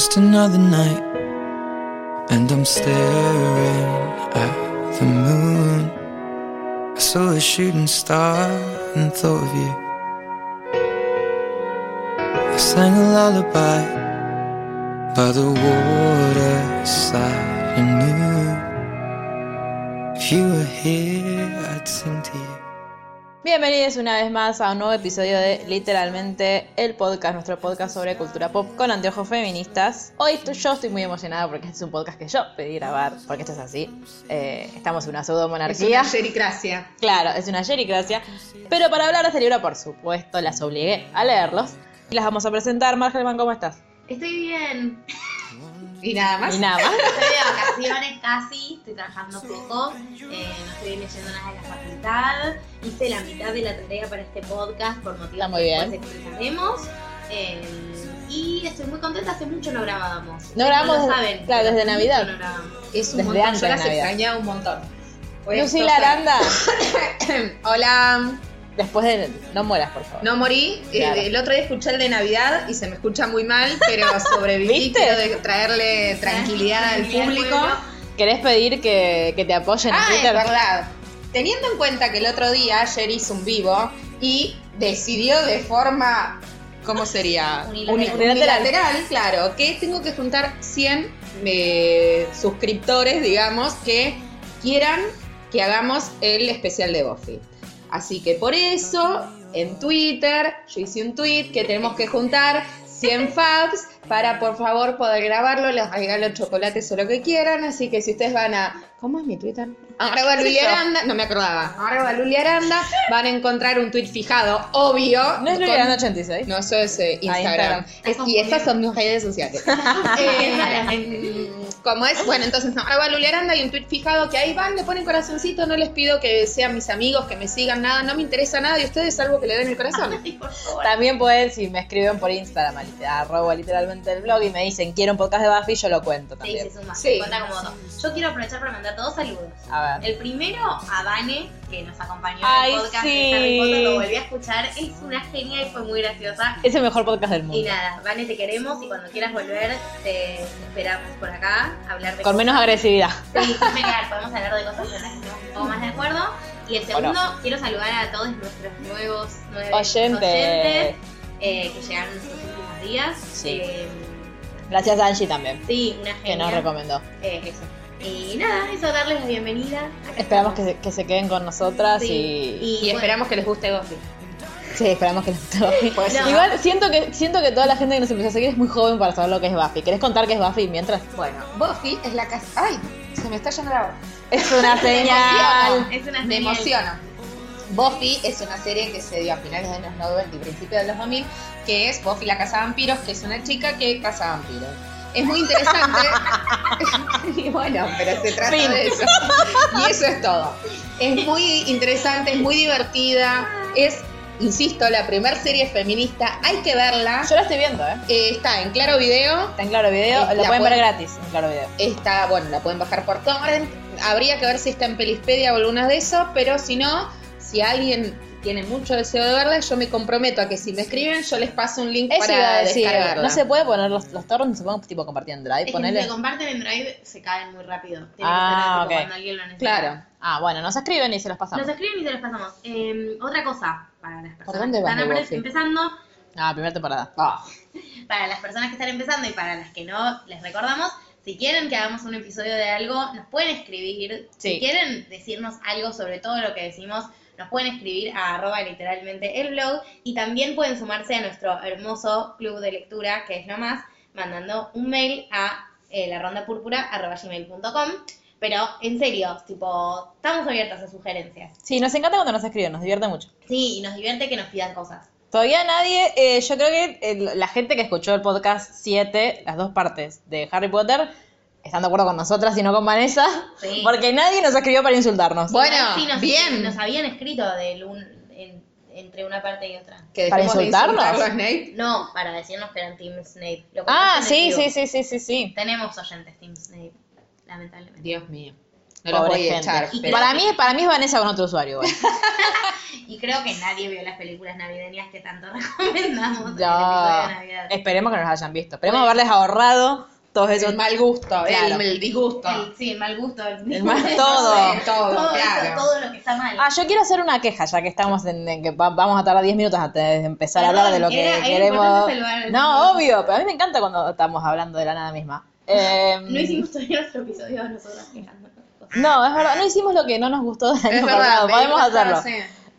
Just another night, and I'm staring at the moon. I saw a shooting star and thought of you. I sang a lullaby by the waterside and knew if you were here, I'd sing to you. Bienvenidos una vez más a un nuevo episodio de Literalmente el podcast, nuestro podcast sobre cultura pop con anteojos feministas. Hoy yo estoy muy emocionada porque este es un podcast que yo pedí grabar, porque esto es así. Eh, estamos en una pseudo monarquía. Jericracia. Claro, es una jericracia. Pero para hablar de este libro, por supuesto, las obligué a leerlos. Y las vamos a presentar. Margelman, ¿cómo estás? Estoy bien. Y nada más. Y nada más. Estoy de vacaciones casi, estoy trabajando poco, eh, no estoy leyendo nada de la facultad. Hice la mitad de la tarea para este podcast por motivos muy que bien. después. Eh, y estoy muy contenta, hace mucho no grabábamos. No grabamos lo desde- saben. claro, desde Navidad. no grabamos. Es un Desde montón. antes Yo las extrañaba un montón. A Lucila. Aranda. Hola. Después de. No mueras, por favor. No morí. Eh, el otro día escuché el de Navidad y se me escucha muy mal, pero sobreviví. ¿Viste? Quiero de- traerle tranquilidad al público. ¿Querés pedir que, que te apoyen en Ah, es Twitter? verdad. Teniendo en cuenta que el otro día ayer hizo un vivo y decidió de forma, ¿cómo sería? Unilateral. Uni- unilateral, claro, que tengo que juntar 100 eh, suscriptores, digamos, que quieran que hagamos el especial de Buffy. Así que por eso, en Twitter, yo hice un tweet que tenemos que juntar 100 fabs para por favor poder grabarlo, les regalo chocolates o lo que quieran, así que si ustedes van a... ¿Cómo es mi Twitter? Arroba ¿Qué es Luli? Aranda, no me acordaba. Arroba Luli Aranda, van a encontrar un tweet fijado, obvio. ¿No es con- Liliana 86? No, eso es eh, Instagram. Instagram. Es- y estas son mis redes sociales. Eh, como es, bueno, entonces arroba Luli Aranda y un tweet fijado que ahí van, le ponen corazoncito, no les pido que sean mis amigos, que me sigan, nada, no me interesa nada de ustedes, salvo que le den el corazón. Ay, por favor. También pueden, si me escriben por Instagram, arroba literalmente el blog y me dicen quiero un podcast de Buffy, yo lo cuento Sí, también. se suma. Sí. Cuenta como dos. Yo quiero aprovechar para mandar dos saludos. A ver. El primero a Vane, que nos acompañó Ay, en el podcast sí. de Harry Potter, lo volví a escuchar, es una genia y fue muy graciosa. Es el mejor podcast del Y mundo. nada, Vane, te queremos y cuando quieras volver, te esperamos por acá, a hablar de Con menos agresividad. Sí, genial, podemos hablar de cosas en las que estamos un poco más de acuerdo. Y el segundo, quiero saludar a todos nuestros nuevos oyentes, eh, que llegaron días. Sí. Eh, Gracias a Angie también, sí, una que genia. nos recomendó. Eh, eso. Y nada, eso, darles la bienvenida. Esperamos que se, que se queden con nosotras Sí. y... Y, Y bueno, esperamos que les guste Buffy. Sí, esperamos que les guste Buffy. Pues No. Igual siento que, siento que toda la gente que nos empezó a seguir es muy joven para saber lo que es Buffy. ¿Querés contar qué es Buffy mientras? Bueno, Buffy es la casa... ¡Ay! Se me está yendo la voz. Es una Me señal. emociono. Es una Me señal. emociono. Buffy es una serie que se dio a finales de los 90 y principios de los 2000, que es Buffy la Casa Vampiros, que es una chica que caza vampiros. Es muy interesante. y bueno, pero se trata Fin. de eso. Y eso es todo. Es muy interesante, es muy divertida. Es, insisto, la primera serie feminista. Hay que verla. Yo la estoy viendo, ¿eh? Eh, está en Claro Video. Está en Claro Video. La pueden ver gratis en Claro Video. Está, bueno, la pueden bajar por torrent. Habría que ver si está en Pelispedia o algunas de esos, pero si no, si alguien tiene mucho deseo de verla, yo me comprometo a que si me escriben, yo les paso un link Eso iba a para decir. descargarla. No se puede poner los, los torrents, se pueden tipo compartir en Drive, Es que si se comparten en Drive, se caen muy rápido. Tiene Ah, que tipo ok. cuando alguien lo necesita. Claro. Ah, bueno, nos escriben y se los pasamos. Nos escriben y se los pasamos. Eh, otra cosa, para las personas dónde que están empezando, Ah, primera temporada. Ah, para las personas que están empezando y para las que no, les recordamos, si quieren que hagamos un episodio de algo, nos pueden escribir. Sí. Si quieren decirnos algo sobre todo lo que decimos, nos pueden escribir a arroba literalmente el blog y también pueden sumarse a nuestro hermoso club de lectura, que es lo más, mandando un mail a eh, la ronda púrpura arroba gmail.com. Pero en serio, tipo, estamos abiertas a sugerencias. Sí, nos encanta cuando nos escriben, nos divierte mucho. Sí, y nos divierte que nos pidan cosas. Todavía nadie, eh, yo creo que el- la gente que escuchó el podcast 7, las dos partes de Harry Potter, están de acuerdo con nosotras y no con Vanessa, Sí. porque nadie nos escribió para insultarnos. Bueno, Sí, nos, bien. Nos habían escrito del un- en- entre una parte y otra. Que ¿Para dejemos de insultarnos? Snape. No, para decirnos que eran Team Snape. Lo Ah, sí, sí, sí, sí, sí, sí. Tenemos oyentes Team Snape, lamentablemente. Dios mío. No Pobre voy a gente. echar. Y pero- Para mí, para mí es Vanessa con otro usuario. Y creo que nadie vio las películas navideñas que tanto recomendamos en el Ya. episodio de Navidad. Esperemos que nos hayan visto. Esperemos haberles ahorrado todos esos el mal gusto, Claro. el, el disgusto. El- sí, el mal gusto. El, El mal- todo. todo, todo, claro. eso, todo lo que está mal. Ah, yo quiero hacer una queja, ya que estamos en, en que va- vamos a tardar 10 minutos antes de empezar a hablar de lo que era- queremos. No, obvio, pero a mí me encanta cuando estamos hablando de la nada misma. Eh, no hicimos todavía nuestro episodio nosotros quejándonos. No, es verdad, no hicimos lo que no nos gustó del año Es verdad, pasado, podemos hacerlo. sí.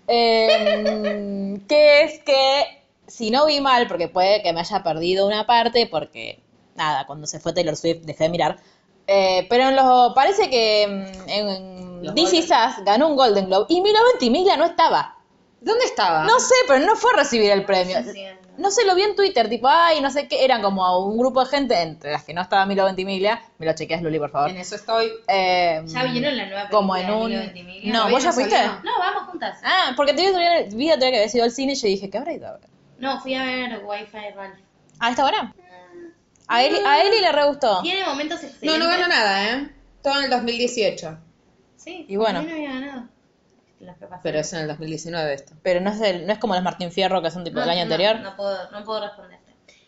Eh, que es que si no vi mal, porque puede que me haya perdido una parte, porque nada, cuando se fue Taylor Swift dejé de mirar. Eh, pero en los, parece que mm, en Golden- Us ganó un Golden Globe y Milo Ventimiglia no estaba. ¿Dónde estaba? No sé, pero no fue a recibir el premio. No. Sé, lo vi en Twitter, tipo, ay, no sé qué, eran como un grupo de gente, entre las que no estaba Milo Ventimiglia. Me lo chequeas, Luli, por favor. En eso estoy. Eh, ¿Ya vieron la nueva película Como en de un... Milo Ventimiglia? No, ¿vos ya fuiste? No, vamos juntas. Ah, porque te vi vi que había sido al cine y yo dije, ¿qué habrá ido a ver? No, fui a ver Wi-Fi Ralph. ¿A esta hora? A Eli, a Eli le re gustó. Tiene momentos No, excelentes. no ganó nada, ¿eh? Todo en el 2018. Sí, Y bueno. a mí no había ganado. Los que pasaron. Pero es en el 2019 esto. Pero no es, el- no es como los Martín Fierro que son tipo No, el año no, anterior. No puedo, no puedo responderte.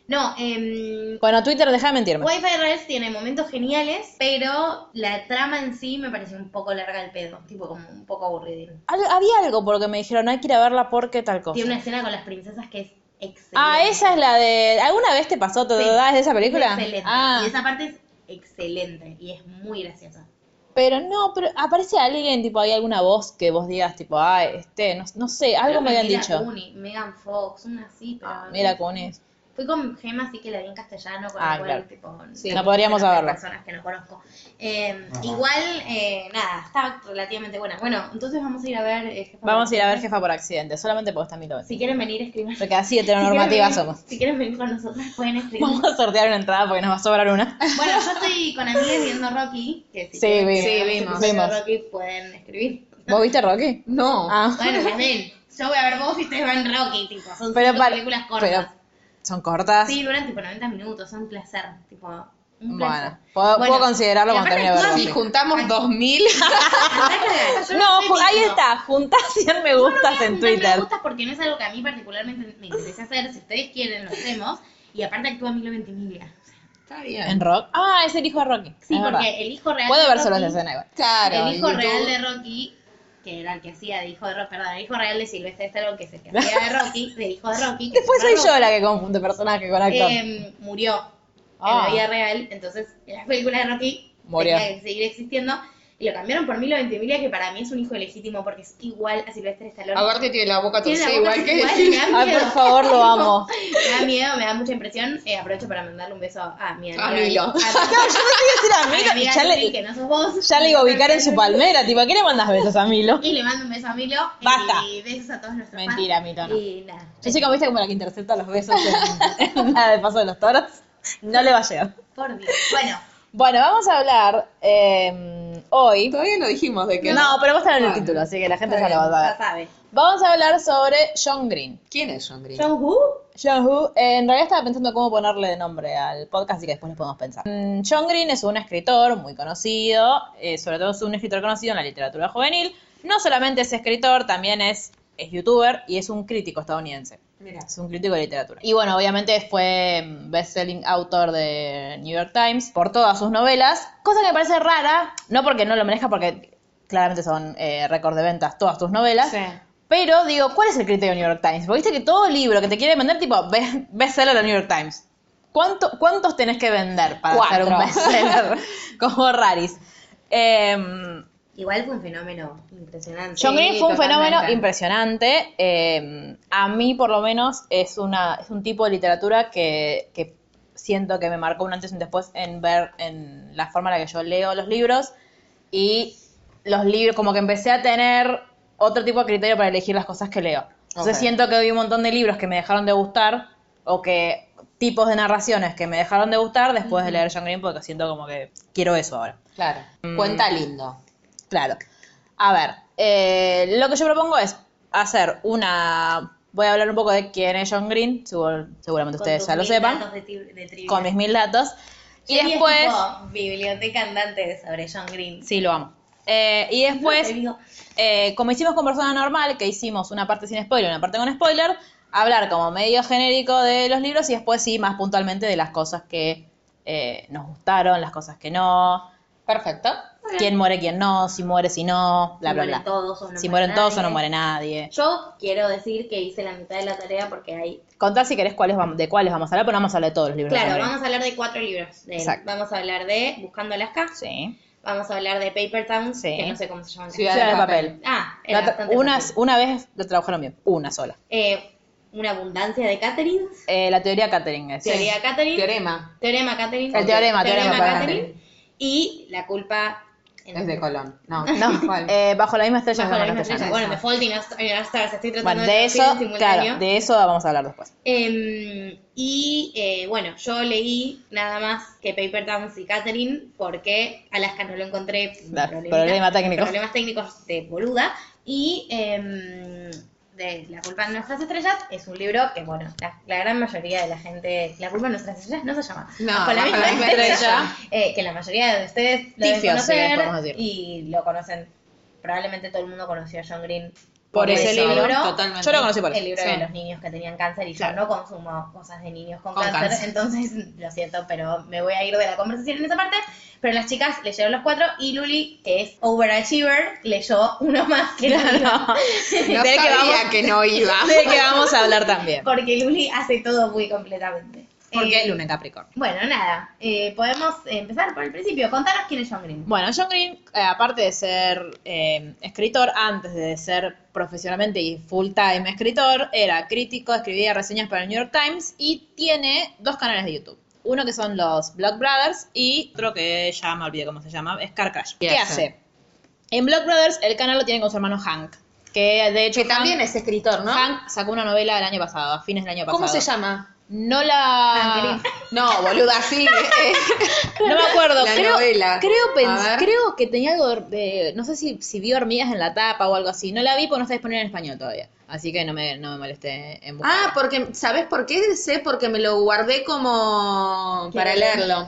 No, eh, Bueno, Twitter, deja de mentirme. Wi-Fi Ralph tiene momentos geniales, pero la trama en sí me pareció un poco larga el pedo. Tipo, como un poco aburridín. Al- había algo por lo que me dijeron, hay que ir a verla porque tal cosa. Tiene una escena con las princesas que es excelente. Ah, esa es la de... ¿Alguna vez te pasó todo Sí. de esa película? Es excelente. Ah, Y esa parte es excelente y es muy graciosa. pero no, pero aparece alguien, tipo, hay alguna voz que vos digas, tipo, ah, este, no, no sé, algo Creo me habían Mila dicho. Megan Fox, una así, pero. Ah, mira, Kunis. Fui con Gema, así que la vi en castellano, con Ah, lo cual, claro. tipo, Sí. No podríamos de saberlo. personas que no conozco. Eh, igual, eh, nada, está relativamente buena. Bueno, entonces vamos a ir a ver. eh, Jefa Vamos a ir a ver Jefa. Por accidente, solamente porque está Milo. Si quieren venir, escriban. Porque así Si heteronormativas quieren venir- somos. Si quieren venir con nosotros, pueden escribir. Vamos a sortear una entrada porque nos va a sobrar una. Bueno, yo estoy con amigas viendo Rocky. Que si Sí, quieren vi- sí, vimos. Rocky pueden escribir. ¿Vos viste Rocky? No. Ah. Bueno, pues ven. Yo voy a ver vos y ustedes ven Rocky, tipo. Son Pero cinco para- películas cortas. pero- Son cortas. Sí, duran tipo 90 minutos, son un placer, tipo, un placer. Bueno, puedo, puedo considerarlo aparte termine de. Si juntamos 2000. Andá a cagar, yo no No, ahí está, juntás 100 me no gustas en Twitter. Me gustas porque no es algo que a mí particularmente me interesa hacer. Si ustedes quieren, lo hacemos. Y aparte actúa Milo Ventimiglia. Está bien. ¿En Rock? Ah, es el hijo de Rocky. Sí, es verdad. porque el hijo real Puedo de ver solo esa escena igual. Claro. El hijo real de Rocky, que era el que hacía de hijo de Rocky, perdón, el hijo real de Silvestre Stallone, que es el que hacía de Rocky, de hijo de Rocky. Después soy yo la que confunde personaje con actor. eh, murió Ah. en la vida real, entonces en las películas de Rocky Murió. tenía que seguir existiendo. Y lo cambiaron por Milo Ventimiglia, que para mí es un hijo ilegítimo porque es igual a Silvestre Stallone. Aparte tiene la boca Tiene la torcida boca igual que igual, me da Ay, miedo. por favor, lo amo. Me da miedo, me da mucha impresión. Eh, aprovecho para mandarle un beso a mi amiga. A Milo. A, Yo no te iba a decir a a mi Milo, ya le, que no sos vos. ya le iba a ubicar en su palmera, tipo, ¿a qué le mandas besos a Milo? Y le mando un beso a Milo. Basta. Y besos a todos nuestros Mentira, fans. Milo, no. Y nada. Yo soy como viste como la que intercepta los besos en, en la de paso de los toros. No le va a llegar. Por Dios. Bueno, Bueno, vamos a hablar eh, hoy. Todavía no dijimos de qué. No, pero va a estar en el título, así que la gente ya lo va a ya saber. sabe. Vamos a hablar sobre John Green. ¿Quién es John Green? John Woo. John Woo, eh, en realidad estaba pensando cómo ponerle de nombre al podcast, así que después le podemos pensar. Mm, John Green es un escritor muy conocido, eh, sobre todo es un escritor conocido en la literatura juvenil. No solamente es escritor, también es, es youtuber y es un crítico estadounidense. Mira. Es un crítico de literatura. Y bueno, obviamente fue mm, best-selling autor de New York Times por todas sus novelas, cosa que me parece rara, no porque no lo merezca, porque claramente son eh, récord de ventas todas tus novelas, Sí. pero digo, ¿cuál es el criterio de New York Times? Porque viste que todo libro que te quiere vender, tipo, be- bestseller de New York Times. ¿Cuánto, ¿Cuántos tenés que vender para hacer un Cuatro. bestseller? Como Raris. Em, Igual fue un fenómeno impresionante. John Green fue un fenómeno impresionante. Eh, a mí, por lo menos, es, una, es un tipo de literatura que, que siento que me marcó un antes y un después en ver en la forma en la que yo leo los libros. Y los libros, como que empecé a tener otro tipo de criterio para elegir las cosas que leo. Entonces siento que hay un montón de libros que me dejaron de gustar o que tipos de narraciones que me dejaron de gustar después de leer John Green porque siento como que quiero eso ahora. Claro. Mm. Cuenta lindo. Claro. A ver, eh, lo que yo propongo es hacer una... Voy a hablar un poco de quién es John Green, seguramente Con ustedes ya lo sepan, de de con mis mil datos. Y después... tipo biblioteca andante sobre John Green. Sí, lo amo. Eh, y después, eh, como hicimos con Persona Normal, que hicimos una parte sin spoiler y una parte con spoiler, hablar como medio genérico de los libros y después sí, más puntualmente de las cosas que eh, nos gustaron, las cosas que no, Perfecto. Quién muere, quién no, si muere, si no, bla, Si bla, todos o no si muere mueren todos o nadie. no muere nadie. Yo quiero decir que hice la mitad de la tarea porque hay Contá si querés cuáles vamos, de cuáles vamos a hablar, pero no vamos a hablar de todos los libros. Claro, vamos a hablar de cuatro libros. de. Exacto. Vamos a hablar de Buscando Alaska. Sí. Vamos a hablar de Paper Towns, Sí. que no sé cómo se llama. Ciudad Ciudad de de papel. papel. Ah, La era una, una vez lo trabajaron bien, una sola. Eh, una abundancia de Catherine. Eh, la teoría Catherine es. Teoría Catherine. Teorema. Teorema Catherine. El teorema, teorema para Catherine. Y la culpa. Es de Colón. No, No, ¿cuál? eh, bajo la misma estrella. Bajo la misma estrella. Bueno, The Fault in Our- Stars. Estoy tratando Bueno, de eso, claro, de eso vamos a hablar después. Em, y eh, bueno, yo leí nada más que Paper Towns y Catherine porque Alaska no lo encontré. Da, problemitas- problema técnico. Problemas técnicos de boluda. Y em, de La culpa de nuestras estrellas es un libro que, bueno, la, la gran mayoría de la gente. La culpa de nuestras estrellas no se llama. No, Bajo la misma la misma estrella. estrella. eh, que la mayoría de ustedes lo deben sí, decir. y lo conocen. Probablemente todo el mundo conoció a John Green Por ese libro, totalmente. Yo lo conocí por eso. el libro Sí. de los niños que tenían cáncer y Claro. yo no consumo cosas de niños con, Con cáncer, cáncer. entonces lo siento, pero me voy a ir de la conversación en esa parte. Pero las chicas leyeron los cuatro y Luli, que es overachiever, leyó uno más que Claro. No que sabía vamos- que no iba. De que vamos a hablar también. Porque Luli hace todo muy completamente. Porque Eh, Luna en Capricornio. Bueno, nada, eh, podemos empezar por el principio. Contanos quién es John Green. Bueno, John Green, eh, aparte de ser eh, escritor, antes de ser profesionalmente y full time escritor, era crítico, escribía reseñas para el New York Times y tiene dos canales de YouTube. Uno que son los Block Brothers y otro que ya me olvidé cómo se llama, es Car Crash. ¿Qué ¿Qué hace? En Block Brothers el canal lo tiene con su hermano Hank, que de hecho Que también Hank, es escritor, ¿no? Hank sacó una novela el año pasado, a fines del año pasado. ¿Cómo se llama? No la... No, boluda, sí. eh, No me acuerdo, La creo, novela. creo, pens- creo que tenía algo de, no sé si, si vio hormigas en la tapa o algo así, no la vi porque no está disponible en español todavía, así que no me, no me molesté en buscar. Ah, porque, ¿sabes por qué? Sé porque me lo guardé como para leer? leerlo.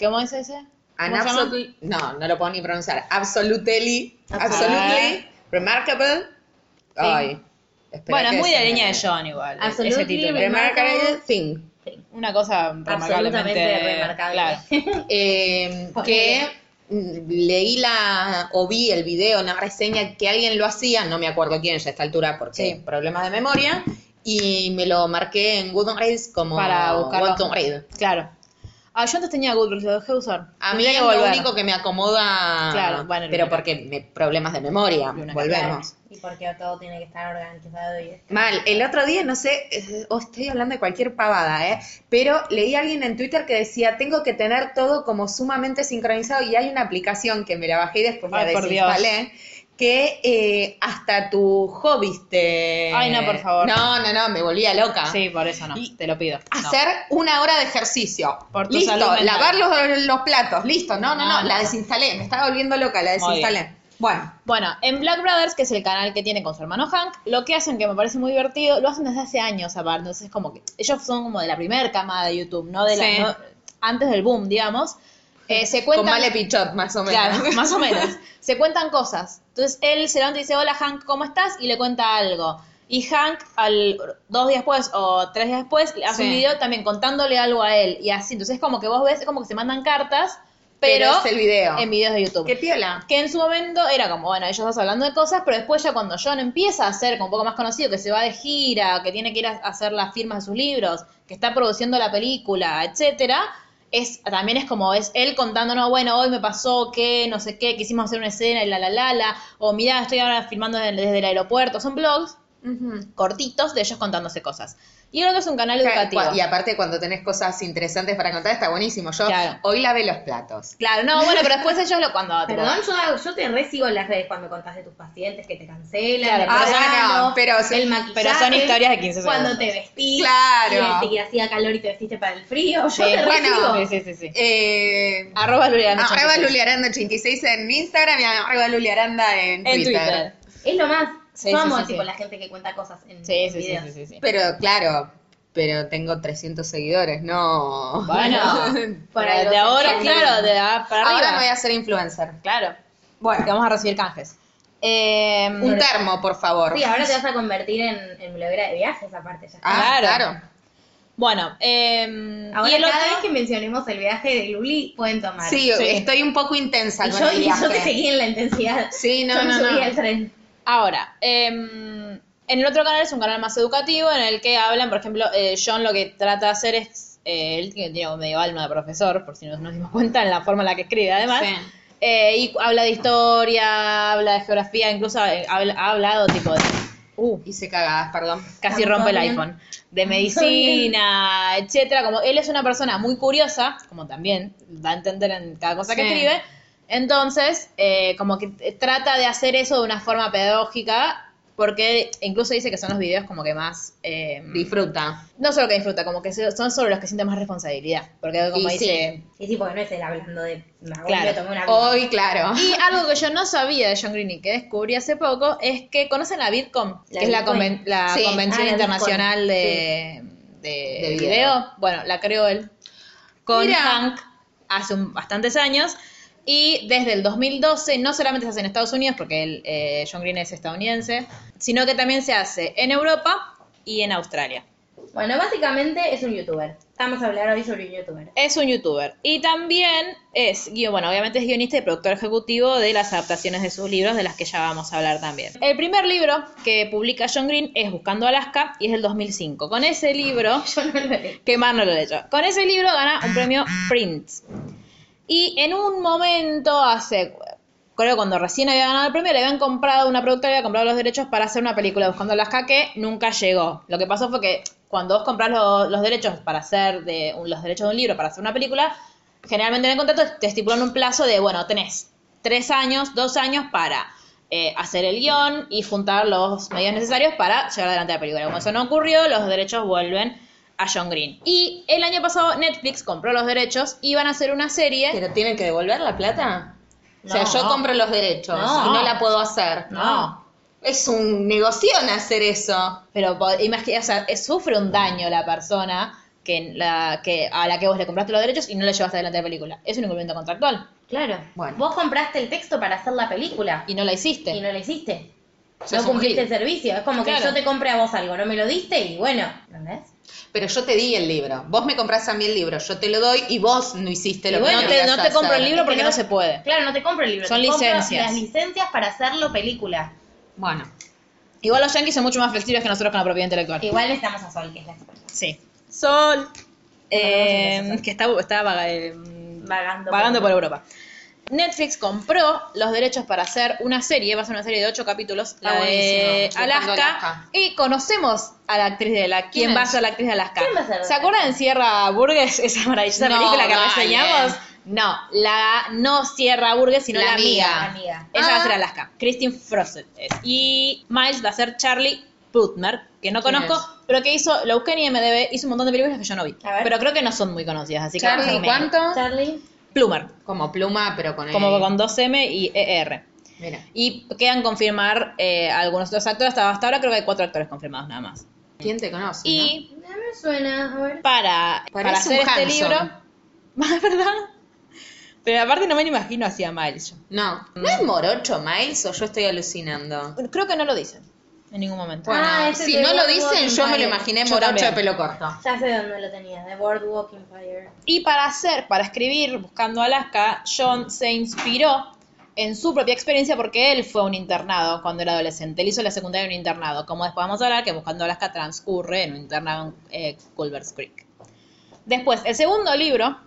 ¿Cómo es ese? An no, no lo puedo ni pronunciar. Absolutely. absolutely remarkable. Ay. Bueno, es muy de la línea de John igual, Absolutely ese título. Remarkable thing. Una cosa remarcablemente... Absolutamente remarcable. Claro. Eh, Ponele. que leí la o vi el video, una reseña que alguien lo hacía, no me acuerdo quién ya a esta altura porque Sí. problemas de memoria, y me lo marqué en Goodreads como Para buscarlo. Claro. Ah, yo antes tenía Goodreads, lo dejé de usar. A mí es lo único que me acomoda, Claro, bueno, pero porque me, problemas de memoria, volvemos. Y porque todo tiene que estar organizado y Mal, el otro día, no sé, eh, oh, estoy hablando de cualquier pavada, ¿eh? Pero leí a alguien en Twitter que decía, tengo que tener todo como sumamente sincronizado y hay una aplicación que me la bajé y después la Ay, por desinstalé, que eh, hasta tus hobbies te... Ay, no, por favor. No, no, no, me volvía loca. Sí, por eso no, Y te lo pido. No. Hacer una hora de ejercicio. Por tu listo, salud lavar los, los platos, listo. No, no, no, No, no. la desinstalé, me estaba volviendo loca, la desinstalé. Bueno, Bueno, en Black Brothers, que es el canal que tiene con su hermano Hank, lo que hacen, que me parece muy divertido, lo hacen desde hace años aparte. Entonces es como que ellos son como de la primera camada de YouTube, no de la Sí. antes del boom, digamos. Eh, se cuentan con Male Pichot, más o menos. Claro, más o menos. Se cuentan cosas. Entonces él se levanta y dice, hola Hank, ¿cómo estás? Y le cuenta algo. Y Hank, al dos días después o tres días después, hace Sí. un video también contándole algo a él. Y así. Entonces es como que vos ves, es como que se mandan cartas, pero, Pero es el video. en videos de YouTube. Qué piola. Que en su momento era como, bueno, ellos dos hablando de cosas, pero después ya cuando John empieza a ser como un poco más conocido, que se va de gira, que tiene que ir a hacer las firmas de sus libros, que está produciendo la película, etcétera, es, también es como es él contándonos, bueno, hoy me pasó que no sé qué, quisimos hacer una escena y la la la la, o mira, estoy ahora filmando desde, desde el aeropuerto, son blogs cortitos de ellos contándose cosas. Y el otro es un canal educativo. Y aparte cuando tenés cosas interesantes para contar está buenísimo. Yo Claro. hoy lavé los platos. Claro, no, bueno, pero después ellos lo cuando... tipo, Perdón, yo, yo te recibo en las redes cuando contás de tus pacientes que te cancelan, Claro, pero son- regalo, no, pero- el maquillaje, pero son historias de 15 Cuando segundos. te vestís, Claro. y te hacía calor y te vestiste para el frío, yo Sí, te bueno, recibo. Sí, sí, sí. sí. Eh, Arroba Luliana arroba 86. Luliaranda86 en Instagram y arroba Luliaranda en, En Twitter. Twitter. Es lo más. Sí, yo sí, amo sí, tipo sí. la gente que cuenta cosas en, Sí, en sí, sí, videos. sí, sí, sí. Pero claro, pero tengo 300 seguidores, no. Bueno, algo de ahora, claro, de para arriba. Ahora me voy a hacer influencer. Claro, Bueno, que vamos a recibir canjes. Eh, un termo, por favor. Sí, ahora te vas a convertir en, en bloguera de viajes aparte. Ya. Ah, Claro. claro. Bueno, eh, Ahora y el cada otro- vez que mencionemos el viaje de Luli pueden tomar. Sí, Sí. estoy un poco intensa y con yo, el y yo te viaje. seguí en la intensidad. Sí, no, yo me no, subí no. al tren. Ahora, em, en el otro canal es un canal más educativo en el que hablan, por ejemplo, eh, John lo que trata de hacer es, eh, él tiene tiene medio alma de profesor, por si no nos dimos cuenta en la forma en la que escribe además, Sí. Eh, y habla de historia, habla de geografía, incluso eh, habla- ha hablado tipo de... Uh, Hice cagadas, perdón. casi rompe el iPhone, de medicina, etcétera, como él es una persona muy curiosa, como también da a entender en cada cosa que escribe, entonces eh, como que trata de hacer eso de una forma pedagógica, porque incluso dice que son los videos como que más... eh, Disfruta. no solo que disfruta, como que son sobre los que sienten más responsabilidad, porque como Y dice... Y sí, porque no es él hablando de. Claro. tomé una. Hoy, claro. Y algo que yo no sabía de John Green y que descubrí hace poco es que conocen la VidCom, La que es la, Bitcoin. conven- la Sí. Convención Ah, la Internacional de, de, De video. video. Bueno, la creó él con Mira. Hank hace un- bastantes años. Y desde el 2012 no solamente se hace en Estados Unidos, porque él, eh, John Green es estadounidense, sino que también se hace en Europa y en Australia. Bueno, básicamente es un youtuber. Vamos a hablar hoy sobre un youtuber. Es un youtuber. Y también es, bueno, obviamente es guionista y productor ejecutivo de las adaptaciones de sus libros, de las que ya vamos a hablar también. El primer libro que publica John Green es Buscando Alaska y es del 2005. Con ese libro, Yo no lo leí. que Mar no lo leyó, con ese libro gana un premio Prince. Y en un momento, hace, creo cuando recién había ganado el premio, le habían comprado, una productora había comprado los derechos para hacer una película Buscando Alaska que nunca llegó. Lo que pasó fue que cuando vos compras lo- los derechos para hacer de, los derechos de un libro para hacer una película, generalmente en el contrato te estipulan un plazo de, bueno, tenés tres años, dos años para eh, hacer el guion y juntar los medios necesarios para llevar adelante la película. Como eso no ocurrió, los derechos vuelven a John Green. Y el año pasado Netflix compró los derechos y van a hacer una serie. ¿Pero tienen que devolver la plata? o sea, No. yo compro los derechos No. y no la puedo hacer. No. Es un negoción hacer eso. Pero po- imagi- o sea, sufre un daño la persona que, la, que a la que vos le compraste los derechos y no le llevaste adelante la película. Es un incumplimiento contractual. Claro. Bueno. Vos compraste el texto para hacer la película Y no la hiciste. y no lo hiciste. No cumpliste el servicio. Es como que yo te compré a vos algo, no me lo diste y bueno, ¿entendés? Pero yo te di el libro. Vos me comprás a mí el libro, yo te lo doy y vos no hiciste lo Y que bueno, no te, querías no te compro el libro porque que no no- se puede. Claro, no te compro el libro. Son te licencias. Las licencias para hacerlo película. Bueno, Igual los yankees son mucho más flexibles que nosotros con la propiedad intelectual. Igual necesitamos a Sol, que es la experta. Sí. Sol. Eh, Bueno, que está, está vaga- eh, Vagando. vagando por Europa. Netflix compró los derechos para hacer una serie, va a ser una serie de ocho capítulos, Está la de Alaska, Alaska. y conocemos a la actriz de la, ¿quién ¿Quién va a ser la actriz de Alaska? ¿Quién va a ser? ¿Se acuerdan en Sierra Burgess, esa maravillosa No, película que dale. reseñamos? No, la no Sierra Burgess, sino la, La amiga. amiga. La amiga. Ella va a Ah. ser Alaska. Christine Frosset es. Y Miles va a ser Charlie Putner, que no ¿Quién conozco, es? pero que hizo, lo busqué en IMDb, hizo un montón de películas que yo no vi. A ver. Pero creo que no son muy conocidas, así que Charlie, a ¿cuánto? Charlie. Plumer, Como pluma, pero con como con 2M y ER. Mira. Y quedan confirmar eh, algunos otros actores, hasta, hasta ahora creo que hay cuatro actores confirmados nada más. ¿Quién te conoce? Y No me suena, a ver. para, para hacer este libro... ¿Verdad? Pero aparte no me lo imagino así a Miles. No. ¿No es morocho Miles o yo estoy alucinando? Creo que no lo dicen en ningún momento. Bueno, Ah, ese si no lo dicen, yo me lo imaginé morocho de pelo corto. Ya sé dónde lo tenía, de Boardwalk Empire. Y para hacer, para escribir Buscando Alaska, John se inspiró en su propia experiencia porque él fue a un internado cuando era adolescente. Él hizo la secundaria en un internado. Como después vamos a hablar, que Buscando Alaska transcurre en un internado en eh, Culver's Creek. Después, el segundo libro,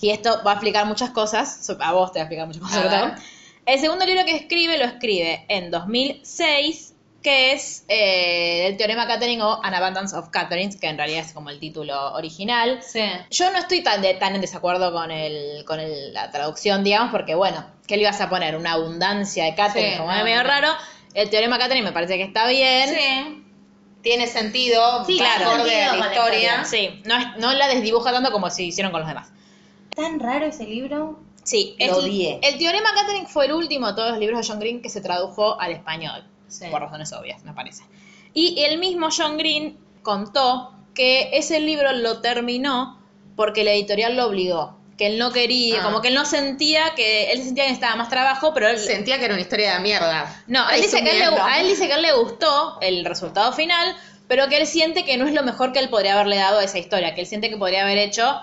y esto va a explicar muchas cosas, a vos te va a explicar muchas cosas. El segundo libro que escribe lo escribe en 2006 que es eh, el teorema Catherine o An Abundance of Catherines, que en realidad es como el título original. Sí. Yo no estoy tan, de- tan en desacuerdo con, el, con el- la traducción, digamos, porque bueno, ¿qué le ibas a poner? Una abundancia de Catherine, Sí, como no, es medio no. raro. El teorema Catherine me parece que está bien. Sí. Tiene sentido, Sí, claro, sentido a la historia. Sí, no, es- no la desdibuja tanto como se hicieron con los demás. Tan raro ese libro. Sí, Lo el, odié. el teorema Catherine fue el último de todos los libros de John Green que se tradujo al español, Sí. por razones obvias, me parece. Y el mismo John Green contó que ese libro lo terminó porque la editorial lo obligó, que él no quería, Ah. como que él no sentía que él sentía que necesitaba más trabajo, pero él Sentía que era una historia de mierda. no, él dice que a él, le, Resumiendo. a él dice que a él le gustó el resultado final, pero que él siente que no es lo mejor que él podría haberle dado a esa historia, que él siente que podría haber hecho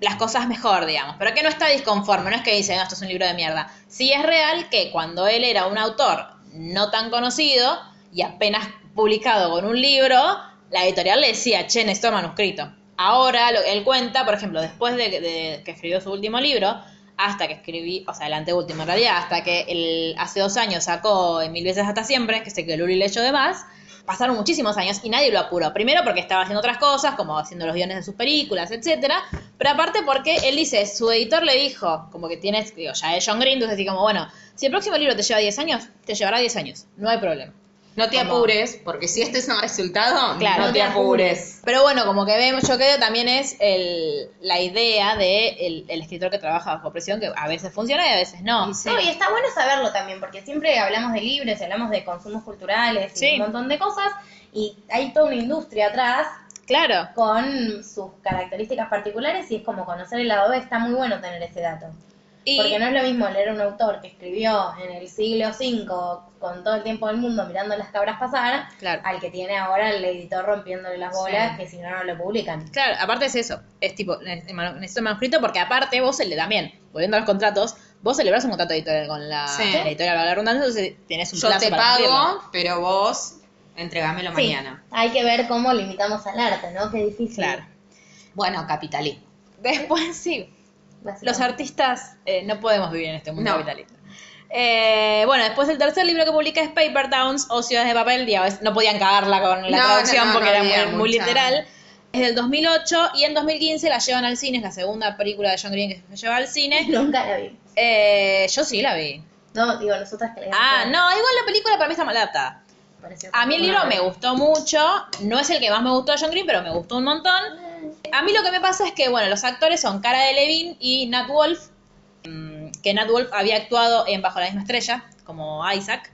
las cosas mejor, digamos, pero que no está disconforme, no es que dice, no, esto es un libro de mierda. Sí es real que cuando él era un autor no tan conocido y apenas publicado con un libro, la editorial le decía, che, necesito manuscrito. Ahora, lo, él cuenta, por ejemplo, después de, que escribió su último libro, hasta que escribí, o sea, el anteúltimo en realidad, hasta que hace dos años sacó Mil veces hasta siempre, que sé que Luli leyó de más, pasaron muchísimos años y nadie lo apuró. Primero porque estaba haciendo otras cosas, como haciendo los guiones de sus películas, etcétera, pero aparte porque él dice, su editor le dijo, como que tienes, digo, ya es John Green, entonces así como, bueno, si el próximo libro te lleva 10 años, te llevará 10 años, no hay problema. No te Como- apures, porque si este es un resultado, Claro, no te apures. Pero bueno, como que vemos, yo creo también es el, la idea de el, el escritor que trabaja bajo presión, que a veces funciona y a veces no. No, y está bueno saberlo también, porque siempre hablamos de libros y hablamos de consumos culturales y Sí. un montón de cosas, y hay toda una industria atrás Claro. con sus características particulares y es como conocer el lado B, está muy bueno tener ese dato. Y, Porque no es lo mismo leer un autor que escribió en el siglo V con todo el tiempo del mundo mirando las cabras pasar, Claro. al que tiene ahora el editor rompiéndole las bolas, que si no, no lo publican. Claro, aparte es eso, es tipo, necesito el manuscrito porque aparte vos le también, volviendo a los contratos, vos celebrás un contrato editorial con la, Sí. la editorial, valga la redundancia, entonces tenés un Yo plazo te para pago, cumplirlo. pero vos entregámelo Sí, mañana. hay que ver cómo limitamos al arte, ¿no? Qué difícil. Claro. Bueno, capitalismo. Después sí. Los artistas eh, no podemos vivir en este mundo No. capitalista. Eh, bueno, después el tercer libro que publica es Paper Towns o Ciudades de Papel. Digamos, no podían cagarla con la No, traducción no, porque era muy, literal. Es del 2008 y en 2015 la llevan al cine. Es la segunda película de John Green que se lleva al cine. Nunca la vi. Eh, yo sí la vi. No, digo, nosotras que la Ah, no, igual la película para mí está mal adaptada. Pareció A mí el libro me gustó mucho, no es el que más me gustó de John Green, pero me gustó un montón. A mí lo que me pasa es que, bueno, los actores son Cara de Levine y Nat Wolf, mm, que Nat Wolf había actuado en Bajo la misma estrella, como Isaac.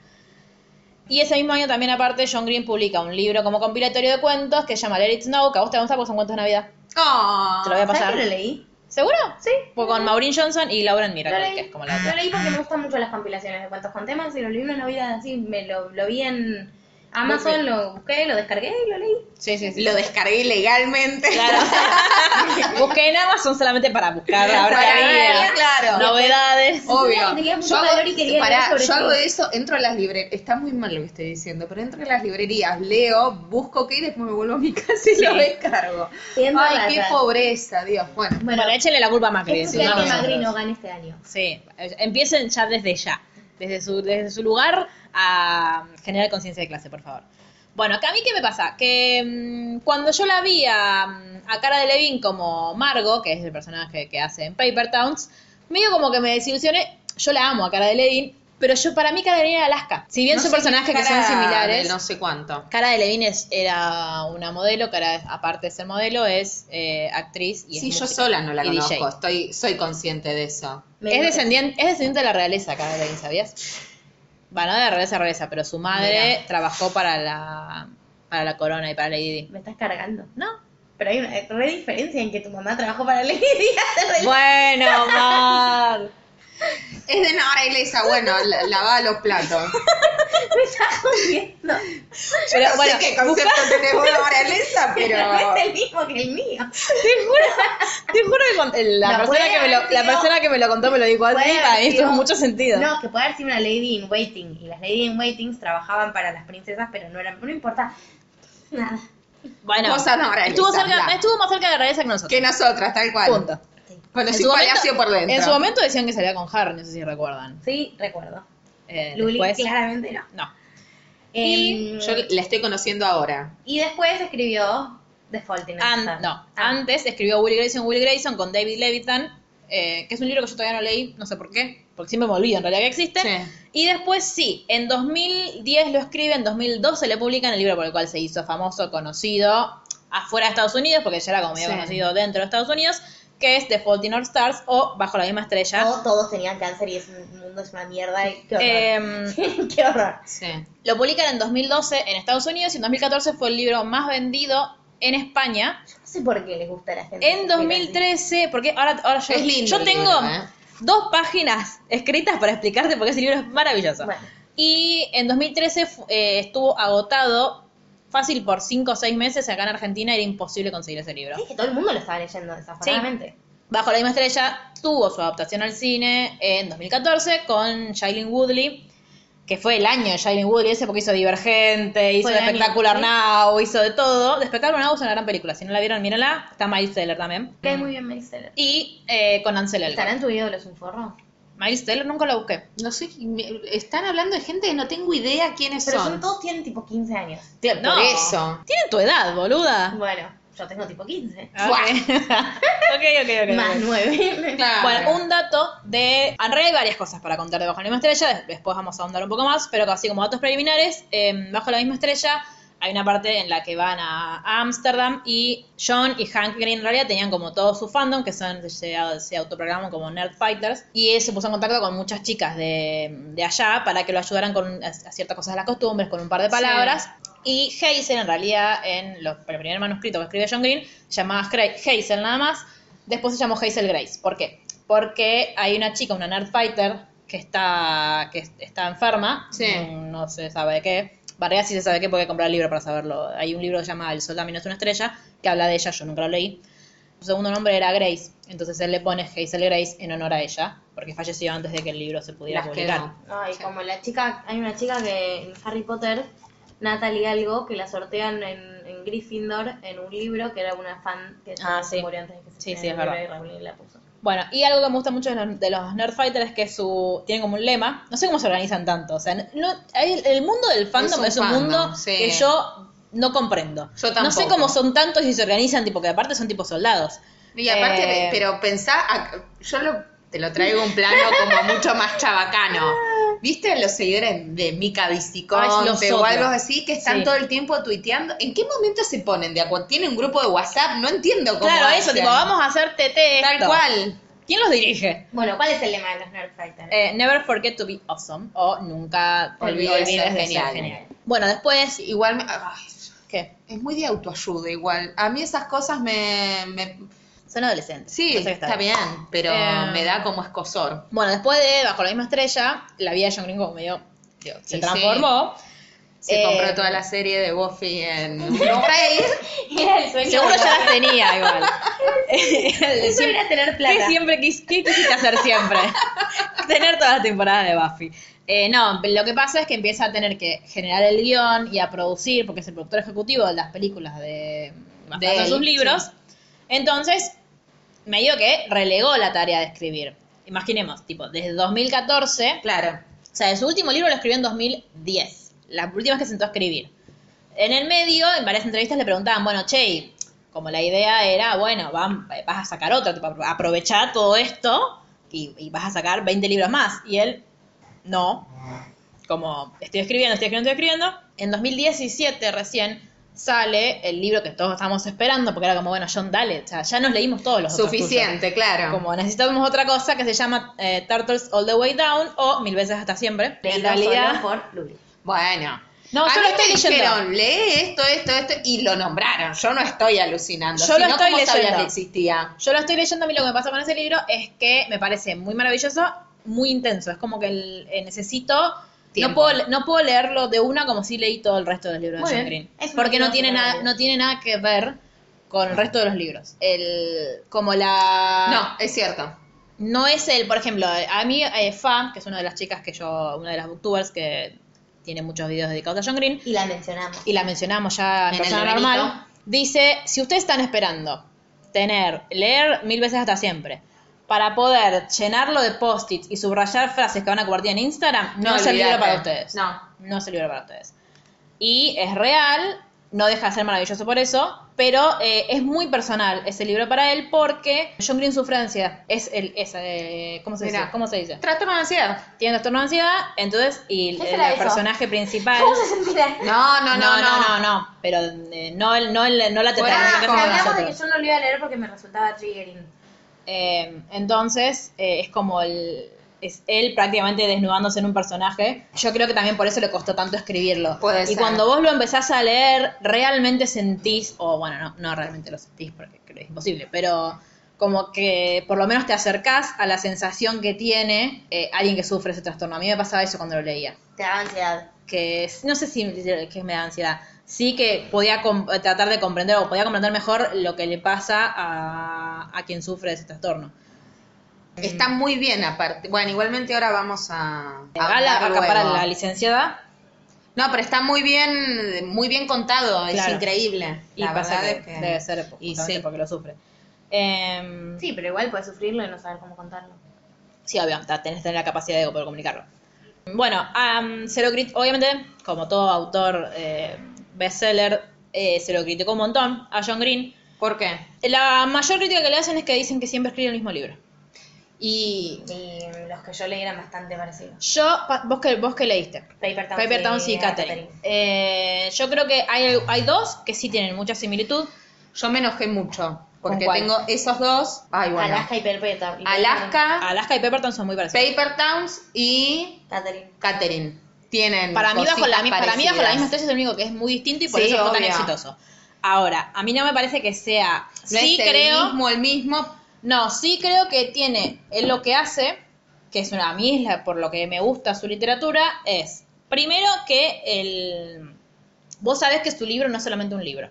Y ese mismo año también, aparte, John Green publica un libro como compilatorio de cuentos que se llama Let It Snow, que a vos te va a gustar porque son cuentos de Navidad. Oh, Te lo voy a ¿Sabes pasar. que lo leí? ¿Seguro? Sí. Fue con Maureen Johnson y Lauren Lo Miracle, que es como la Lo otra. leí porque me gustan mucho las compilaciones de cuentos con temas y lo leí una Navidad así, me lo, lo vi en Amazon, lo busqué, lo descargué y lo leí. Sí, sí, sí. Lo descargué legalmente. Claro. Busqué en Amazon solamente para buscar ahora Para claro. novedades. Obvio. Mucho Yo hago, y quería pará, leer sobre yo hago eso, entro a las librerías, está muy mal lo que estoy diciendo, pero entro a las librerías, leo, busco qué y después me vuelvo a mi casa y Sí. lo descargo. Siendo Ay, qué pobreza, Dios. Bueno, Bueno, échenle la culpa a Macri. Es si que. Macri no gane este año. Sí, empiecen ya desde ya, desde su, desde su lugar a generar conciencia de clase, por favor. Bueno, acá a mí qué me pasa, que mm, cuando yo la vi a, mm, a Cara de Levin como Margo, que es el personaje que hace en Paper Towns, medio como que me desilusioné, yo la amo a Cara de Levin, pero yo para mí Cara de Levin era Alaska. Si bien no son personajes que son similares, No sé cuánto. Cara de Levin es- era una modelo, Cara, aparte de ser modelo, es eh, actriz y Sí, es yo música sola no la conozco, DJ. estoy, soy consciente de eso. Me- Es descendiente, es descendiente de la realeza, Cara de Levin, ¿sabías? Bueno, no de la realeza realeza, pero su madre Mira. trabajó para la para la corona y para Lady Di. Me estás cargando. ¿No? Pero hay una re diferencia en que tu mamá trabajó para Lady Di. Bueno, Mar. Es de Nora Ilesa, bueno, la- lavaba los platos. Me estás jodiendo. Pero no bueno, sé qué concepto tenés vos de Nora Ilesa, pero... No es el mismo que el mío. te juro, te juro que con- la, No, persona que me lo, la persona que me lo contó me lo dijo así, mí tuvo sido- mucho sentido. No, que puede haber sido una Lady in Waiting. Y las Lady in Waitings trabajaban para las princesas, pero no eran. No importa. Nada. bueno, Cosa cerca, estuvo más cerca de la realeza que nosotros. Que nosotras, tal cual. Punto. Su Palacio momento- por dentro. En su momento decían que salía con Harry, no sé si recuerdan. Sí, recuerdo. Eh, Luli, después, claramente no. No. Y Yo la estoy conociendo ahora. y después escribió The Fault in An- no, Ah. antes escribió Willie Grayson, Willie Grayson con David Levitan, eh, que es un libro que yo todavía no leí, no sé por qué, porque siempre me olvido en realidad que existe. Sí. Y después sí, en 2010 lo escribe, en 2012 le publican el libro por el cual se hizo famoso, conocido afuera de Estados Unidos, porque ya era como medio Sí. conocido dentro de Estados Unidos, que es The Fault in Our Stars o Bajo la misma estrella. No, todos tenían cáncer y es un mundo es una mierda. y Qué horror. Em, Qué horror. Sí. lo publican en 2012 en Estados Unidos y en 2014 fue el libro más vendido en España. No sé por qué les gusta a la gente. En 2013, porque ahora, ahora yo, Es lindo yo tengo libro, ¿eh? dos páginas escritas para explicarte porque ese libro es maravilloso. Bueno. Y en 2013 fu- eh, estuvo agotado fácil por 5 o 6 meses acá en Argentina, era imposible conseguir ese libro. Es que todo el mundo lo estaba leyendo desafortunadamente. Bajo la misma estrella tuvo su adaptación al cine en 2014 con Shailene Woodley, que fue el año de Shailene Woodley, ese porque hizo Divergente, hizo año, Espectacular ¿sí? Now, hizo de todo. Espectacular Now es una gran película, si no la vieron, mírenla. Está Miles Teller también. Cae muy bien Mary Seller. Y eh, con Ansel Elgort. ¿Estará en tu video de los inforros? Miles Teller nunca la busqué. No sé, me- están hablando de gente que no tengo idea quiénes Pero son. son todos tienen tipo 15 años. No. eso. Tienen tu edad, boluda. Bueno, yo tengo tipo 15. Ok, ok, ok. ok, Más ok. 9. Claro. Bueno, un dato de... En realidad hay varias cosas para contar de Bajo la misma estrella, des- después vamos a ahondar un poco más, pero así como datos preliminares, eh, Bajo la misma estrella hay una parte en la que van a Ámsterdam y John y Hank Green en realidad tenían como todo su fandom, que son, se, se autoproclaman como Nerd Fighters, y él se puso en contacto con muchas chicas de, de allá para que lo ayudaran con a, a ciertas cosas de las costumbres, con un par de palabras. Y Hazel, en realidad, en los- el primer manuscrito que escribió John Green, se llamaba Hazel nada más. Después se llamó Hazel Grace. ¿Por qué? Porque hay una chica, una nerd fighter, que está, que está enferma. Sí. No, no se sabe de qué. Varea sí se sabe qué porque comprar el libro para saberlo. Hay un libro que se llama El Sol también es una estrella, que habla de ella, yo nunca lo leí. Su segundo nombre era Grace, entonces él le pone Hazel Grace en honor a ella, porque falleció antes de que el libro se pudiera Las publicar. quedó. Ay, como la chica, hay una chica que en Harry Potter, Natalie algo, que la sortean en, en Gryffindor en un libro que era una fan que Ah, se sí. murió antes de que se Sí, sí, es verdad. y Rowling la puso. Bueno, y algo que me gusta mucho de los, de los Nerd Fighters es que su tienen como un lema, no sé cómo se organizan tanto, o sea, no, el mundo del fandom Es es un un, mundo sí. que yo no comprendo. Yo No sé tampoco. cómo son tantos y se organizan, tipo que aparte son tipo soldados. Y aparte, Eh, pero pensá, yo lo- te lo traigo un plano como mucho más chabacano. ¿Viste los seguidores de Mica Viciconte los o algo así que están Sí. todo el tiempo tuiteando? ¿En qué momento se ponen de acuerdo? ¿Tienen un grupo de WhatsApp? No entiendo cómo Claro, eso, hacen. tipo, vamos a hacer TT. Tal esto. cual. ¿Quién los dirige? Bueno, ¿cuál es el lema de los Nerd Fighters? Eh, never forget to be awesome o nunca Olvides ser de genial. ser genial. Bueno, después, Igual, me- ay, ¿qué? es muy de autoayuda igual. A mí esas cosas me... me- Son adolescentes. sí, No sé qué está bien, pero Eh, me da como escosor. Bueno, después de Bajo la misma estrella, la vida de John Green como medio se Y transformó. Se Eh, compró toda la serie de Buffy en. Era el sueño. Seguro ya las tenía igual. Eso era tener ¿Qué plata. siempre quis- qué quisiste hacer siempre? tener todas las temporadas de Buffy. Eh, no, lo que pasa es que empieza a tener que generar el guion y a producir, porque es el productor ejecutivo de las películas de, De de sus libros. Entonces, medio que relegó la tarea de escribir. Imaginemos, tipo, desde 2014 Claro. o sea, su último libro lo escribió en 2010. La última vez que se sentó a escribir. En el medio, en varias entrevistas le preguntaban, bueno, Che, como la idea era, bueno, vam- vas a sacar otro, tipo, aprovechar todo esto y, y vas a sacar 20 libros más. Y él, no. Como, estoy escribiendo, estoy escribiendo, estoy escribiendo. En 2017 recién sale el libro que todos estábamos esperando, porque era como, bueno, John, dale, o sea, ya nos leímos todos los otros. Suficiente, claro. Como necesitamos otra cosa que se llama eh, Turtles All the Way Down o Mil veces hasta siempre. En realidad, por. Bueno. No, a yo mí lo estoy me leyendo. dijeron, lee esto, esto, esto, y lo nombraron. Yo no estoy alucinando. Yo lo no, estoy ¿cómo sabías leyendo. que existía? yo lo estoy leyendo. A mí lo que me pasa con ese libro es que me parece muy maravilloso, muy intenso. Es como que el- eh, necesito. Tiempo. No puedo, no puedo leerlo de una como si leí todo el resto del libro de Muy John. Green. Porque no tiene, nada, no tiene nada que ver con el resto de los libros. El, como la. No, es cierto. No es el, por ejemplo, a mí eh, Fa, que es una de las chicas que yo, una de las booktubers que tiene muchos videos dedicados a John Green, Y la mencionamos. y la mencionamos ya en, persona de normal, dice, si ustedes están esperando tener, leer mil veces hasta siempre, para poder llenarlo de post-its y subrayar frases que van a compartir en Instagram, no, No, es el libro para ustedes. No. No es el libro para ustedes. y es real, no deja de ser maravilloso por eso, pero eh, es muy personal ese libro para él porque John Green sufre de ansiedad. Es el, es, eh, ¿cómo, se dice? ¿cómo se dice? Trastorno de ansiedad. Tiene trastorno de ansiedad, entonces, y ¿Qué el, personaje principal... ¿Cómo se sentirá? No, no, no, no. no, no, pero eh, no, no, no la que hacemos Hablamos de que nosotros. yo no lo iba a leer porque me resultaba triggering. Eh, entonces, eh, es como el. Es él prácticamente desnudándose en un personaje. Yo creo que también por eso le costó tanto escribirlo. Puede y ser. cuando vos lo empezás a leer, realmente sentís, o bueno, no, no realmente lo sentís porque creo que es imposible, pero como que por lo menos te acercás a la sensación que tiene eh, alguien que sufre ese trastorno. A mí me pasaba eso cuando lo leía. Te daba ansiedad. Que es- no sé si que me da ansiedad. Sí que podía com- tratar de comprender o podía comprender mejor lo que le pasa a, a quien sufre de ese trastorno. Está muy bien aparte. Bueno, igualmente ahora vamos a... a Gala hablar acá para la licenciada. No, pero está muy bien, muy bien contado, es increíble. Y la pasa verdad que, es que debe ser y justamente sí. porque lo sufre. Em, Sí, pero igual puedes sufrirlo y no saber cómo contarlo. Sí, obvio, ta- tenés que tener la capacidad de poder comunicarlo. Bueno, am, se lo crit- obviamente, como todo autor eh, bestseller, eh, se lo criticó un montón a John Green. ¿Por qué? La mayor crítica que le hacen es que dicen que siempre escribe el mismo libro. Y Y los que yo leí eran bastante parecidos. Yo, vos que, vos que leíste, Paper Towns, Paper Towns y Catherine. Eh, yo creo que hay, hay dos que sí tienen mucha similitud. yo me enojé mucho porque tengo esos dos. Ay, bueno. Alaska y Paper Towns. Alaska, Alaska y Pepperton son muy parecidos. Paper Towns y Catherine. Catherine. Tienen Para mí, bajo la, para mí bajo la misma estrella es el único que es muy distinto y por Sí, eso fue tan exitoso. Ahora, a mí no me parece que sea. No sí es el creo. mismo, el mismo. No, sí creo que tiene. Él lo que hace, que es una a mí es la- por lo que me gusta su literatura, es. Primero que el. Vos sabés que su libro no es solamente un libro.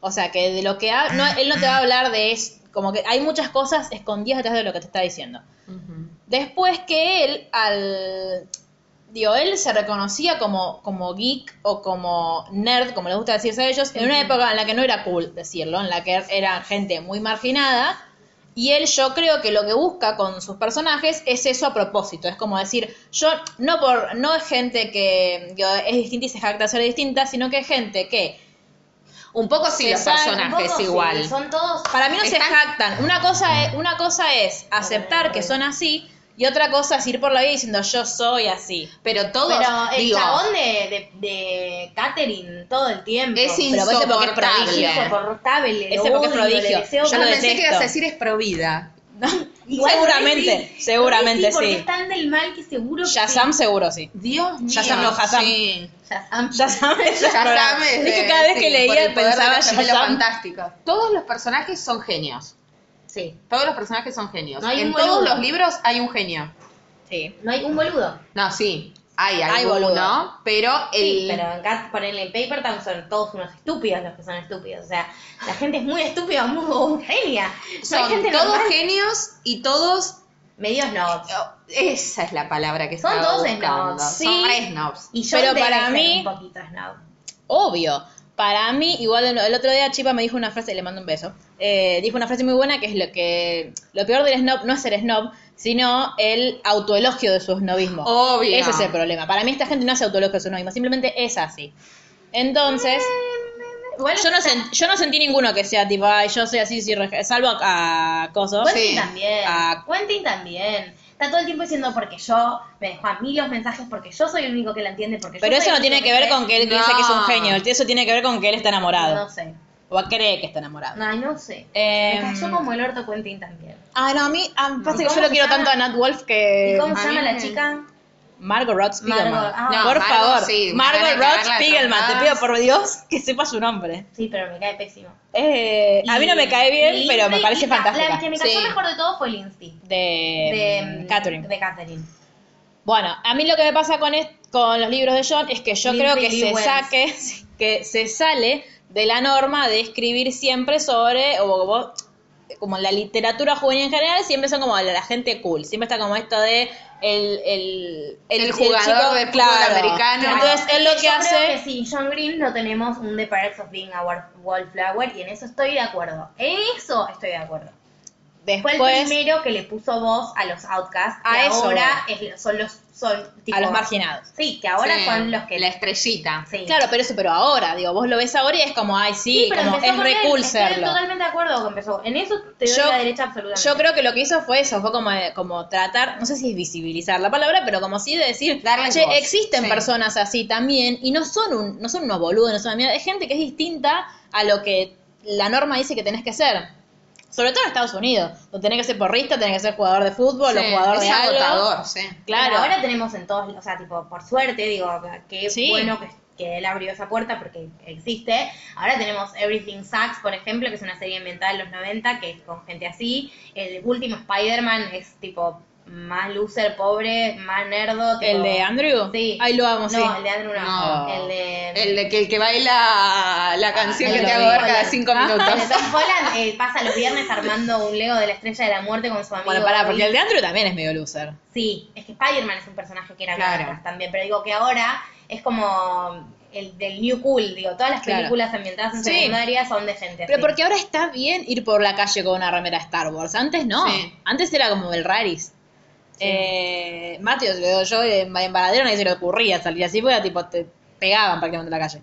O sea, que de lo que ha- no, él no te va a hablar de es como que hay muchas cosas escondidas detrás de lo que te está diciendo. Después que él, al. Digo, él se reconocía como, como geek o como nerd, como les gusta decirse a ellos, en una época en la que no era cool decirlo, en la que era gente muy marginada. Y él, yo creo que lo que busca con sus personajes es eso a propósito. Es como decir, yo no por no es gente que es distinta y se jacta de ser distinta, sino que es gente que Un poco sí los personajes poco igual. sí, son todos. Para mí no se jactan. Una cosa es, una cosa es aceptar que son así y otra cosa es ir por la vida diciendo yo soy así. Pero todos, Pero el digo, chabón de, de, de Catherine todo el tiempo. es Pero vos sé por qué es insoportable. prodigio. Insoportable. le Ese porque es prodigio. deseo Yo mal. pensé que detesto. ibas a decir es provida. Igual seguramente, sí, seguramente sí. Porque sí. es tan del mal que seguro que Shazam seguro sí. Dios mío. Shazam no, Shazam. Sí. Shazam. Shazam es Shazam es que cada vez sí, que leía pensaba Shazam. fantásticos. Todos los personajes son genios. Sí. Todos los personajes son genios. No hay en un todos boludo. los libros hay un genio. Sí. No hay un boludo. No, sí. Hay Hay alguno, boludo. pero el Sí, pero en Cat, ponele el Paper Town son todos unos estúpidos los que son estúpidos. O sea, la gente es muy estúpida, muy genia. No hay son gente todos normal. genios y todos Medios no. esa es la palabra que Son estaba todos buscando. snobs. Son Sí. re snobs. Y yo Pero para mí- un poquito snob. Obvio. Para mí, igual el, el otro día Chipa me dijo una frase, le mando un beso. eh, dijo una frase muy buena que es lo que lo peor del snob no es ser snob, sino el autoelogio de su snobismo. Obvio. Ese es el problema. Para mí esta gente no hace autoelogio de su snobismo, simplemente es así. Entonces, Igual yo no, está- sen- yo no sentí ninguno que sea tipo, ay, yo soy así, salvo a, a Coso. Quentin Sí. también. Ah. Quentin también. Está todo el tiempo diciendo porque yo, me dejó a mí los mensajes porque yo soy el único que la entiende, porque yo Pero eso no tiene que ver con que él No. dice que es un genio, eso tiene que ver con que él está enamorado. No sé. O cree que está enamorado. Ay, no sé. Em, Me cayó como el orto Quentin también. Ah, no, a mí, ah, pasa que yo lo quiero llama? tanto a Nat Wolf que... ¿Y cómo se llama la chica? Margot Roth Spiegelman. Margot, ah. No, por Margot, favor, sí, Margot las Spiegelman, te pido por Dios que sepa su nombre. Sí, pero me cae pésimo. Eh, a mí no me cae bien, pero me parece y la- fantástica. La que me cayó Sí. mejor de todo fue Lindsay. De, De mm, mm, Catherine. De Catherine. Bueno, a mí lo que me pasa con, es- con los libros de John es que yo Lindsay creo que se saque, que se sale de la norma de escribir siempre sobre, o como, como en la literatura juvenil en general, siempre son como la, la gente cool, siempre está como esto de el, el, El jugador de fútbol americano. Entonces él lo que Yo hace... creo que sí, John Green no tenemos un The Perks of Being a Wallflower y en eso estoy de acuerdo. En eso estoy de acuerdo. Fue el primero que le puso voz a los outcasts, que A eso ahora es- son los son tipo, a los marginados. Sí, que ahora Sí, son los que La estrellita. sí. Claro, pero eso, pero ahora, digo, vos lo ves ahora y es como, ay, sí, pero como es con re él, cool estoy totalmente de acuerdo con que empezó. En eso te doy Yo- la derecha absolutamente. Yo creo que lo que hizo fue eso, fue como, como tratar, no sé si es visibilizar la palabra, pero como sí de decir, Darles che, voz, existen sí. personas así también y no son un, no son unos boludos, no son una mierda, es gente que es distinta a lo que la norma dice que tenés que ser. Sobre todo en Estados Unidos, donde tenés que ser porrista, tenés que ser jugador de fútbol o jugador es de algo. agotador, sí. Claro. Pero ahora tenemos en todos, o sea, tipo, por suerte, digo, Sí. bueno que, que él abrió esa puerta porque existe. Ahora tenemos Everything Sucks, por ejemplo, que es una serie inventada en los 90, que es con gente así. El último Spider-Man es tipo más loser, pobre, más nerdo. tipo- ¿El de Andrew? Sí. Ay, lo amo, no, sí. el de Andrew no. No. El de... El de que, el que baila la canción no que te hago ver cada cinco Ah, minutos. El de Tom Holland eh, pasa los viernes armando un Lego de la Estrella de la Muerte con su amigo. Bueno, pará, porque el de Andrew también es medio loser. Sí, es que Spider-Man es un personaje que era Claro. claro. también, pero digo que ahora es como el del New Cool, digo, todas las Claro. películas ambientadas en Sí. secundaria son de gente Pero así. porque ahora está bien ir por la calle con una remera de Star Wars. Antes no. Sí. Antes era como el raris. Eh, Mateo, yo, yo en, en Varadero nadie se le ocurría salir así, porque tipo te pegaban prácticamente en la calle.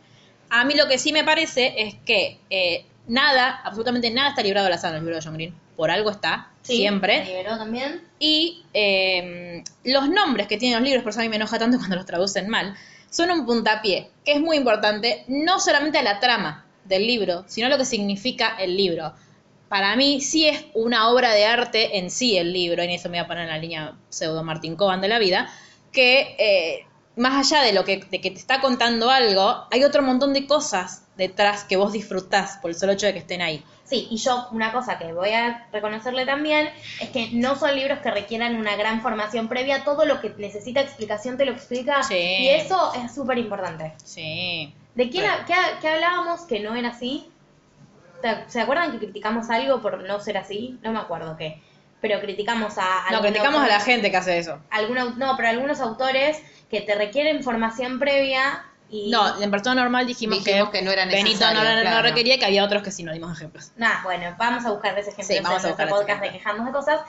A mí lo que sí me parece es que eh, nada, absolutamente nada está librado al azar en el libro de John Green. Por algo está, Sí, siempre. se liberó también. Y eh, los nombres que tienen los libros, por eso a mí me enoja tanto cuando los traducen mal, son un puntapié, que es muy importante, no solamente a la trama del libro, sino a lo que significa el libro. Para mí sí es una obra de arte en sí el libro, y en eso me voy a poner en la línea pseudo Martín Coban de la vida, que eh, más allá de lo que, de que te está contando algo, hay otro montón de cosas detrás que vos disfrutás por el solo hecho de que estén ahí. Sí, y yo una cosa que voy a reconocerle también es que no son libros que requieran una gran formación previa, todo lo que necesita explicación te lo explica Sí. y eso es súper importante. Sí. ¿De quién, Bueno. qué, qué hablábamos que no era así? ¿Te- ¿Se acuerdan que criticamos algo por no ser así? No me acuerdo qué. Pero criticamos a... No, criticamos a la gente que hace eso. algún no, pero algunos autores que te requieren formación previa y... No, en persona normal dijimos, Dijimos que no era Benito necesario, no, no claro. requería y que había otros que sí nos dimos ejemplos. Nada, bueno, vamos a buscar de ese ejemplo Sí, vamos a en buscar nuestro ese podcast de quejarnos de cosas.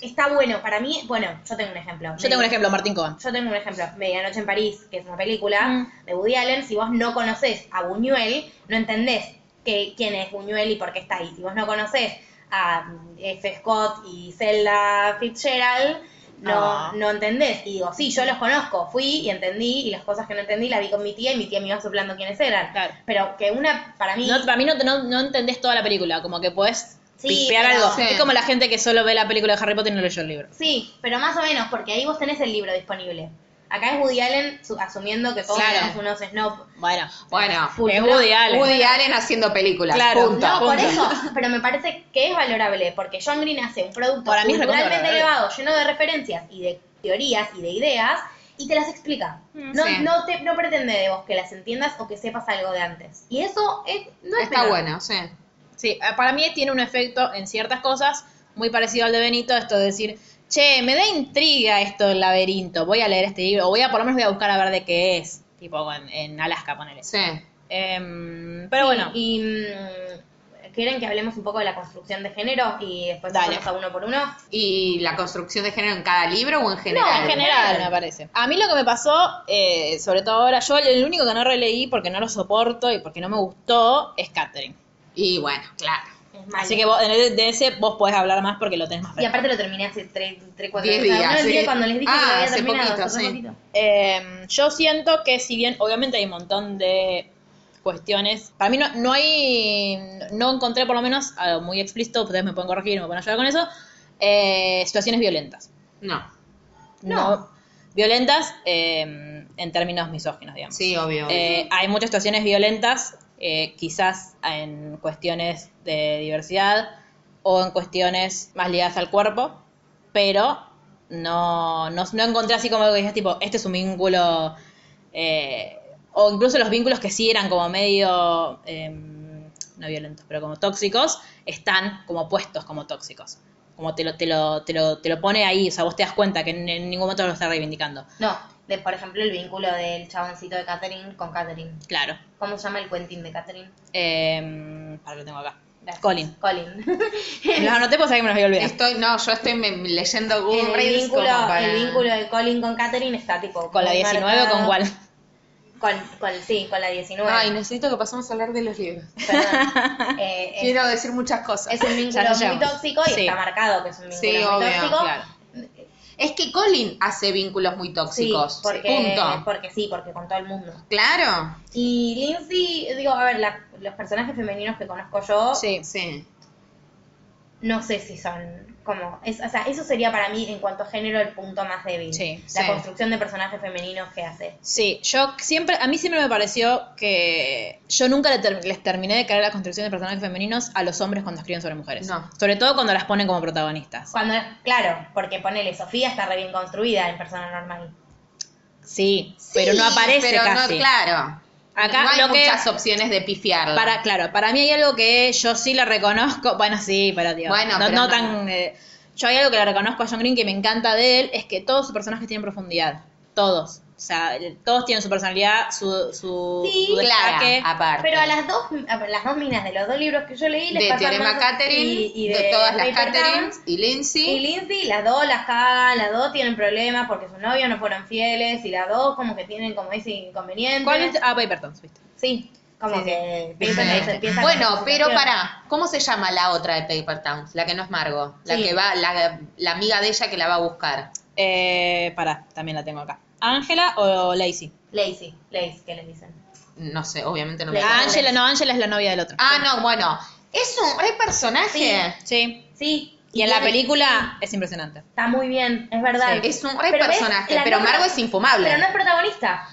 Está bueno, para mí, bueno, yo tengo un ejemplo. Yo tengo un ejemplo, Martín Coban. Yo tengo un ejemplo, Medianoche en París, que es una película Mm. de Woody Allen. Si vos no conocés a Buñuel, no entendés que, quién es Buñuel y por qué está ahí. Si vos no conocés a F. Scott y Zelda Fitzgerald, no, Ah. no entendés. Y digo, sí, yo los conozco, fui y entendí, y las cosas que no entendí las vi con mi tía, y mi tía me iba soplando quiénes eran. Claro. Pero que una, para mí... No, para mí no, no, no entendés toda la película, como que podés Sí, pero- algo. Sí. Es como la gente que solo ve la película de Harry Potter y no leyó el libro. Sí, pero más o menos, porque ahí vos tenés el libro disponible. Acá es Woody Allen su- asumiendo que todos Claro. somos unos snob. Bueno, Bueno, es. Woody Allen. Woody Allen haciendo películas. Claro. punto. No, por eso, pero me parece que es valorable, porque John Green hace un producto Para mí culturalmente elevado, lleno de referencias y de teorías y de ideas, y te las explica. No, Sí. no, te, no pretende de vos que las entiendas o que sepas algo de antes. Y eso es, no es Está menor. bueno, sí. Sí, eh, para mí tiene un efecto en ciertas cosas muy parecido al de Benito, esto de decir, che, me da intriga esto del laberinto, voy a leer este libro, o voy a, por lo menos voy a buscar a ver de qué es, tipo en, en Alaska, ponele. Sí. Em, pero Sí, bueno, Y mm, quieren que hablemos un poco de la construcción de género y después Dale. pasamos a uno por uno. ¿Y la construcción de género en cada libro o en general? No, en general, me parece. A mí lo que me pasó, eh, sobre todo ahora, yo el único que no releí porque no lo soporto y porque no me gustó es Catherine. Y bueno, claro. Es malo. Así que vos, de ese vos podés hablar más porque lo tenés más Y fresco. aparte lo terminé hace 3, 4 Diez días. días, no sí. cuando les dije Ah, que lo había hace terminado. poquito, hace sí. poquito. Eh, yo siento que si bien obviamente hay un montón de cuestiones, para mí no, no hay, no encontré por lo menos algo muy explícito, ustedes me pueden corregir, me pueden ayudar con eso, eh, situaciones violentas. No. No. violentas eh, en términos misóginos, digamos. Sí, obvio. Eh, hay muchas situaciones violentas, eh, quizás en cuestiones de diversidad o en cuestiones más ligadas al cuerpo, pero no, no, no encontré así como que dices, tipo, este es un vínculo, eh, o incluso los vínculos que sí eran como medio, eh, no violentos, pero como tóxicos, están como puestos como tóxicos. Como te lo, te lo, te lo, te lo pone ahí, o sea, vos te das cuenta que en, en ningún momento lo está reivindicando. No, de, por ejemplo, el vínculo del chaboncito de Catherine con Catherine. Claro. ¿Cómo se llama el Quentin de Catherine? Eh, para lo tengo acá. Gracias. Colin. Colin. Los anoté porque sabía que me los había olvidado. Estoy, no, yo estoy me- leyendo Google el, vínculo, como para- el vínculo de Colin con Catherine está tipo. ¿Con la muy 19 o marcado. con cuál? Con, con- sí, con la 19. Ay, necesito que pasemos a hablar de los libros. Perdón. Eh, es- Quiero decir muchas cosas. es, un vínculo muy tóxico y Sí. está marcado que es un vínculo Sí, muy obvio, tóxico. claro. Es que Colin hace vínculos muy Sí, tóxicos. porque, Punto. porque sí, porque con todo el mundo. Claro. Y Lindsay, digo, a ver, la- los personajes femeninos que conozco yo, Sí. Sí. no sé si son como, es, o sea, eso sería para mí en cuanto a género el punto más débil. Sí, la sí. construcción de personajes femeninos que hace. Sí, yo siempre, a mí siempre me pareció que yo nunca le ter- les terminé de caer la construcción de personajes femeninos a los hombres cuando escriben sobre mujeres. No. Sobre todo cuando las ponen como protagonistas. Cuando, claro, porque ponele, Sofía está re bien construida en persona normal. Sí, pero no Sí, aparece pero no, casi. claro. Acá no hay lo que- muchas opciones de pifiarla. Para, claro, para mí hay algo que yo sí le reconozco. Bueno, sí, pero tío. Bueno, no, pero no no. tan. eh, yo hay algo que le reconozco a John Green que me encanta de él, es que todos sus personajes tienen profundidad. Todos. O sea, todos tienen su personalidad, su, su, Sí, su aparte. Pero a las dos, a las dos minas de los dos libros que yo leí les de Teorema Catherine, y- y de, todas las Towns. y Lindsay. Y Lindsay, las dos las cagan, las dos tienen problemas porque sus novios no fueron fieles y las dos como que tienen como ese inconveniente. ¿Cuál es? Ah, Paper Towns, ¿viste? Sí, como Sí, que Sí. Paper Bueno, pero para, ¿cómo se llama la otra de Paper Towns? La que no es Margo, la que va, la, la amiga de ella que la va a buscar. Eh, pará, también la tengo acá. ¿Ángela o Lacey? Lazy, Lazy, ¿qué le dicen? No sé, obviamente no me acuerdo. Ángela, no, Ángela es la novia del otro. Ah, no, bueno, es un re personaje. Sí. Sí. Y en la tiene- película es impresionante. Está muy bien, es verdad. Sí, es un re Pero ves, personaje, la pero Margo es infumable. Pero no es protagonista.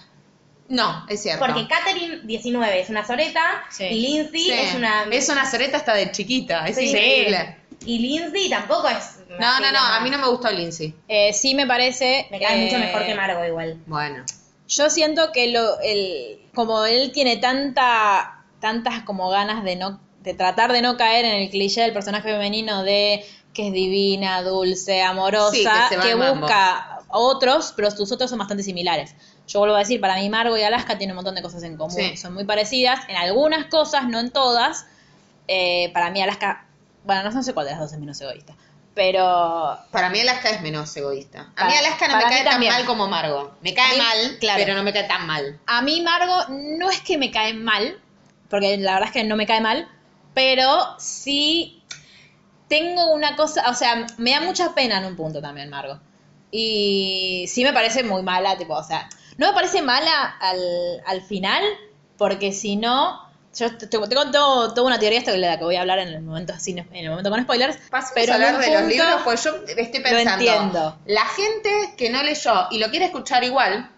No, es cierto. Porque Catherine 19 es una soreta Sí. y Lindsay Sí. es una... Es una soreta hasta de chiquita, es Sí. increíble. Y Lindsay tampoco es... No, no, no, a mí no me gustó Lindsay. Eh, sí me parece... Me cae eh, mucho mejor que Margo igual. Bueno. Yo siento que lo, el, como él tiene tanta, tantas como ganas de no, de tratar de no caer en el cliché del personaje femenino de que es divina, dulce, amorosa, Sí, que busca otros, pero sus otros son bastante similares. Yo vuelvo a decir, para mí Margo y Alaska tienen un montón de cosas en común. Sí. Son muy parecidas en algunas cosas, no en todas. Eh, para mí Alaska, bueno, no sé cuál de las dos es menos egoísta, pero Para mí Alaska es menos egoísta. A mí Alaska no me cae tan también. mal como Margo. Me cae mí, mal, claro. pero no me cae tan mal. A mí Margo no es que me cae mal, porque la verdad es que no me cae mal, pero sí tengo una cosa, o sea, me da mucha pena en un punto también Margo. Y sí me parece muy mala, tipo, o sea, no me parece mala al, al final, porque si no, yo te- tengo, toda una teoría esta de la que voy a hablar en el momento, sin- en el momento con spoilers, Pasemos pero a en hablar un de los punto- libros, pues yo estoy lo pensando. entiendo. La gente que no leyó y lo quiere escuchar igual,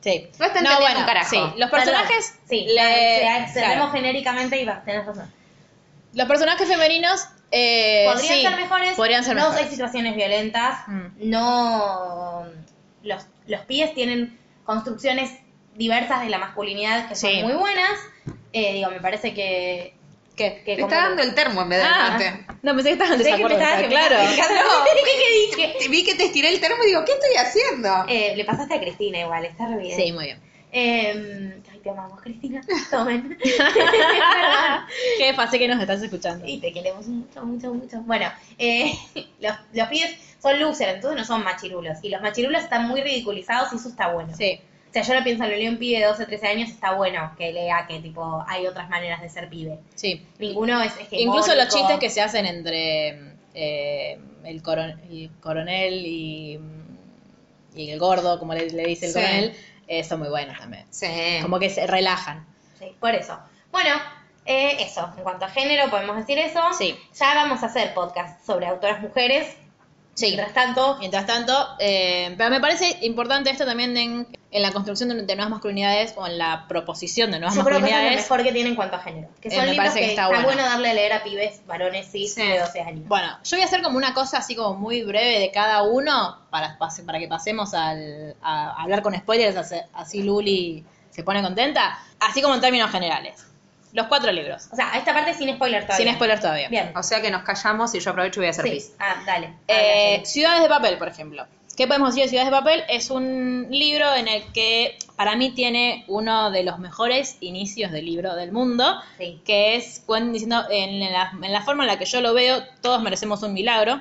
Sí. No está entendiendo un carajo. Sí, los personajes. Sí, le- claro. genéricamente y va, tenés razón. Los personajes femeninos. eh, Podrían sí, ser mejores. Podrían ser no mejores. hay situaciones violentas. Mm. No. Los, los pies tienen construcciones diversas de la masculinidad que son Sí. muy buenas. Eh, digo, me parece que. ¿Qué? que te como- está dando el termo en vez del Ah, mate. no, pensé que estaban en Sé que me desacuerdo. estaba- está que me claro. estaba explicando. ¿Qué dije? Vi que te estiré el termo y digo, ¿qué estoy haciendo? Eh, le pasaste a Cristina igual, está re bien. Sí, muy bien. Eh, ay, te amamos, Cristina. Tomen. Qué fácil que nos estás escuchando. Y te queremos mucho, mucho, mucho. Bueno, eh, los, los pibes son losers, entonces no son machirulos. Y los machirulos están muy ridiculizados y eso está bueno. Sí. O sea, yo lo pienso, lo leo un pibe de 12, 13 años, está bueno que lea que tipo hay otras maneras de ser pibe. Sí. Ninguno es. Incluso los chistes que se hacen entre eh, el, coron- el coronel y, y el gordo, como le, le dice el Sí. coronel, eh, son muy buenos también. Sí. Como que se relajan. Sí, por eso. Bueno, eh, eso. En cuanto a género, podemos decir eso. Sí. Ya vamos a hacer podcast sobre autoras mujeres. Sí. Mientras tanto, Mientras tanto, eh, pero me parece importante esto también en, en la construcción de, de nuevas masculinidades o en la proposición de nuevas yo creo que es lo masculinidades. mejor que tiene en cuanto a género. Que Eh, me libros parece que, que está está, bueno. bueno. darle a leer a pibes varones cis Sí. de 12 años. Bueno, yo voy a hacer como una cosa así como muy breve de cada uno para, para que pasemos al, a hablar con spoilers, así Luli se pone contenta, así como en términos generales. Los cuatro libros, O sea, esta parte sin spoiler todavía. sin spoilers todavía. Bien. O sea que nos callamos y yo aprovecho y voy a hacer Sí. pis. Ah, dale. Eh, Habla, Ciudades de papel, por ejemplo, ¿Qué podemos decir de Ciudades de Papel? Es un libro en el que para mí tiene uno de los mejores inicios de libro del mundo, Sí. que es diciendo, en la, en la forma en la que yo lo veo, todos merecemos un milagro,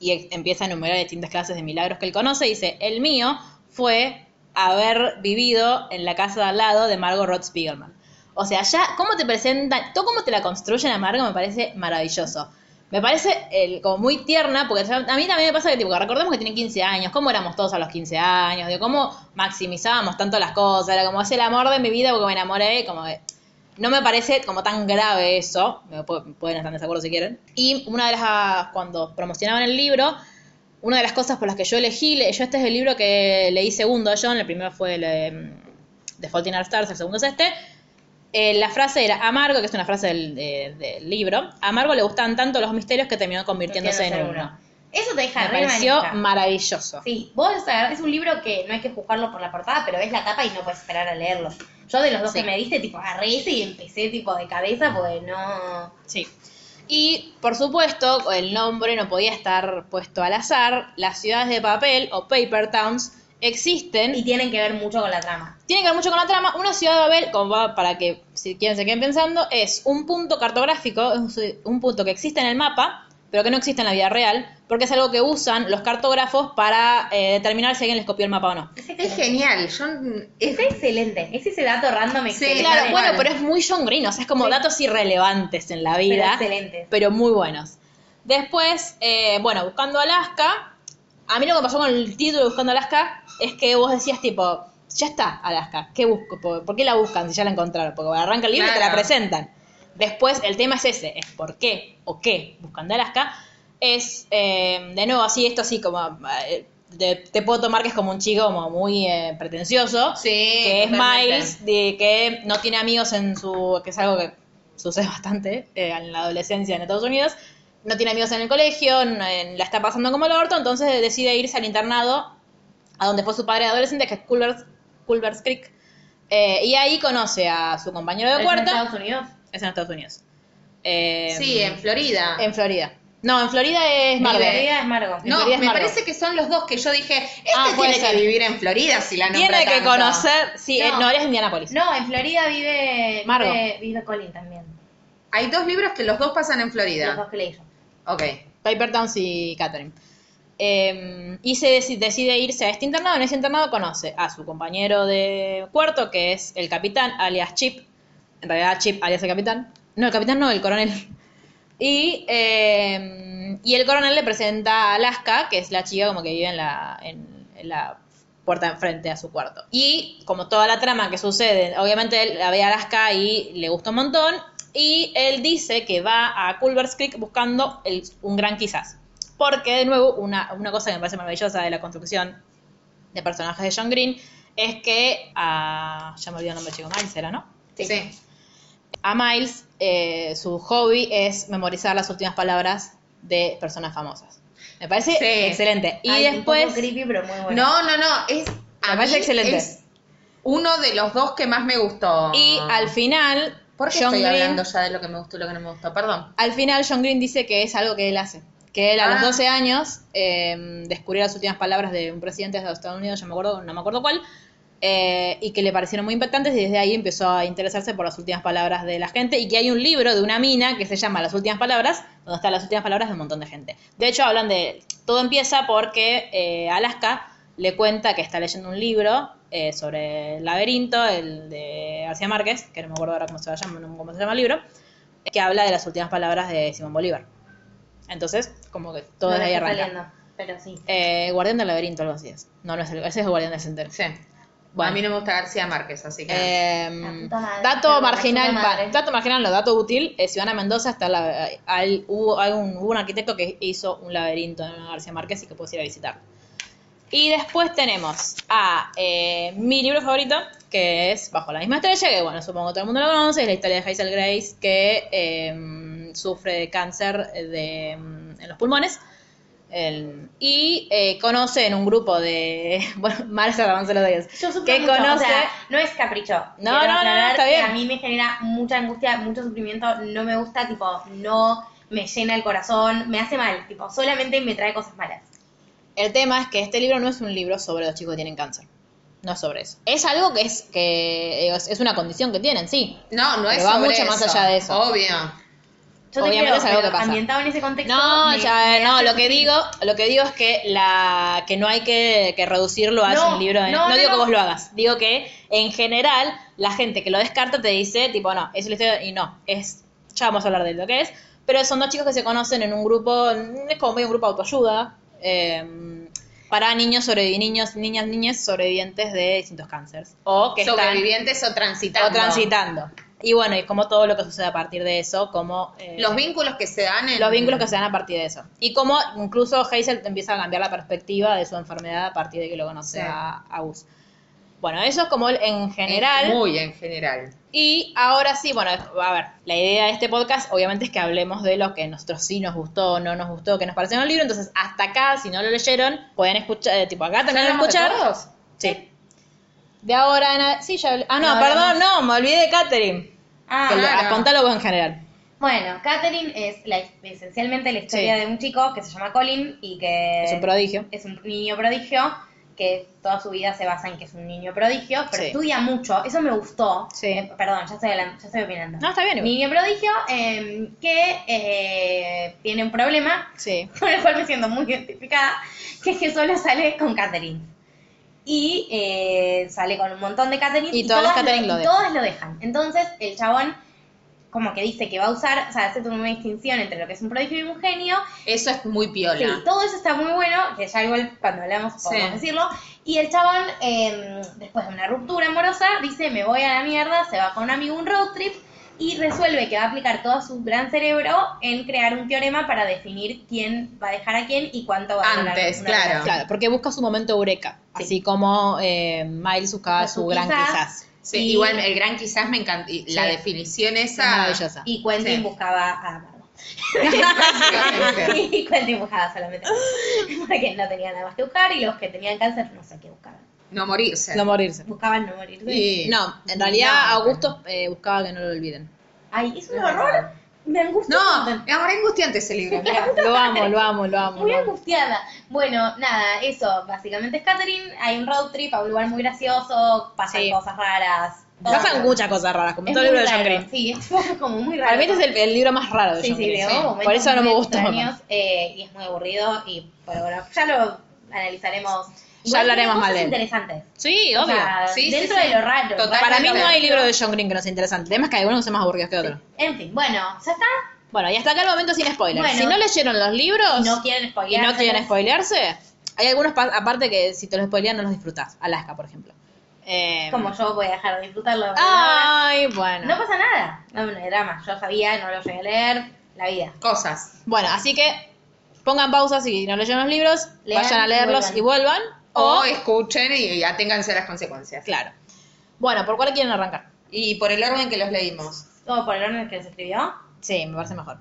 y empieza a enumerar distintas clases de milagros que él conoce, y dice, el mío fue haber vivido en la casa de al lado de Margot Roth Spiegelman. O sea, ya, cómo te presentan, todo cómo te la construyen a Margot me parece maravilloso. Me parece el, como muy tierna, porque a mí también me pasa que, tipo, recordemos que tiene 15 años, cómo éramos todos a los 15 años, de cómo maximizábamos tanto las cosas, era como es el amor de mi vida porque me enamoré, como no me parece como tan grave eso, me pu- pueden estar en desacuerdo si quieren. Y una de las, cuando promocionaban el libro, una de las cosas por las que yo elegí, le- yo este es el libro que leí segundo a John, el primero fue el eh, The Fault in Our Stars, el segundo es este. Eh, la frase era Amargo, que es una frase del, de- del libro. A Amargo le gustan tanto los misterios que terminó convirtiéndose en uno. Eso te deja Me re pareció manija. maravilloso. Sí, vos es un libro que no hay que juzgarlo por la portada, pero ves la tapa y no puedes esperar a leerlo. Yo de los dos Sí. que me diste, tipo, agarré ese y empecé tipo de cabeza porque no... Sí. Y por supuesto, el nombre no podía estar puesto al azar. Las ciudades de papel o paper towns existen Y tienen que ver mucho con la trama. Tiene que ver mucho con la trama. Una ciudad de Babel, como va- para que si quieren se queden pensando, es un punto cartográfico, es un- un punto que existe en el mapa, pero que no existe en la vida real, porque es algo que usan los cartógrafos para eh, determinar si alguien les copió el mapa o no. Es, Es genial. Es, Es excelente. Es ese dato random excelente. Claro, bueno, pero es muy John Green, o sea, es como Sí. datos irrelevantes en la vida, excelentes. pero muy buenos. Después, eh, bueno, Buscando Alaska, a mí lo que pasó con el título de Buscando Alaska es que vos decías tipo, ya está Alaska, ¿qué busco? ¿Por, qué la buscan si ya la encontraron? Porque arranca el libro y te la presentan. Después, el tema es ese, es por qué o qué Buscando Alaska. Es, eh, de nuevo, así, esto así como... eh, te, te puedo tomar que es como un chico como muy eh, pretencioso, Sí, que es totalmente. Miles, de que no tiene amigos en su, que es algo que sucede bastante eh, en la adolescencia en Estados Unidos, no tiene amigos en el colegio, no- en- la está pasando como el orto, entonces decide irse al internado a donde fue su padre adolescente, que es Culver's, Culver's Creek, eh, y ahí conoce a su compañero de ¿Es en cuarto, Estados Unidos? es en Estados Unidos. Eh, sí, en Florida. en Florida. No, en Florida es Mi Marvel. vida es Margo. en no, Florida es me parece que son los dos que yo dije, este Ah, tiene ser. que vivir en Florida si la nombra Tiene que conocer, sí, No. eh, no, él es de Indianapolis. No, en Florida vive, Margo. vive, vive Colin también. Hay dos libros que los dos pasan en Los Florida. dos que leí yo. Ok. Paper Towns y Catherine. Eh, y se deci- decide irse a este internado. En ese internado conoce a su compañero de cuarto, que es el capitán, alias Chip. En realidad, Chip, alias el capitán. No, el capitán no, el coronel. Y, eh, y el coronel le presenta a Alaska, que es la chica como que vive en la, puerta enfrente a su cuarto. Y como toda la trama que sucede, obviamente él la ve a Alaska y le gusta un montón. Y él dice que va a Culver's Creek buscando el- un gran quizás. Porque, de nuevo, una, una cosa que me parece maravillosa de la construcción de personajes de John Green es que a. Ya me olvidé el nombre chico, Miles era, ¿no? Sí. A Miles, eh, su hobby es memorizar las últimas palabras de personas famosas. Me parece Sí. excelente. Y Ay, un después. poco creepy, pero muy bueno. No, no, no. Es, a Me parece mí excelente. Es uno de los dos que más me gustó. Y al final. ¿Por qué John estoy Green- hablando ya de lo que me gustó y lo que no me gustó? Perdón. Al final, John Green dice que es algo que él hace. Que él a los Ah. 12 años eh, descubrió las últimas palabras de un presidente de Estados Unidos, yo me acuerdo, no me acuerdo cuál, eh, y que le parecieron muy impactantes y desde ahí empezó a interesarse por las últimas palabras de la gente y que hay un libro de una mina que se llama Las últimas palabras, donde están las últimas palabras de un montón de gente. De hecho, hablan de... Todo empieza porque eh, Alaska le cuenta que está leyendo un libro eh, sobre el laberinto, el de García Márquez, que no me acuerdo ahora cómo se llama, cómo se llama el libro, que habla de las últimas palabras de Simón Bolívar. Entonces, como que todo No desde ahí está arranca. saliendo, pero sí. Eh, Guardián del laberinto, algo así es. No, no es el, ese es el Guardián del Centeno. Sí. Bueno. A mí no me gusta García Márquez, así que. Eh, madre, dato marginal, dato marginal, no, dato útil, eh, Ciudadana Mendoza está la, hay, hubo, hay un, hubo un arquitecto que hizo un laberinto en García Márquez y que puedes ir a visitar. Y después tenemos a eh, mi libro favorito, que es Bajo la misma estrella, que bueno, supongo que todo el mundo lo conoce, es la historia de Hazel Grace, que eh, sufre de cáncer de, mm, en los pulmones. El- y eh, conoce en un grupo de. Bueno, Marcia Ramón se lo doy. Yo que mucho, conoce. o sea, no es capricho. No, no, no, aclarar está bien. A mí me genera mucha angustia, mucho sufrimiento, no me gusta, tipo, no me llena el corazón, me hace mal, tipo, solamente me trae cosas malas. El tema es que este libro no es un libro sobre los chicos que tienen cáncer. No es sobre eso. Es algo que es que es, una condición que tienen, sí. No, no Pero es va sobre mucho más allá de eso. Obvio. Yo te Obviamente creo, es algo que pasa. ambientado en ese contexto. No, me- ya, me no, lo que digo, lo que digo es que la que no hay que, que reducirlo a No, un libro de, no, no, digo que vos lo hagas, digo que en general la gente que lo descarta te dice, tipo, no, es historia y no, es ya vamos a hablar de lo que es, pero son dos chicos que se conocen en un grupo, es como medio un grupo de autoayuda, eh, para niños niños, niñas, niñas sobrevivientes de distintos cánceres o que están Sobrevivientes o transitando. o transitando. Y bueno, y como todo lo que sucede a partir de eso, como eh, Los vínculos que se dan en... los vínculos que se dan a partir de eso. Y como incluso Hazel empieza a cambiar la perspectiva de su enfermedad a partir de que lo conoce Sí. a, a Gus. Bueno, eso es como en general. Muy en general. Y ahora sí, bueno, a ver, la idea de este podcast obviamente es que hablemos de lo que a nosotros sí nos gustó, no nos gustó, que nos pareció en el libro. Entonces, hasta acá, si no lo leyeron, pueden escuchar, eh, tipo, acá también lo de escuchar. todos? Sí. De ahora en a- Sí, ya Ah, no, No, perdón, no, me olvidé de Catherine. Ah, Que lo- claro. Contalo vos en general. Bueno, Catherine es la- esencialmente la historia Sí. de un chico que se llama Colin y que Es un prodigio. es un niño prodigio que toda su vida se basa en que es un niño prodigio, pero Sí. estudia mucho, eso me gustó. Sí. Eh, perdón, ya estoy, ya estoy opinando. No, está bien. Niño prodigio eh, que eh, tiene un problema Sí. con el cual me siento muy identificada, que es que solo sale con Catherine. Y eh, sale con un montón de Catherine Y todas las Catherine y lo dejan. todas lo dejan. Entonces, el chabón como que dice que va a usar, o sea, hace una distinción entre lo que es un prodigio y un genio. Eso es muy piola. Sí, todo eso está muy bueno, que ya igual cuando hablamos podemos Sí. decirlo. Y el chabón, eh, después de una ruptura amorosa, dice, me voy a la mierda, se va con un amigo a un road trip y resuelve que va a aplicar todo su gran cerebro en crear un teorema para definir quién va a dejar a quién y cuánto va a durar Antes, una claro. relación. Claro, porque busca su momento eureka. Sí. Así como eh, Miles buscaba Busca su su gran quizás. quizás. Sí, Y- igual el gran quizás me encanta. y La definición Es esa. maravillosa. Y Quentin Sí. buscaba a y Quentin buscaba solamente porque no tenía nada más que buscar y los que tenían cáncer no sé qué buscaban. No morirse. No morirse. Buscaban no morirse. Y- No, en realidad No. Augusto eh, buscaba que no lo olviden. Ay, es un horror. Me angustia. No, montón. es angustiante ese libro. Lo amo, lo amo, lo amo. Muy lo amo. angustiada. Bueno, nada, eso básicamente es Catherine. Hay un road trip a un lugar muy gracioso, pasan Sí. cosas raras. Pasan muchas cosas raras, como Es todo el libro de John Green. Sí, es como muy raro. Para mí este es el, el libro más raro de Sí, John sí, Green. Por eso no me gustó. extraños, eh, y es muy aburrido y pero bueno, ya lo analizaremos. Ya hablaremos mal de él. interesantes. Sí, O obvio. sea, Sí, sí, dentro sí. de lo raro. Totalmente. Para mí no hay libro de John Green que no sea interesante. El tema es que algunos son más aburridos que otros. En fin, bueno, ya está. Bueno, y hasta acá el momento sin spoilers. Bueno. si no leyeron los libros Y no quieren y spoilear. no quieren spoilearse, hay algunos pa- aparte que si te los spoilean no los disfrutás. Alaska, por ejemplo. Eh, Como yo voy a dejar de disfrutarlo. Ay, bueno. No pasa nada. No, no hay drama. Yo sabía, no lo llegué a leer. La vida. Cosas. Bueno, así que pongan pausa si no leyeron los libros, Lean vayan a y leerlos vuelvan. y vuelvan. O O, escuchen y ya ténganse las consecuencias. claro. Bueno, ¿por cuál quieren arrancar? Y por el orden que los leímos. ¿Todo por el orden que se escribió? Sí, me parece mejor.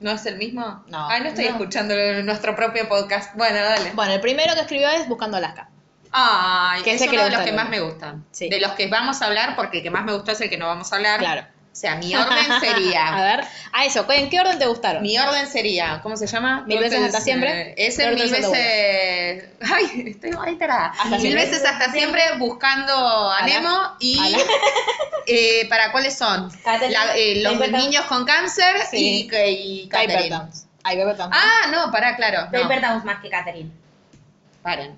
¿No es el mismo? No. Ay, no estoy No. escuchando nuestro propio podcast. Bueno, dale. Bueno, el primero que escribió es Buscando Alaska. Ay, Que es que uno de los que más me gustan. Sí. De los que vamos a hablar, porque el que más me gustó es el que no vamos a hablar. Claro. O sea, mi orden A sería. ver, a eso, ¿en qué orden te gustaron? mi orden sería, ¿cómo se llama? Mil veces hasta siempre. Eh, Ese mil veces. Ay, estoy ahí tarada. Hasta Mil siempre. veces hasta siempre buscando a. Nemo y. Ala. eh, ¿Para cuáles son? La- eh, los Paper Towns. niños con cáncer Sí. y, y Catherine. Ay. Ah, no, pará, claro. No. Más que Catherine. Paren.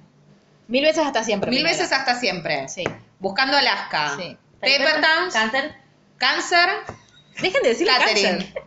Mil veces hasta siempre. Mil primero. veces hasta siempre. Sí. Buscando Alaska. Sí. Paper Towns, Cáncer. Cáncer, Dejen de decir Catherine. cáncer.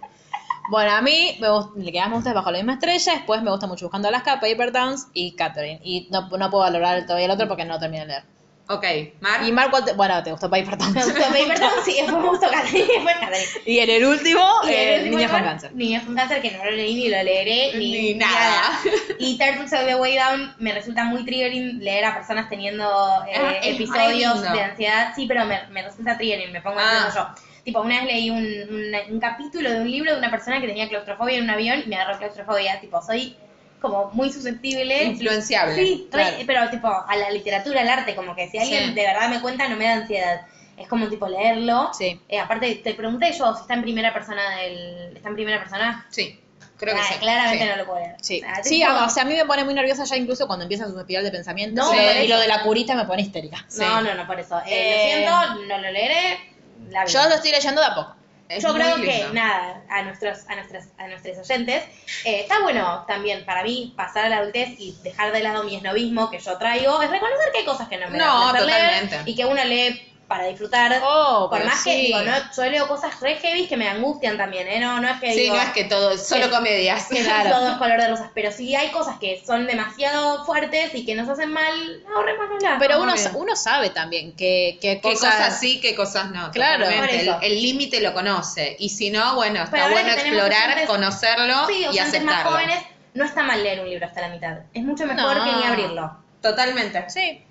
Bueno, a mí me gust- el que más me gusta es Bajo la misma estrella, después me gusta mucho Buscando Alaska, Paper Towns y Catherine. Y no, no puedo valorar todavía el otro porque no terminé de leer. Ok, Mar. Y Mark, ¿cuál te- bueno, te gustó Paper Towns. Me gustó Paper Towns, sí, después me gustó Catherine. Después Catherine. y en el último, Y el eh, último con Cáncer. Niños con cáncer, que no lo leí ni lo leeré, ni, Ni nada. Y Turtles All the Way Down me resulta muy triggering leer a personas teniendo eh, Ah, episodios de ansiedad. Sí, pero me, me resulta triggering, me pongo Ah. yo. Tipo, una vez leí un, un- un capítulo de un libro de una persona que tenía claustrofobia en un avión y me agarró claustrofobia. Tipo, soy como muy susceptible. Influenciable. Sí, re- Claro. pero tipo a la literatura, al arte, como que si alguien Sí. de verdad me cuenta no me da ansiedad. Es como tipo leerlo. Sí. Eh, aparte, te pregunté yo si está en primera persona del. ¿Está en primera persona? Sí. Creo que Ah, sí. Claramente sí. no lo puedo leer. Sí, Ah, sí tipo- o sea, a mí me pone muy nerviosa ya incluso cuando empieza su espiral de pensamiento. No, y, por y lo de la curita me pone histérica. No, no, no, por eso. Eh, Eh, lo siento, no lo leeré. La vida. Yo lo estoy leyendo de a poco. Es Yo creo lindo. que, nada, a nuestros, a nuestros, a nuestros oyentes, eh, está bueno también para mí pasar a la adultez y dejar de lado mi esnovismo que yo traigo, es reconocer que hay cosas que no me No, leer totalmente. y que uno lee para disfrutar. Oh, Por más que, sí. digo, no, yo leo cosas re heavy que me angustian también, ¿eh? No, no es que Sí, digo, no es que todo, es solo que- comedias. que todo es color de rosas, pero sí hay cosas que son demasiado fuertes y que nos hacen mal, ahorrémonoslas. Pero uno, Muy bien. uno sabe también que, que Qué cosas... cosas sí, qué cosas no. Claro. El límite lo conoce. Y si no, bueno, está Pero bueno que explorar, oyentes- conocerlo Sí, y oyentes más aceptarlo. jóvenes, no está mal leer un libro hasta la mitad. Es mucho mejor No. que ni abrirlo. Totalmente. Sí.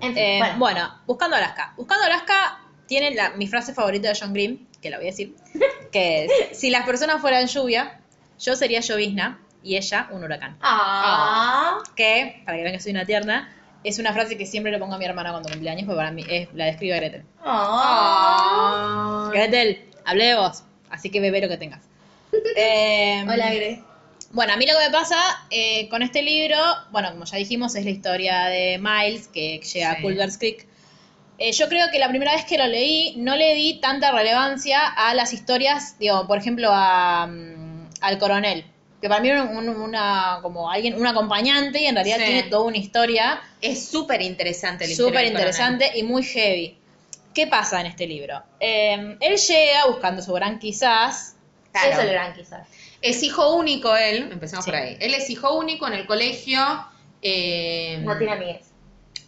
En fin, Eh, bueno. bueno. Buscando Alaska. Buscando Alaska tiene la, mi frase favorita de John Green, que la voy a decir, que es, si las personas fueran lluvia, yo sería llovizna y ella un huracán. Ah. Que, para que vean que soy una tierna, es una frase que siempre le pongo a mi hermana cuando cumple años, porque para mí es, la describe Gretel. Ah. Gretel, hablé de vos, así que bebé lo que tengas. Eh, Hola, Gre. Bueno, a mí lo que me pasa eh, con este libro, bueno, como ya dijimos, es la historia de Miles que llega Sí. a Culver's Creek. Eh, yo creo que la primera vez que lo leí no le di tanta relevancia a las historias, digo, por ejemplo, a, mm, al coronel, que para mí era un- una, como alguien, un acompañante y en realidad Sí. tiene toda una historia Es súper interesante la súper interesante y muy heavy. ¿Qué pasa en este libro? Eh, él llega buscando su gran quizás, Claro. Eso es el gran quizás. Es hijo único él, empecemos Sí. por ahí. Él es hijo único en el colegio. eh, No tiene amigues.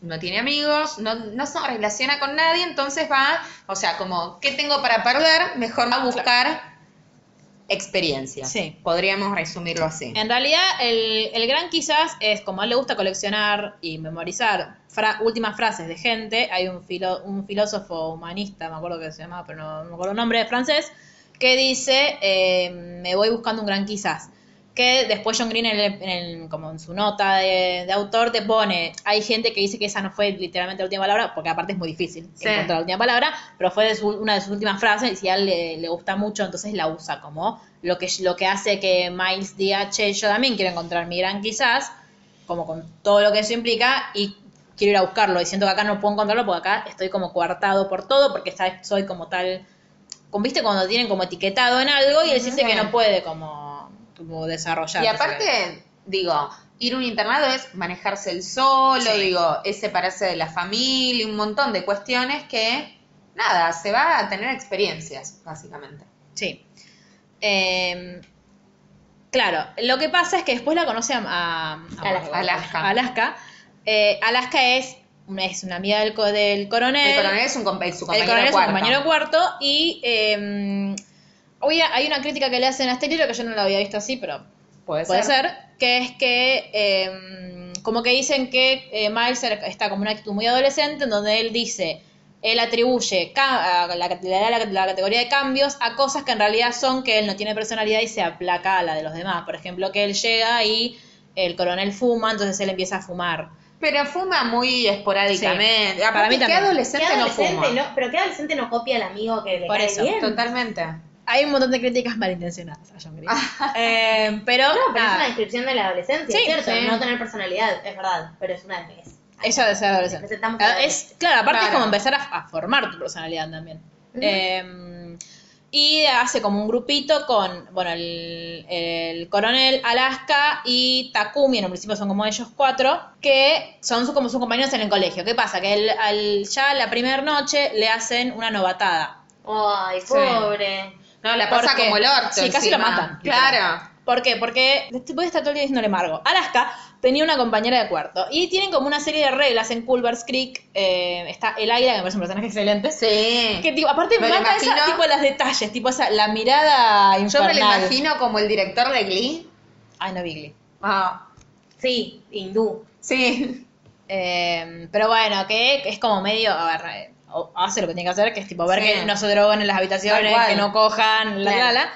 no tiene amigos, no, no se relaciona con nadie, entonces va, o sea, como, ¿qué tengo para perder? Mejor va a buscar experiencias. Sí. Podríamos resumirlo así. En realidad, el, el gran quizás es como a él le gusta coleccionar y memorizar fra- últimas frases de gente. Hay un, filo- un filósofo humanista, me acuerdo que se llama, pero no, no me acuerdo el nombre, francés, que dice: eh, Me voy buscando un gran quizás. Que después John Green, en el- en el- como en su nota de, de autor, te pone: Hay gente que dice que esa no fue literalmente la última palabra, porque aparte es muy difícil Sí. encontrar la última palabra, pero fue de su- una de sus últimas frases y si a él le, le gusta mucho, entonces la usa como lo que, lo que hace que Miles diga, che, yo también quiero encontrar mi gran quizás, como con todo lo que eso implica, y quiero ir a buscarlo, y siento que acá no puedo encontrarlo porque acá estoy como coartado por todo, porque soy como tal, como viste cuando tienen como etiquetado en algo y él siente que no puede como, como desarrollar. Y aparte, digo, ir a un internado es manejarse el solo, Sí. digo, es separarse de la familia, un montón de cuestiones que, nada, se va a tener experiencias, básicamente. Sí. Eh, claro, lo que pasa es que después la conoce a, a- a- Alaska. Alaska. Eh, Alaska es es una amiga del, co- del coronel. El coronel es un compa- su El compañero coronel es un cuarto. compañero cuarto. Y eh, hoy hay una crítica que le hacen a este libro que yo no lo había visto así, pero Puede, puede ser. ser, que es que eh, como que dicen que eh, Miles está como una actitud muy adolescente en donde él dice, él atribuye a la, la categoría de cambios a cosas que en realidad son que él no tiene personalidad y se aplaca a la de los demás. Por ejemplo, que él llega y el coronel fuma, entonces él empieza a fumar. Pero fuma muy esporádicamente. Sí, Aparte, para mí ¿qué adolescente, ¿Qué no fuma? no- pero qué adolescente no copia al amigo que le Por cae eso, bien? Totalmente. Hay un montón de críticas malintencionadas a John Green. Eh, pero, No, pero es una descripción de la adolescencia, Sí, ¿cierto? sí. No tener personalidad, es verdad, pero es una es. Ella de ser adolescente. Ah, Es, claro, aparte es como empezar a, a formar tu personalidad también. Eh, y hace como un grupito con, bueno, el, el coronel, Alaska y Takumi, en un principio son como ellos cuatro, que son su- como sus compañeros en el colegio. ¿Qué pasa? Que el- al- ya la primera noche le hacen una novatada. Ay, pobre. No, la pasa Porque- como el orto. Sí, casi lo matan. Claro. ¿Por qué? Porque después está todo el día diciéndole Margo. Alaska tenía una compañera de cuarto y tienen como una serie de reglas en Culver's Creek. eh, está el Aira, que me parece un personaje excelente. Sí. Que tipo, aparte Me mata esa, imagino- tipo los detalles, tipo esa, la mirada Yo infernal. me lo imagino como el director de Glee. Ay, no Bigly. Ah, Sí, hindú. sí. Eh, pero bueno, que es como medio, a ver, eh, hace lo que tiene que hacer, que es tipo ver Sí. que no se droguen en las habitaciones, que no cojan, la, la, la.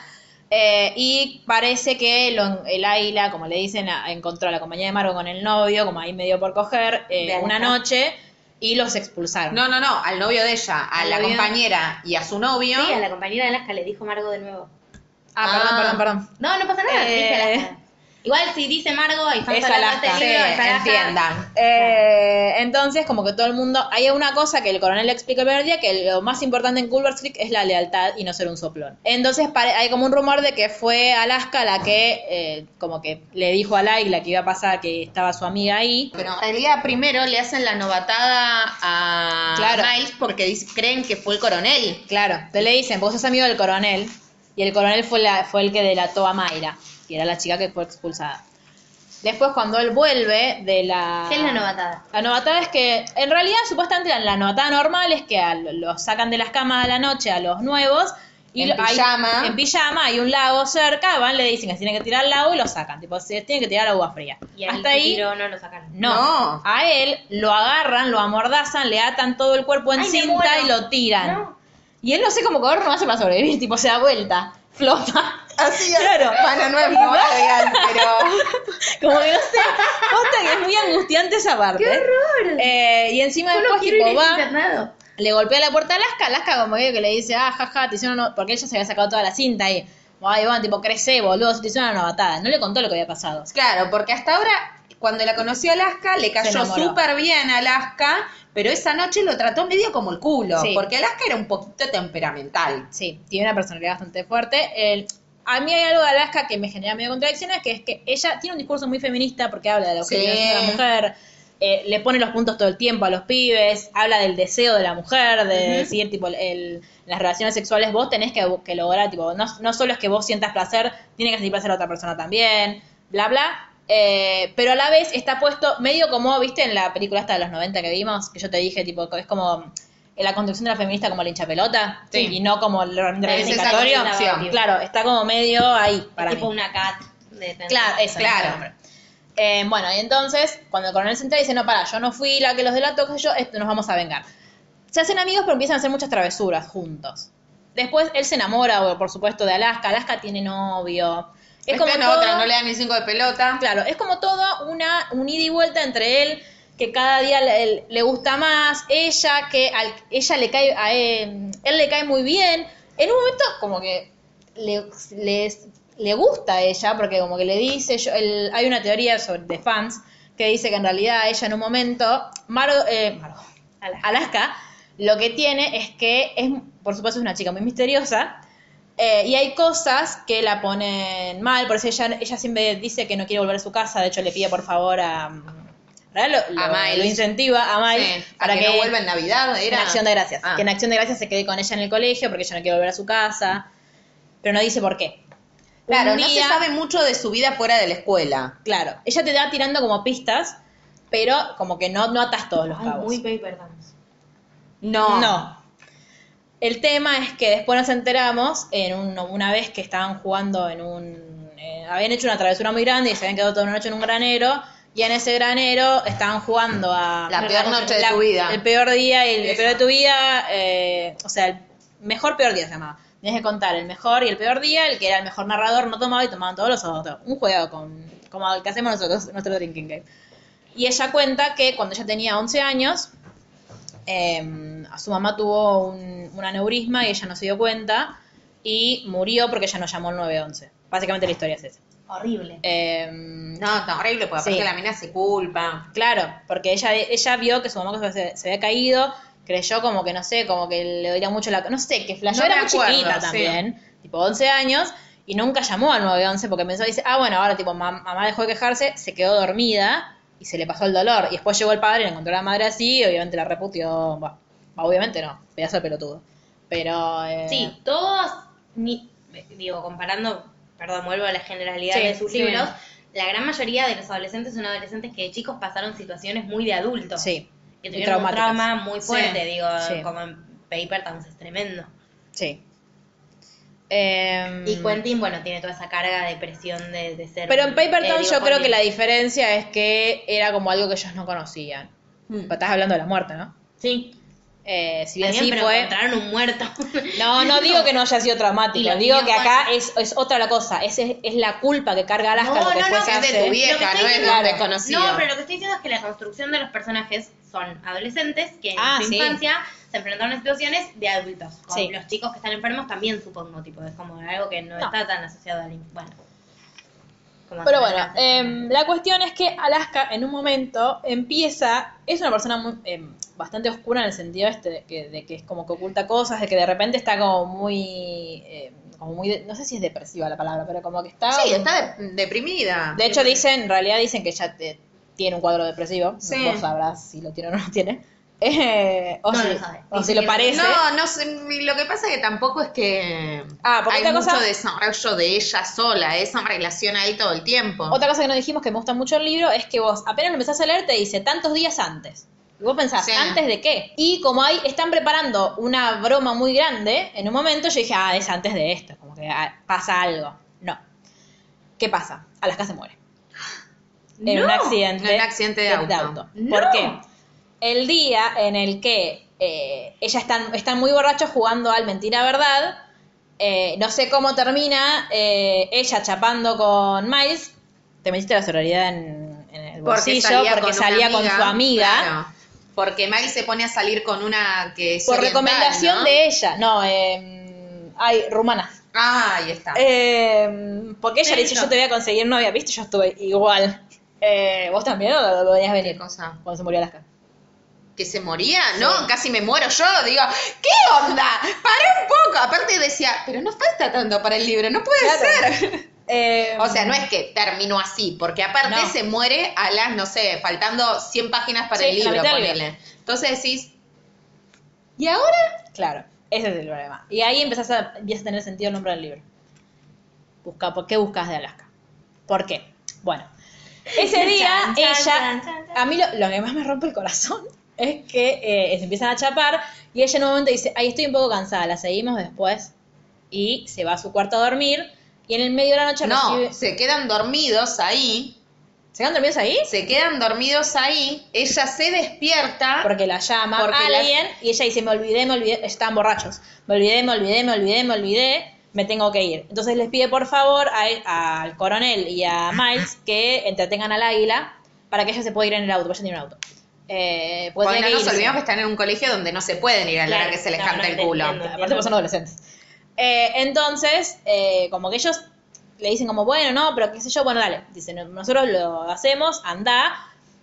Eh, y parece que lo- el Aila, como le dicen, encontró a la compañía de Margo con el novio, como ahí medio por coger, eh, una noche y los expulsaron. No, no, no, al novio de ella, a la novio. compañera y a su novio. Sí, a la compañera de Alaska le dijo Margo de nuevo. Ah, perdón, perdón, perdón. No, no pasa nada. Eh, dije Alaska. Igual si dice Margo y falta Es la Alaska. parte del libro, Sí, es Alaska. entiendan. Eh, entonces, como que todo el mundo. Hay una cosa que el coronel le explica el primer día: que lo más importante en Culver Creek es la lealtad y no ser un soplón. Entonces, hay como un rumor de que fue Alaska la que, eh, como que le dijo a Laila que iba a pasar, que estaba su amiga ahí. Pero en realidad primero le hacen la novatada a Claro. Miles porque creen que fue el coronel. Claro, te le dicen: vos sos amigo del coronel. Y el coronel fue, la, fue el que delató a Mayra, que era la chica que fue expulsada. Después, cuando él vuelve de la. ¿Qué es la novatada? La novatada es que, en realidad, supuestamente la, la novatada normal es que a- los sacan de las camas a la noche a los nuevos. Y En lo- hay- pijama. en pijama, hay un lago cerca, van, le dicen que se tienen que tirar al lago y lo sacan. Tipo, se tienen que tirar agua fría. Y Hasta ahí, tiro no lo sacan. no. No. A él lo agarran, lo amordazan, le atan todo el cuerpo en Ay, cinta y lo tiran. No. Y él no sé cómo correr no hace para sobrevivir, tipo, se da vuelta, flota. Así. Claro. Bueno, no es muy real, pero. Como que no sé, posta que es muy angustiante esa parte. ¡Qué horror! y encima Solo después, ir tipo, va, internado. le golpea la puerta a Alaska, Alaska como que le dice, ah, jaja, te hicieron, una-", porque ella se había sacado toda la cinta y, ay, van, tipo, crece, boludo, se te hicieron una novatada. No le contó lo que había pasado. Claro, porque hasta ahora, cuando la conoció Alaska, le cayó súper bien a Alaska, pero esa noche lo trató medio como el culo, Sí. porque Alaska era un poquito temperamental. Sí, tiene una personalidad bastante fuerte. El- a mí hay algo de Alaska que me genera medio contradicciones, que es que ella tiene un discurso muy feminista porque habla de la de la mujer, eh, le pone los puntos todo el tiempo a los pibes, habla del deseo de la mujer, de decir, tipo, el- las relaciones sexuales vos tenés que, que lograr, tipo, no, no solo es que vos sientas placer, tiene que sentir placer a otra persona también, bla, bla. Eh, pero a la vez está puesto medio como, viste, en la película esta de los 90 que vimos, que yo te dije, tipo, es como la construcción de la feminista como la hincha pelota, Sí. y no como el Es reivindicatorio. Claro, está como medio ahí para tipo mí. una cat de Claro, nombre. Eh, bueno, y entonces, cuando el coronel se entera, dice, no, para, yo no fui la que los delató, que yo, esto, nos vamos a vengar. Se hacen amigos, pero empiezan a hacer muchas travesuras juntos. Después, él se enamora, por supuesto, de Alaska. Alaska tiene novio. Es Es como todo, otra, no le dan ni cinco de pelota. Claro, es como toda una un ida y vuelta entre él, que cada día le, le gusta más, ella, que al, ella le cae, a él, él le cae muy bien. En un momento, como que le, les- le gusta a ella, porque como que le dice, yo, el- hay una teoría sobre, de fans que dice que en realidad ella en un momento, Margo, eh, Margo, Alaska, lo que tiene es que es, por supuesto, es una chica muy misteriosa. eh, y hay cosas que la ponen mal, por eso ella, ella siempre dice que no quiere volver a su casa, de hecho le pide por favor a... ¿verdad? Lo, A lo- Miles. lo incentiva a Miles Sí, para que, no vuelva en Navidad, era. en acción de gracias. Ah. Que en acción de gracias se quede con ella en el colegio porque ella no quiere volver a su casa. Pero no dice por qué. Claro, Un no se día- sabe mucho de su vida fuera de la escuela. Claro, ella te va tirando como pistas, pero como que no, no atas todos los Ay, cabos. muy paper dance. No. No. El tema es que después nos enteramos, en un- una vez que estaban jugando en un... eh, habían hecho una travesura muy grande y se habían quedado toda una noche en un granero. Y en ese granero estaban jugando a... La peor noche de la- tu vida. El peor día y el, Esa. peor de tu vida. eh, o sea, el mejor peor día se llamaba. Tienes que contar el mejor y el peor día. El que era el mejor narrador no tomaba y tomaban todos los otros. Un juego con, como el que hacemos nosotros, nuestro drinking game. Y ella cuenta que cuando ella tenía 11 años, eh, a su mamá tuvo un, un aneurisma y ella no se dio cuenta y murió porque ella no llamó al 911. Básicamente la historia es esa. Horrible. Eh, No, no, horrible, porque aparte la mina se culpa. Claro, porque ella, ella vio que su mamá se, se había caído, creyó como que, no sé, como que le dolía mucho la... No sé, que flasheó No era muy acuerdo, chiquita sí. también, tipo 11 años, y nunca llamó al 911 porque pensó, dice, ah, bueno, ahora tipo mam- mamá dejó de quejarse, se quedó dormida y se le pasó el dolor. Y después llegó el padre y le encontró a la madre así, y obviamente la reputió, bah, obviamente no, pedazo de pelotudo. Pero... eh, Sí, todos, ni- digo, comparando, perdón, vuelvo a la generalidad Sí, de sus sí, libros, bien. la gran mayoría de los adolescentes son adolescentes que de chicos pasaron situaciones muy de adultos. Sí, Que tuvieron un trauma muy fuerte, Sí, digo, sí. como en Paper Towns es tremendo. sí. Em, Y Quentin, bueno, tiene toda esa carga de presión de, de ser... Pero en Paper eh, Town yo creo que la diferencia es que era como algo que ellos no conocían. Mm. Pero Estás hablando de la muerte, ¿no? Sí. Eh, si bien También, sí pero fue... encontraron un muerto. No, no digo que no haya sido traumático, digo que acá es, es otra la cosa, es, es, es la culpa que carga Alaska No, lo que no, es de hace. tu vieja, Lo que no es desconocido. Pero lo que estoy diciendo es que la construcción de los personajes son adolescentes que en Ah, su sí. infancia se enfrentaron a situaciones de adultos. Con Sí. los chicos que están enfermos también supongo, tipo, es como algo que no, No. está tan asociado al... Bueno. Como Pero bueno, em, la cuestión es que Alaska en un momento empieza, es una persona muy, em, bastante oscura en el sentido este de que, de que es como que oculta cosas, de que de repente está como muy, em, como muy, no sé si es depresiva la palabra, pero como que está... Sí, está de- deprimida. De hecho dicen, en realidad dicen que ella te- tiene un cuadro depresivo, Sí. vos sabrás si lo tiene o no lo tiene. Eh, o No si, lo sabe. o Dice si lo que parece. No, no sé, lo que pasa es que tampoco es que Ah, porque hay otra mucho cosa- desarrollo de ella sola, esa relación ahí todo el tiempo. Otra cosa que no dijimos que me gusta mucho el libro es que vos apenas lo empezás a leer te dice tantos días antes. Y vos pensás. ¿antes de qué? Y como ahí están preparando una broma muy grande, en un momento yo dije, ah, es antes de esto, como que ah, pasa algo. No. ¿Qué pasa? Alaska se muere. En un accidente, en un accidente de auto. No. ¿Por qué? El día en el que eh, ella están, están muy borrachos jugando al mentira verdad, eh, no sé cómo termina eh, ella chapando con Miles. Te metiste la sororidad en, en el bolsillo porque con salía, una con su amiga. claro. Porque Maggie se pone a salir con una que es Por oriental, recomendación ¿no? de ella. No, eh, ay, rumana. Ah, ahí está. Eh, porque ella le dice, yo te voy a conseguir novia, ¿viste? Yo estuve igual. Eh, ¿Vos también o lo venías venir? ¿Qué cosa? Cuando se murió Alaska. ¿Que se moría? No, casi me muero yo. Digo, ¿qué onda? Pará un poco. Aparte decía, pero no falta tanto para el libro, no puede Claro. ser. Eh, O sea, no es que terminó así, porque aparte No. se muere a las, no sé, faltando 100 páginas para Sí, el libro, ponele. Entonces decís, ¿y ahora? Claro, ese es el problema. Y ahí empezás a, empieza a tener sentido el nombre del libro. Busca, ¿Por qué buscas de Alaska? ¿Por qué? Bueno, ese día ella, a mí lo, lo que más me rompe el corazón es que eh, se empiezan a chapar y ella en un momento dice, ay, estoy un poco cansada, la seguimos después. Y se va a su cuarto a dormir y en el medio de la noche No, recibe... se quedan dormidos ahí, ¿Se quedan dormidos ahí? se quedan dormidos ahí, ella se despierta. Porque la llama Porque la- alguien y ella dice, me olvidé, me olvidé, estaban borrachos, me olvidé, me olvidé, me olvidé, me olvidé, me tengo que ir. Entonces les pide por favor a- al coronel y a Miles que entretengan al águila para que ella se pueda ir en el auto, ella tiene un auto. Eh, pues Bueno, no nos olvidemos que están en un colegio donde no se pueden ir a la hora que se les no, canta no, el culo. Aparte pues son adolescentes. Eh, entonces, eh, como que ellos le dicen como, bueno, no, pero qué sé yo, bueno, dale. Dicen, nosotros lo hacemos, anda.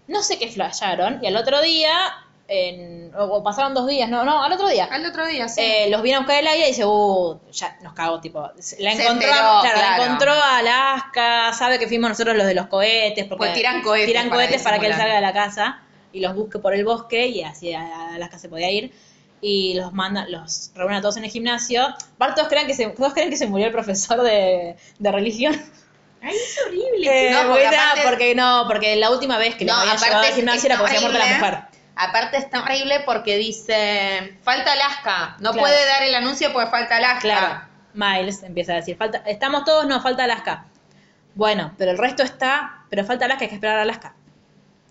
No sé qué flasharon. Y al otro día, en- o, pasaron dos días, no, no, al otro día. Al otro día, sí. Eh, los viene a buscar el aire y dice, uh, ya nos cagó, tipo. La encontró, enteró, claro, la encontró a Alaska, sabe que fuimos nosotros los de los cohetes, porque Pues tiran cohetes tiran cohetes para que él salga de la casa y los busque por el bosque y así a- Alaska se podía ir. Y los manda, los reúnen a todos en el gimnasio. Aparte, todos creen que se, todos creen que se murió el profesor de, de religión. Ay, es horrible. Eh, No, porque porque, aparte- porque no, porque la última vez que No, lo habían aparte al gimnasio era porque se había muerto la mujer. Aparte está horrible porque dice, falta Alaska, no Claro. puede dar el anuncio porque falta Alaska. Claro. Miles empieza a decir, falta, estamos todos, no, falta Alaska. Bueno, pero el resto está, pero falta Alaska, hay que esperar a Alaska.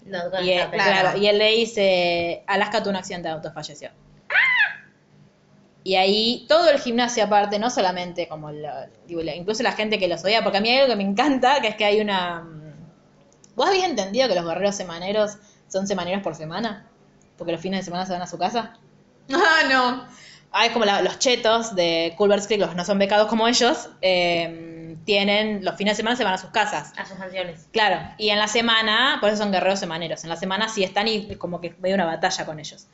No, Y, él, claro. claro, y él le dice, Alaska tuvo un accidente de auto, falleció. Y ahí todo el gimnasio aparte, no solamente como, lo- digo, incluso la gente que los odia, porque a mí hay algo que me encanta, que es que hay una... mm, ¿Vos habías entendido que los guerreros semaneros son semaneros por semana? Porque los fines de semana se van a su casa. Ah, no. Ah, es como la- los chetos de Culver's Creek, los que no son becados como ellos, eh, tienen, los fines de semana se van a sus casas. A sus canciones. Claro, y en la semana, por eso son guerreros semaneros, en la semana sí están y como que ve una batalla con ellos.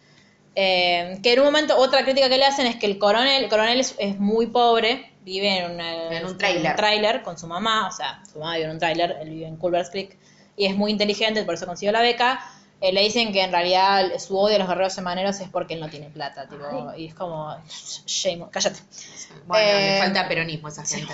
Eh, que en un momento, otra crítica que le hacen es que el coronel, el coronel es, es muy pobre, vive en, una- En un tráiler. con su mamá, o sea, su mamá vive en un tráiler, él vive en Culver's Creek, y es muy inteligente, por eso consiguió la beca. Eh, le dicen que en realidad su odio a los guerreros semaneros es porque él no tiene plata, tipo, y es como, shame, cállate. Bueno, Eh, le falta peronismo a esa gente.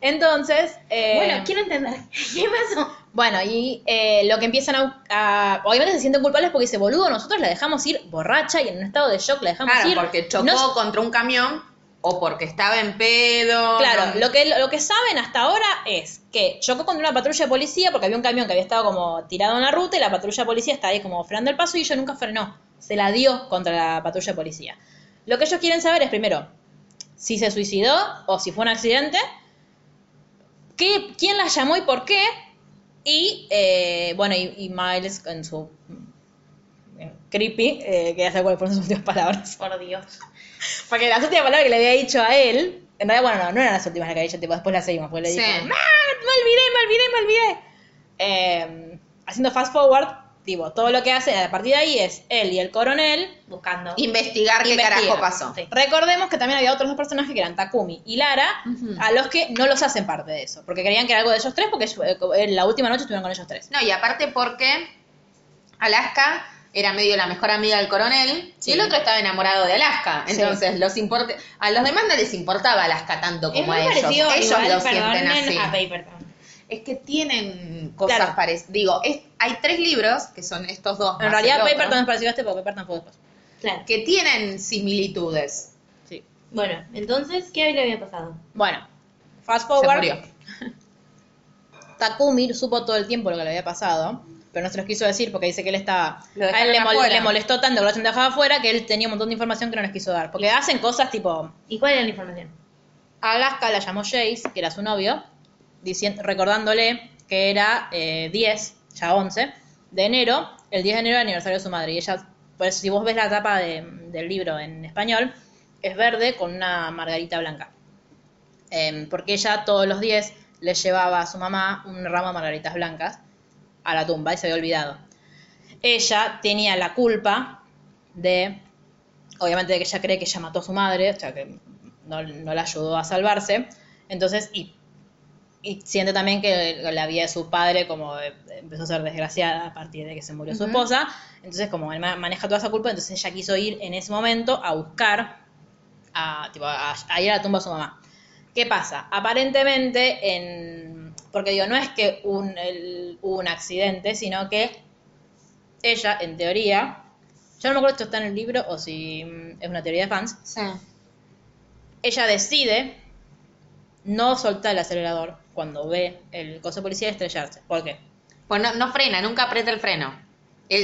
Entonces, eh, Bueno, quiero entender. ¿Qué pasó? Bueno, y eh, lo que empiezan a, a- Obviamente se sienten culpables porque dice, boludo, nosotros la dejamos ir borracha y en un estado de shock la dejamos Claro, ir. porque chocó No- contra un camión o porque estaba en pedo. claro, no- lo que, lo que saben hasta ahora es que chocó contra una patrulla de policía porque había un camión que había estado como tirado en la ruta y la patrulla de policía está ahí como frenando el paso y ella nunca frenó. se la dio contra la patrulla de policía. Lo que ellos quieren saber es, primero, si se suicidó o si fue un accidente, qué, quién la llamó y por qué, y, eh, bueno, y, y Miles en su eh, creepy, eh, que ya sé cuáles fueron sus últimas palabras. Por Dios. Porque las últimas palabras que le había dicho a él, en realidad, bueno, no, no eran las últimas que había dicho, tipo, después las seguimos, porque le Sí. dijo, "Ah, me olvidé, me olvidé, me olvidé. Eh, haciendo fast forward, tipo, todo lo que hace a partir de ahí es él y el coronel Buscando. Investigar qué investigan. carajo pasó. Sí. Recordemos que también había otros dos personajes que eran Takumi y Lara, a los que no los hacen parte de eso, porque creían que era algo de ellos tres, porque eh, en la última noche estuvieron con ellos tres. No, y aparte porque Alaska era medio la mejor amiga del coronel Sí. y el otro estaba enamorado de Alaska. Sí. Entonces, los importa a los demás no les importaba Alaska tanto Es como muy a ellos. parecido, ellos igual, lo sienten perdonen así. a Paper Town. Es que tienen cosas Claro. parecidas. Digo, es- hay tres libros, que son estos dos. En realidad, Paper también pareció a este, porque Paper tampoco después. Claro. que tienen similitudes. Sí. Bueno, entonces, ¿qué le había pasado? Bueno, fast Se forward. murió. Takumi supo todo el tiempo lo que le había pasado, pero no se los quiso decir porque dice que él estaba. A él le, mol- afuera. le molestó tanto que lo hayan dejado afuera que él tenía un montón de información que no les quiso dar. Porque hacen cosas tipo. ¿Y cuál era la información? Alaska la llamó Jace, que era su novio, diciendo, recordándole que era eh, 10, ya 11, de enero, el 10 de enero era el aniversario de su madre. Y ella, por eso si vos ves la tapa de- del libro en español, es verde con una margarita blanca. Em, porque ella todos los 10 le llevaba a su mamá un ramo de margaritas blancas a la tumba y se había olvidado. Ella tenía la culpa de, obviamente, de que ella cree que ella mató a su madre, o sea, que no, no la ayudó a salvarse. Entonces, y, y siente también que la vida de su padre como eh, empezó a ser desgraciada a partir de que se murió su esposa. Entonces, como él ma- maneja toda esa culpa, entonces ella quiso ir en ese momento a buscar, a, tipo, a, a ir a la tumba de su mamá. ¿Qué pasa? Aparentemente, en, porque digo, no es que un, el- hubo un accidente, sino que ella, en teoría, yo no me acuerdo si esto está en el libro o si mm, es una teoría de fans, Sí. ella decide no soltar el acelerador cuando ve el coso policía estrellarse. ¿Por qué? Pues no, no frena, nunca aprieta el freno.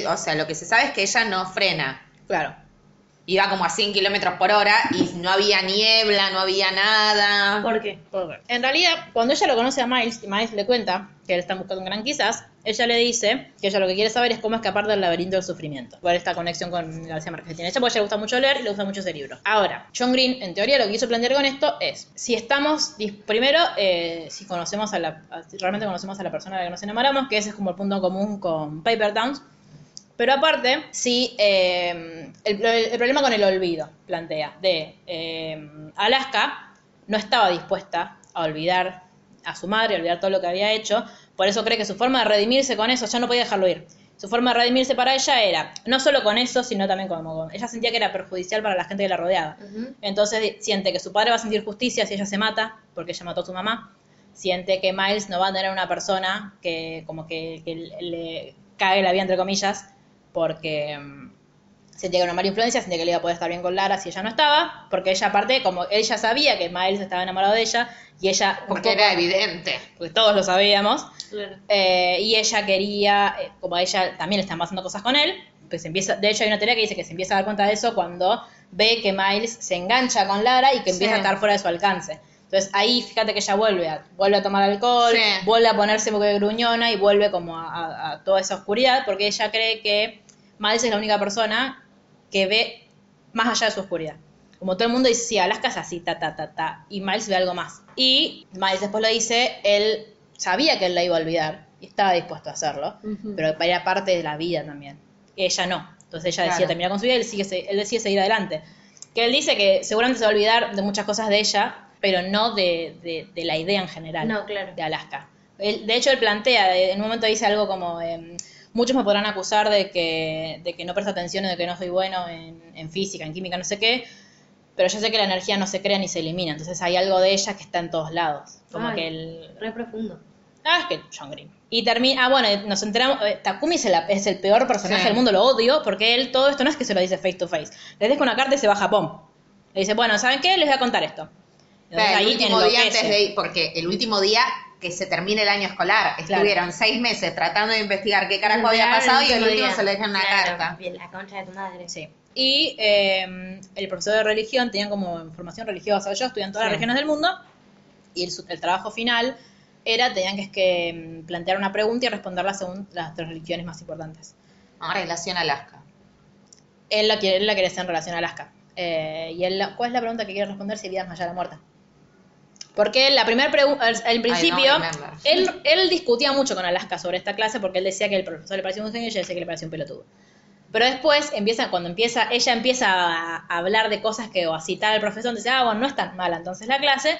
O sea, lo que se sabe es que ella no frena. Claro. Iba como a 100 kilómetros por hora y no había niebla, no había nada. ¿Por qué? En realidad, cuando ella lo conoce a Miles y Miles le cuenta que él está buscando un gran quizás, ella le dice que ella lo que quiere saber es cómo escapar del laberinto del sufrimiento. Por esta conexión con García Márquez que tiene ella, porque a ella le gusta mucho leer y le gusta mucho ese libro. Ahora, John Green, en teoría, lo que quiso plantear con esto es, si estamos, primero, eh, si conocemos a la, si realmente conocemos a la persona de la que nos enamoramos, que ese es como el punto común con Paper Towns, pero aparte, sí, eh, el, el problema con el olvido, plantea, de eh, Alaska no estaba dispuesta a olvidar a su madre, a olvidar todo lo que había hecho, por eso cree que su forma de redimirse con eso, ya no podía dejarlo ir. Su forma de redimirse para ella era, no solo con eso, sino también como con... Ella sentía que era perjudicial para la gente que la rodeaba. Entonces siente que su padre va a sentir justicia si ella se mata, porque ella mató a su mamá. Siente que Miles no va a tener una persona que como que, que le- cague la vida, entre comillas, porque sentía que era una mala influencia, sentía que le iba a poder estar bien con Lara si ella no estaba, porque ella aparte, como ella sabía que Miles estaba enamorado de ella, y ella... Porque poco- era evidente. porque todos lo sabíamos, Claro. eh, y ella quería, eh, como ella también le están pasando cosas con él, pues se empieza, de hecho hay una teoría que dice que se empieza a dar cuenta de eso cuando ve que Miles se engancha con Lara y que empieza Sí. a estar fuera de su alcance. Entonces ahí fíjate que ella vuelve a, vuelve a tomar alcohol, Sí. vuelve a ponerse muy gruñona y vuelve como a, a- a toda esa oscuridad porque ella cree que Miles es la única persona que ve más allá de su oscuridad. Como todo el mundo dice, sí, Alaska es así, ta, ta, ta, ta. Y Miles ve algo más. Y Miles después lo dice, él sabía que él la iba a olvidar y estaba dispuesto a hacerlo, pero era parte de la vida también. Ella no. Entonces ella Claro. terminar con su vida y él, sigue, él decide seguir adelante. Que él dice que seguramente se va a olvidar de muchas cosas de ella, pero no de, de- de la idea en general No, claro. de Alaska. Él- de hecho, él plantea, en un momento dice algo como, em, muchos me podrán acusar de que, de que no presto atención o de que no soy bueno en, en física, en química, no sé qué, pero yo sé que la energía no se crea ni se elimina, entonces hay algo de ella que está en todos lados. Como Ay. que el... Re profundo. Ah, es que John Green. Y termina, ah, bueno, nos enteramos, eh, Takumi es el, es el peor personaje Sí. del mundo, lo odio, porque él todo esto no es que se lo dice face to face, le deja una carta y se va a Japón. Le dice, bueno, ¿saben qué? Les voy a contar esto. El último día antes de porque el último día que se termine el año escolar. Claro. Estuvieron seis meses tratando de investigar qué carajo había pasado y el último día. se le dejan una Claro, carta. La concha de tu madre. Sí. Y eh, el profesor de religión tenían como información religiosa. Ellos estudian todas las Sí. regiones del mundo y el, el trabajo final era, tenían que, es que mm, plantear una pregunta y responderla según las tres religiones más importantes. Ah, relación a Alaska. Él la quiere, él la quiere hacer en relación a Alaska. Eh, y él, ¿cuál es la pregunta que quiere responder si es más allá de la muerte? Porque la primera pregunta, al principio, él, él discutía mucho con Alaska sobre esta clase porque él decía que el profesor le parecía un genio y ella decía que le parecía un pelotudo. Pero después empieza, cuando empieza, ella empieza a, hablar de cosas que, o a citar al profesor, dice, ah, bueno, no es tan mala entonces la clase.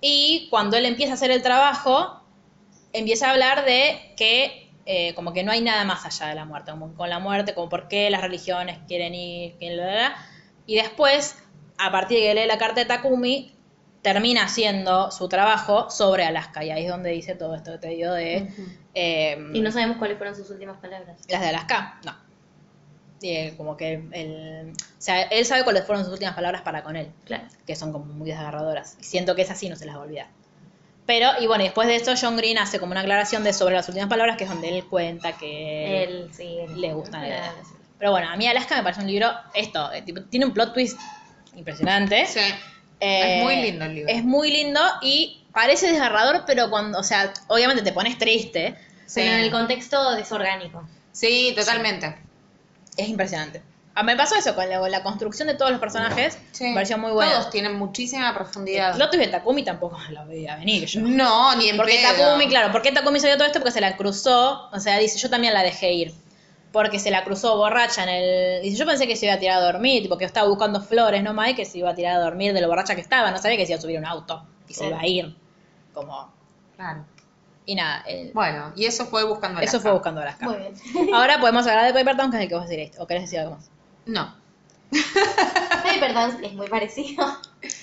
Y cuando él empieza a hacer el trabajo, empieza a hablar de que eh, como que no hay nada más allá de la muerte, como con la muerte, como por qué las religiones quieren ir, bla, bla, bla. y después, a partir de que lee la carta de Takumi, termina haciendo su trabajo sobre Alaska, y ahí es donde dice todo esto que te digo de... eh, Y no sabemos cuáles fueron sus últimas palabras. las de Alaska, no. Y, eh, como que el, o sea, él sabe cuáles fueron sus últimas palabras para con él, Claro. que son como muy desgarradoras. Y siento que esa sí no se las va a olvidar. Pero, y bueno, y después de esto, John Green hace como una aclaración de sobre las últimas palabras, que es donde él cuenta que Él, sí. él- le gusta. Claro. Pero bueno, a mí Alaska me parece un libro, esto, eh, tipo, tiene un plot twist impresionante. Sí. Eh, Es muy lindo el libro. Es muy lindo y parece desgarrador, pero cuando, o sea, obviamente te pones triste. Sí. Pero en el contexto desorgánico. Sí, totalmente. Es impresionante. Ah, me pasó eso con la, con la construcción de todos los personajes. Sí. Me pareció muy bueno. Todos tienen muchísima profundidad. El twist de Takumi tampoco lo veía venir yo. No, ni en Porque pedo. Takumi, claro, ¿por qué Takumi sabía todo esto? Porque se la cruzó, o sea, dice, yo también la dejé ir. Porque se la cruzó borracha en el... Dice, yo pensé que se iba a tirar a dormir, tipo que estaba buscando flores nomás y que se iba a tirar a dormir de lo borracha que estaba, no sabía que se iba a subir a un auto y se iba a ir. Como... Claro. Y nada, el- Bueno, y eso fue buscando eso Alaska. fue buscando Alaska. Muy bien. Ahora podemos hablar de Paper Town, que es el que vos decís, o querés decir algo más. No. Paper es muy parecido.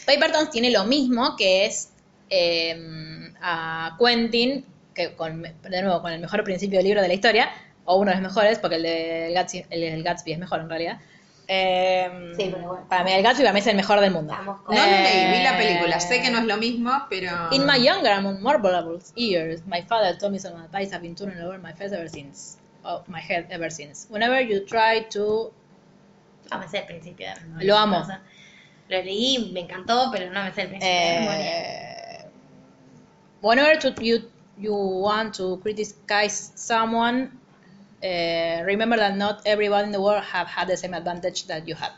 Paper Towns tiene lo mismo que es eh, a Quentin, que con, de nuevo con el mejor principio del libro de la historia, o uno de los mejores, porque el de Gatsby, el, del Gatsby es mejor en realidad. Eh, Sí, pero bueno. Para mí el Gatsby para mí es el mejor del mundo. No lo Eh, leí, vi la película. Sé que no es lo mismo, pero. In my younger and more vulnerable years, my father told me some advice I've been turning over my face ever since. Oh, my head ever since. Whenever you try to No me sé el principio. no, Lo amo. Lo leí, me encantó, pero no me sé el principio. de memoria. Eh, whenever to, you you want to criticize someone, eh, remember that not everyone in the world have had the same advantage that you have.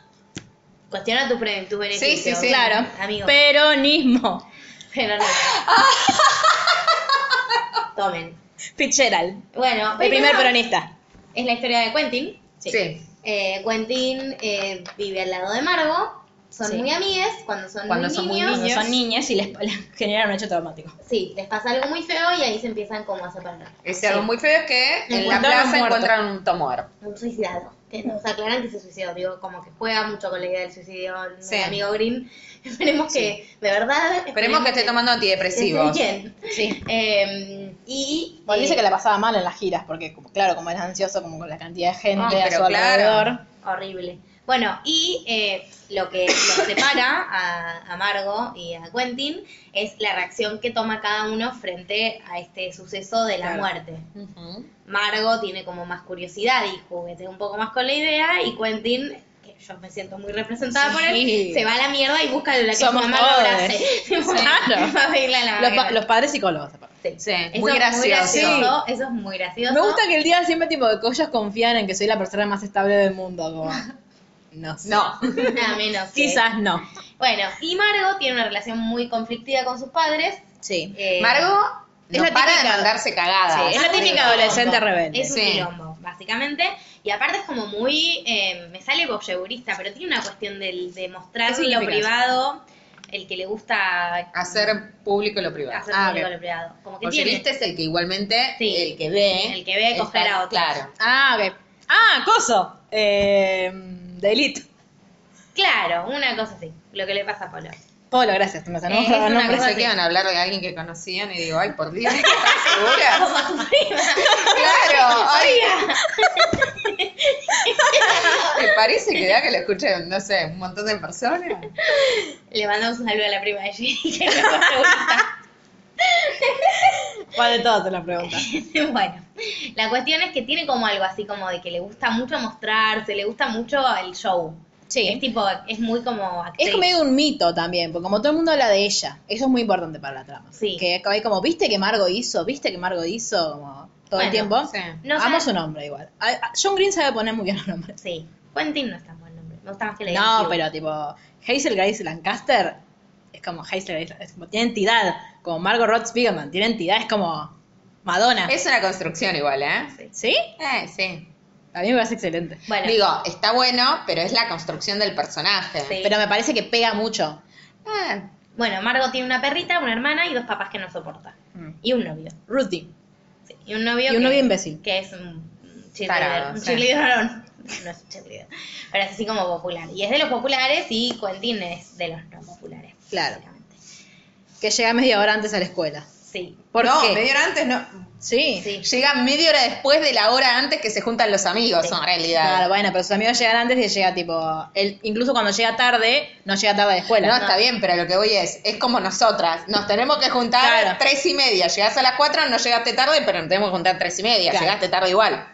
Cuestiona tu, pre- tu beneficio. sí, sí. Claro, Amigo. peronismo. Pero no. Tomen. Fitzgerald, Bueno, el primer peronista. Es la historia de Quentin. Sí. Eh, Quentin eh, vive al lado de Margot. Son Sí. muy amigues cuando son Cuando muy son muy niños. Cuando son niñas y les, les genera un hecho traumático. Sí, les pasa algo muy feo y ahí se empiezan como a separar. Ese algo muy feo es que en la plaza encuentran un tomor. Un suicidado. Que nos aclaran que se suicidó. Digo, como que juega mucho con la idea del suicidio Sí. amigo Green. Esperemos que, de verdad. Esperemos que esté tomando que antidepresivos. esté bien. Sí. Eh, y. Bueno, eh, dice que la pasaba mal en las giras, porque como, claro, como era ansioso, como con la cantidad de gente Ah, a su claro. alrededor. Horrible. Bueno, y eh, lo que los separa a, a Margot y a Quentin es la reacción que toma cada uno frente a este suceso de la Claro. muerte. Margot tiene como más curiosidad y juguetea un poco más con la idea y Quentin, que yo me siento muy representada por él, Sí. se va a la mierda y busca la que Somos su mamá lo todos. abrace. Claro. Va a pedirle a la Los, pa- los padres psicólogos, aparte. Sí, Eso muy es gracioso. gracioso, Eso es muy gracioso. Me gusta que el día siempre tipo que ellos confían en que soy la persona más estable del mundo. Como, no sé. No. A menos que- Quizás no. Bueno, y Margot tiene una relación muy conflictiva con sus padres. Sí. Eh, Margot Es no la para de típica- mandarse cagadas. Sí, es la un típica adolescente rebelde. Es un Sí. quilombo, básicamente. Y aparte es como muy. eh, me sale voyeurista, pero tiene una cuestión del, de mostrar ¿Qué lo privado, el que le gusta Hacer público lo privado. hacer Ah, público ok. lo privado. Como que tiene. Es el que igualmente, Sí. el que ve. El que ve coger a otro. Claro. Ah, ok. Ah, coso. Eh, de Elite. Claro, una cosa así. Lo que le pasa a Polo. Polo, gracias. Me Eh, es una nombres. cosa que iban a hablar de alguien que conocían y digo, ay, por Dios, ¿estás seguras? Como a tu prima. claro, ay, me parece que ya que lo escuchen, no sé, un montón de personas. Le mandamos un saludo a la prima de Jenny, que voyeurista. ¿Cuál de todas te la pregunta? bueno, la cuestión es que tiene como algo así como de que le gusta mucho mostrarse, le gusta mucho el show. Sí. Es tipo, es muy como actriz. Es medio un mito también, porque como todo el mundo habla de ella, eso es muy importante para la trama. Sí. Que hay como, ¿viste que Margo hizo? ¿Viste que Margo hizo? Como todo el tiempo. sí. No Amo su nombre igual. John Green sabe poner muy bien los nombres. Sí. Quentin no es tan buen nombre. Me gusta más que le No, pero tipo, Hazel Grace Lancaster es como Grace, es como, tiene entidad. Como Margot Roth Spiegelman, tiene entidad, es como Madonna. Es una construcción igual, ¿eh? ¿Sí? Eh, sí. A mí me parece excelente. Bueno, Digo, está bueno, pero es la construcción del personaje. Sí. Pero me parece que pega mucho. Eh, bueno, Margot tiene una perrita, una hermana y dos papás que no soporta. Mm. Y un novio. Ruthie. Sí, Y un novio Y un que- novio imbécil. Que es un cheerleader. Un sí. cheerleader. No es un cheerleader. Pero es así como popular. Y es de los populares y Quentin es de los no populares. Claro. Que llega media hora antes a la escuela. Sí. ¿Por no, qué? media hora antes no. Sí. Sí. Llega media hora después de la hora antes que se juntan los amigos, Sí. en realidad. Claro, bueno, pero sus amigos llegan antes y llega tipo. Él, incluso cuando llega tarde, no llega tarde a la escuela. No, está bien, pero lo que voy es, es como nosotras. Nos tenemos que juntar Claro. tres y media. Llegás a las cuatro, no llegaste tarde, pero nos tenemos que juntar tres y media. Claro. Llegaste tarde igual.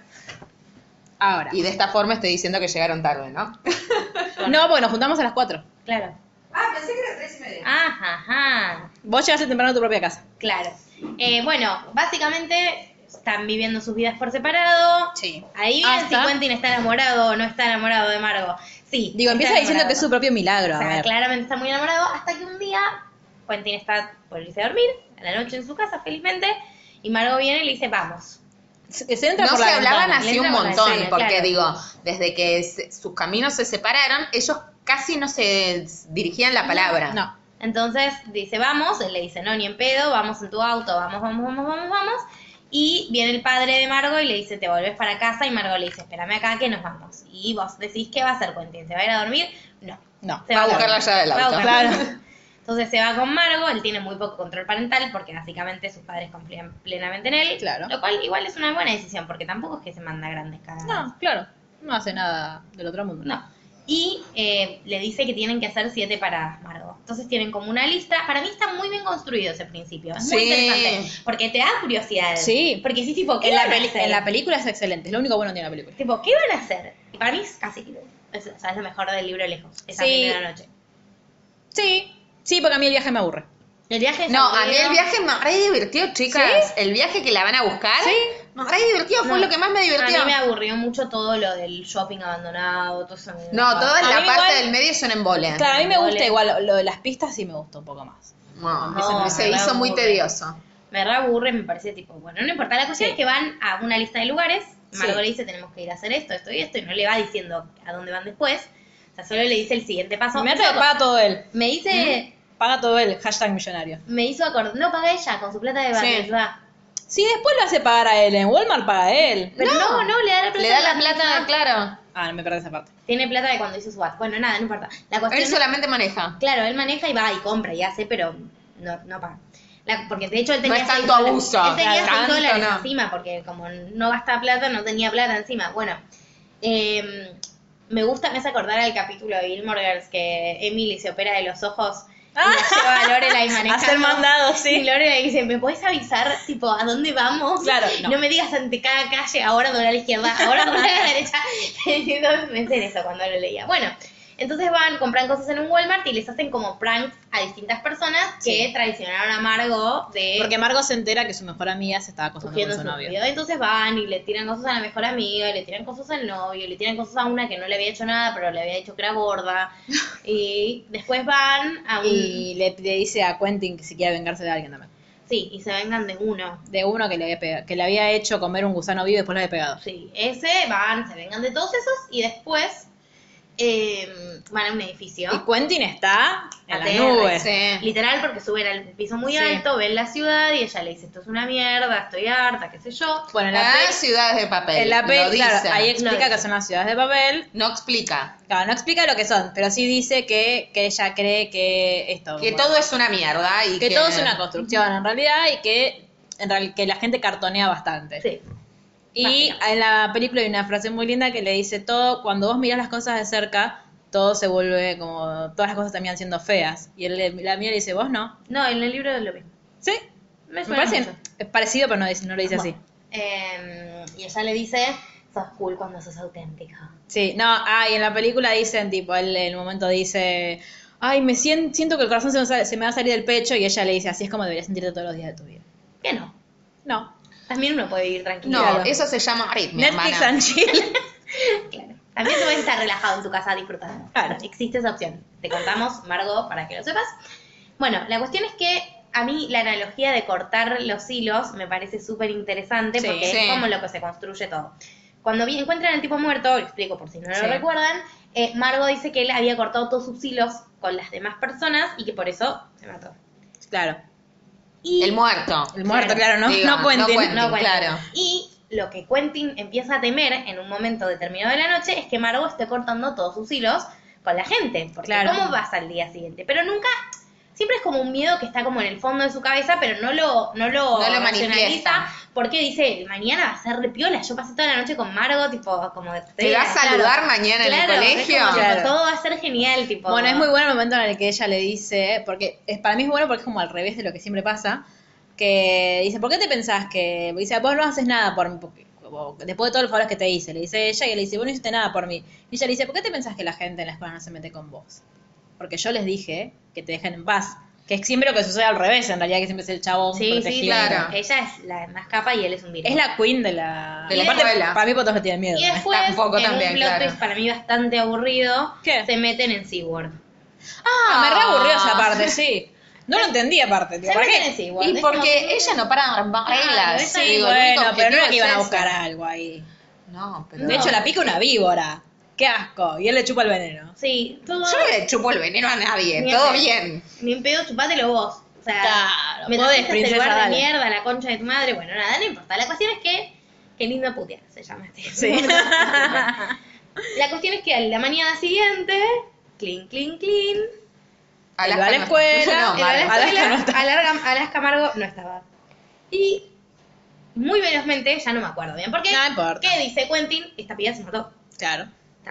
Ahora. Y de esta forma estoy diciendo que llegaron tarde, ¿no? No, porque nos juntamos a las 4. Claro. Ah, pensé que era tres y media. Ajá, ajá. Vos llegaste temprano a tu propia casa. Claro. Eh, bueno, básicamente están viviendo sus vidas por separado. Sí. Ahí ven si Hasta- Quentin está enamorado o no está enamorado de Margot. Sí. Digo, está empieza diciendo enamorado. que es su propio milagro. O a sea, ver. claramente está muy enamorado hasta que un día Quentin está por irse a dormir, a la noche en su casa, felizmente, y Margot viene y le dice, vamos. Se, se entra No por se la hablaban ventana. así Le un entra por la montón, ventana, porque claro. digo, desde que se- sus caminos se separaron, ellos casi no se dirigían la palabra. No. Entonces dice, vamos, él le dice, no, ni en pedo, vamos en tu auto, vamos, vamos, vamos, vamos, vamos. Y viene el padre de Margot y le dice, te volvés para casa, y Margot le dice, espérame acá que nos vamos. Y vos decís, ¿qué va a hacer Quentin? ¿Se va a ir a dormir? No. No. Se Va a buscar la llave del auto. Claro. Entonces se va con Margo, él tiene muy poco control parental porque básicamente sus padres confían plenamente en él. Claro. Lo cual igual es una buena decisión porque tampoco es que se manda grandes cagadas. No, claro. No hace nada del otro mundo. No. Y eh, le dice que tienen que hacer siete paradas, Margo. Entonces tienen como una lista. Para mí está muy bien construido ese principio. Es muy interesante. Porque te da curiosidad. Sí. Porque sí, tipo, ¿qué En la, a hacer? en la película es excelente. Es lo único bueno que tiene la película. Tipo, ¿qué van a hacer? Y para mí es casi. Es, o sea, es lo mejor del libro lejos. Esa Sí. primera noche. Sí. Sí, porque a mí el viaje me aburre. El viaje es No, a mí el viaje me re divirtió, chicas. ¿Sí? El viaje que la van a buscar. Sí. Me re divirtió, fue No, lo que más me A divirtió. mí me aburrió mucho todo lo del shopping abandonado, todo eso. No, toda A la mí parte igual- del medio son embole. Claro, a mí me gusta igual. Lo, lo de las pistas sí me gusta un poco más. No, No, se me hizo muy aburre. tedioso. Me re aburre, me parece tipo, bueno, no importa. La cuestión Sí. es que van a una lista de lugares. Margot Sí. le dice, tenemos que ir a hacer esto, esto y esto, y no le va diciendo a dónde van después. O sea, solo le dice el siguiente paso. Me hace que paga todo él. me dice, Paga todo él. Hashtag millonario. me hizo acordar, no, paga ella con su plata de Sí. va. Si después lo hace pagar a él en Walmart, paga él. Pero no, no, le da la plata. Le da la plata, misma. claro. Ah, no me perdí esa parte. Tiene plata de cuando hizo su ad. Bueno, nada, no importa. La cuestión Él es- solamente maneja. Claro, él maneja y va y compra y hace, pero no, no paga. La- porque de hecho él No tenía es seis tanto dólares- abuso. Él tenía Claro, seis tanto dólares no. encima, porque como no gasta plata, no tenía plata encima. Bueno, eh, me gusta, me hace acordar al capítulo de Gilmore Girls que Emily se opera de los ojos y la lleva a Lorelai. Hacer mandado, Y sí. Lorelai dice, ¿me puedes avisar, tipo, a dónde vamos? Claro, no. no. me digas ante cada calle, ahora doblar a la izquierda, ahora doblar a la derecha. Entonces pensé en eso cuando lo leía. Bueno, entonces van, compran cosas en un Walmart y les hacen como pranks a distintas personas que Sí. traicionaron a Margot de Porque Margot se entera que su mejor amiga se estaba acostando con su novio. novio. Entonces van y le tiran cosas a la mejor amiga, y le tiran cosas al novio, y le tiran cosas a una que no le había hecho nada, pero le había dicho que era gorda. Y después van a un... Y le, le dice a Quentin que si quiere vengarse de alguien también. Sí, y se vengan de uno. De uno que le había, pega- que le había hecho comer un gusano vivo y después le había pegado. Sí, ese van, se vengan de todos esos y después eh, van a un edificio. Y Quentin está en nubes. Sí. Literal, porque suben al piso muy Sí. alto, ven la ciudad y ella le dice, esto es una mierda, estoy harta, qué sé yo. Bueno, en la Ah, ciudades de papel. en la peli, claro, ahí explica que son las ciudades de papel. No explica. Claro, no explica lo que son, pero sí dice que, que ella cree que esto. Que bueno, todo es una mierda y que que, todo es una construcción en realidad y que en real- que la gente cartonea bastante. Sí. Y en la película hay una frase muy linda que le dice todo, cuando vos mirás las cosas de cerca, todo se vuelve como, todas las cosas terminan siendo feas. Y él la y le dice, vos no. No, en el libro lo mismo. ¿Sí? Me Me parece mucho. es parecido, pero no, no lo dice así. Eh, y ella le dice, sos cool cuando sos auténtica. Sí, no, ah, y en la película dicen, tipo, él en un momento dice, ay, me sien- siento que el corazón se me, sale- se me va a salir del pecho, y ella le dice, así es como deberías sentirte todos los días de tu vida. Que no. No. También uno puede vivir tranquilo. No, Claro. eso se llama arritmia, Netflix hermana. and chill. Claro. También puedes estar relajado en tu casa disfrutando. Claro. Existe esa opción. Te contamos, Margot, para que lo sepas. Bueno, la cuestión es que a mí la analogía de cortar los hilos me parece súper interesante Sí. porque Sí. es como lo que se construye todo. Cuando encuentran al tipo muerto, lo explico por si no Sí. lo recuerdan, eh, Margot dice que él había cortado todos sus hilos con las demás personas y que por eso se mató. Claro. Y El muerto. El muerto, claro, no, Digo, no cuenten. no cuenten. No, claro. Y lo que Quentin empieza a temer en un momento determinado de la noche es que Margot esté cortando todos sus hilos con la gente. Porque Claro. ¿cómo vas al día siguiente? Pero nunca, siempre es como un miedo que está como en el fondo de su cabeza, pero no lo, no lo, No lo racionaliza. manifiesta. Porque dice, mañana va a ser re piola. Yo pasé toda la noche con Margot, tipo, como... ¿Te va a saludar mañana en el colegio? como, tipo, todo va a ser genial, tipo... Bueno, es muy bueno el momento en el que ella le dice, porque es, para mí es bueno porque es como al revés de lo que siempre pasa, que dice, ¿por qué te pensás que, dice, vos no haces nada por mí, porque, después de todos los favores que te hice, le dice ella, y él le dice, vos no hiciste nada por mí. Y ella le dice, ¿por qué te pensás que la gente en la escuela no se mete con vos? Porque yo les dije que te dejen en paz, que es siempre lo que sucede al revés, en realidad que siempre es el chabón Sí, sí, protegiendo. claro. Ella es la más capa y él es un virgen. Es la queen de la, De la Aparte, escuela. Para mí todos le tienen miedo. Y después, Tampoco en también, un plot claro. twist para mí bastante aburrido, ¿Qué? se meten en SeaWorld. Ah, me Ah. reaburrió esa parte, sí. No lo entendí aparte. tío, Se ¿para meten qué? Y porque ella no para Claro, reglas. Sí, Digo, bueno, pero no era que iban a buscar algo ahí. No, pero... De hecho, la pica una víbora. Qué asco. Y él le chupa el veneno. Sí, todo. Yo no le chupo el veneno a nadie, Ni todo a- bien. Ni en pedo, chupátelo vos. O sea, Claro, me podés, trajiste este princesa, lugar de dale. mierda, la concha de tu madre. Bueno, nada, no importa. La cuestión es que. Qué lindo putear, se llama este. Sí. La cuestión es que a la mañana siguiente. Clean, clean, clean. Él va a la escuela, No, En la. Alaska escuela, no estaba. Alaska, Alaska Margo no estaba. Y muy velozmente, ya no me acuerdo bien. ¿Por qué? No importa. ¿Qué dice Quentin? Esta piba se mató. Claro.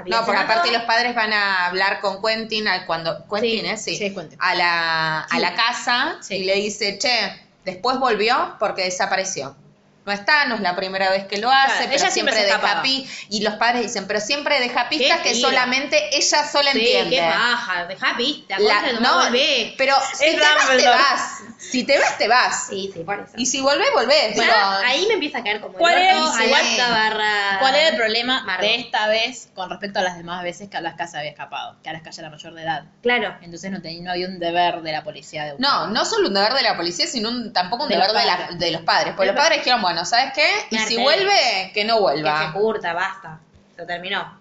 No, porque aparte los padres van a hablar con Quentin al- cuando Quentin, Sí, ¿eh? Sí, Quentin. a la a la casa y le dice, "Che, después volvió porque desapareció." No está, no es la primera vez que lo hace, Claro, pero ella siempre, deja escapaba. pi y los padres dicen, "Pero siempre deja pistas que tira. solamente ella sola Sí, entiende." qué baja. Deja pista. La- concha de tu no, madre, volvé. pero si Es te vas, te vas. Si te vas, te vas. Sí, sí, por eso. Y si volvés, volvés. Pero- ahí me empieza a caer como ¿Cuál el era el- barra... ¿Cuál era el problema Margo. de esta vez con respecto a las demás veces que Alaska se había escapado? Que Alaska ya era mayor de edad. Claro. Entonces no, tenía, no había un deber de la policía de No, no solo un deber de la policía, sino un- tampoco un De deber los de, la- padres. de los padres. Porque los- padres dijeron, bueno, ¿sabes qué? Y si vuelve, que no Que se vuelva. curta, basta. Se terminó.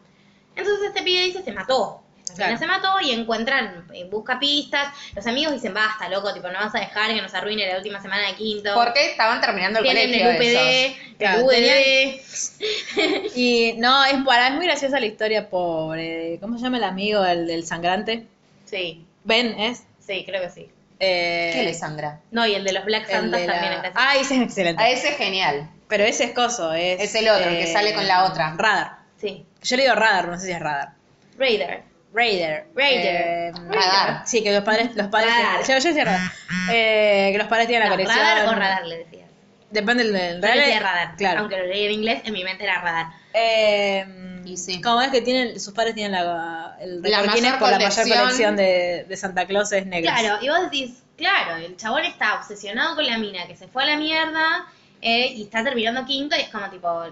Entonces este pibe dice, se mató. Claro. se mató y encuentran, eh, busca pistas. Los amigos dicen, basta, loco, tipo, no vas a dejar que nos arruine la última semana de quinto. Porque estaban terminando el Tienen colegio el UPD. Claro, el. Y no, es, para, es muy graciosa la historia pobre. ¿Cómo se llama el amigo del, del sangrante? Sí, Ben, ¿es? sí, creo que sí. Eh, ¿Qué le sangra? No, y el de los Black Santas la- también es gracioso. Ah, ese es excelente. A ese es genial. Pero ese es coso, es... Es el otro, el que sale con la otra. Radar. Sí. Yo le digo radar, no sé si es radar. Raider. Raider. Raider. Eh, Radar. Sí, que los padres... Los padres Radar. yo, yo decía radar. Eh, que los padres tienen la colección... radar o radar le decía. Depende del... del Yo le decía radar. radar. Claro. Aunque lo leí en inglés, en mi mente era radar. Eh, Y sí. Como es que tienen, sus padres tienen la, el La mayor por la mayor colección. de, de Santa Clauses negros. Claro, y vos decís, claro, el chabón está obsesionado con la mina que se fue a la mierda eh, y está terminando quinto y es como tipo, o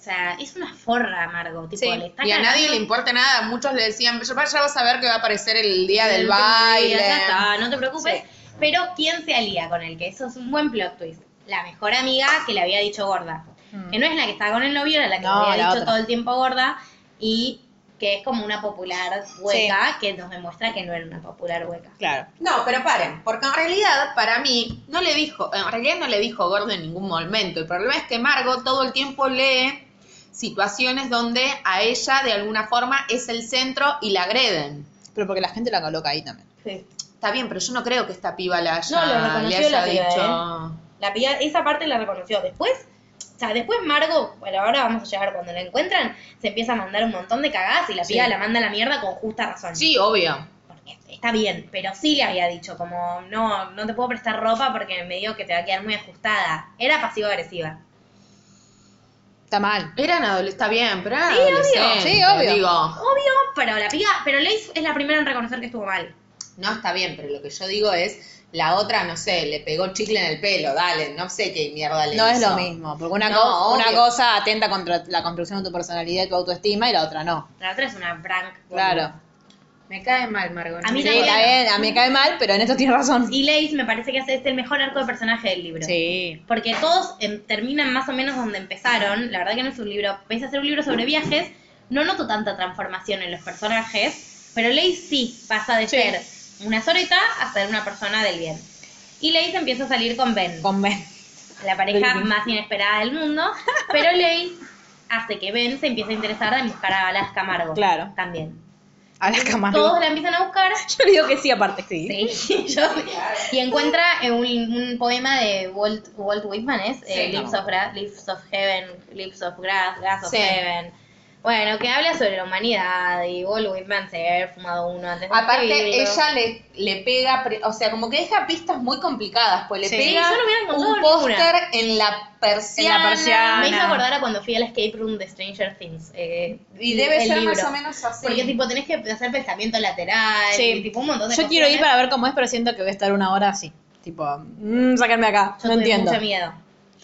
sea, es una forra, Margo, tipo, Sí, le está Y a nadie le importa nada. Muchos le decían, ya vas a ver que va a aparecer el día del baile. Ya está, no te preocupes. Pero ¿quién se alía con él? Que eso es un buen plot twist. La mejor amiga que le había dicho gorda. Mm. Que no es la que está con el novio, era la que No, le había dicho otra. todo el tiempo gorda. Y que es como una popular hueca, que nos demuestra que no era una popular hueca. Claro. No, pero paren, porque en realidad para mí no le dijo, en realidad no le dijo gordo en ningún momento. El problema es que Margot todo el tiempo lee situaciones donde a ella de alguna forma es el centro y la agreden. Pero porque la gente la coloca ahí también. Sí. Está bien, pero yo no creo que esta piba la haya, No, lo reconoció le haya la piba, dicho. La piba, esa parte la reconoció. Después, sea, después Margo, bueno, ahora vamos a llegar cuando la encuentran, se empieza a mandar un montón de cagadas y la Sí. piba la manda a la mierda con justa razón. Sí, obvio. Porque está bien, pero sí le había dicho como, no, no te puedo prestar ropa porque me digo que te va a quedar muy ajustada. Era pasivo-agresiva. Está mal. Eran adolescentes, está bien, pero eran Sí, obvio. Sí, obvio. Digo, Obvio, pero la piba, pero Lace es la primera en reconocer que estuvo mal. no está bien, pero lo que yo digo es, la otra, no sé, le pegó chicle en el pelo, dale, no sé qué mierda le No es lo mismo, porque una, No, co- una cosa atenta contra la construcción de tu personalidad y tu autoestima y la otra no. La otra es una prank. Claro. Me cae mal, Margot. A mí Sí, también. a mí me cae mal, pero en esto tienes razón. Y Lace me parece que hace este el mejor arco de personaje del libro. Sí. Porque todos em, terminan más o menos donde empezaron. La verdad que no es un libro, pese a ser un libro sobre viajes, no noto tanta transformación en los personajes, pero Lace sí pasa de Sí. ser una soreta a ser una persona del bien. Y Lace empieza a salir con Ben, Con Ben. la pareja más inesperada del mundo, pero Lace hace que Ben se empiece a interesar en buscar a Alaska Camargo. Claro. También. A las cámaras. Todos la empiezan a buscar Yo le digo que sí, aparte, sí. Sí, yo Y encuentra un, un poema de Walt, Walt Whitman, ¿es? Eh. Lips, of Gra- Lips of Heaven, Lips of Grass, Grass of Sí. Heaven. Bueno, que habla sobre la humanidad y Walt Whitman se fumado uno antes de Aparte, ella le, le pega, pre- o sea, como que deja pistas muy complicadas, pues le Sí. pega no un póster en la persiana. En la persiana. Me hizo acordar a cuando fui al escape room de Stranger Things. eh, Y debe ser libro. más o menos así. Porque tipo tenés que hacer pensamiento lateral, Sí. y, tipo un montón de Yo quiero ir para ver cómo es, pero siento que voy a estar una hora así. Tipo, mm, sacarme acá. Yo no tuve entiendo. mucho miedo.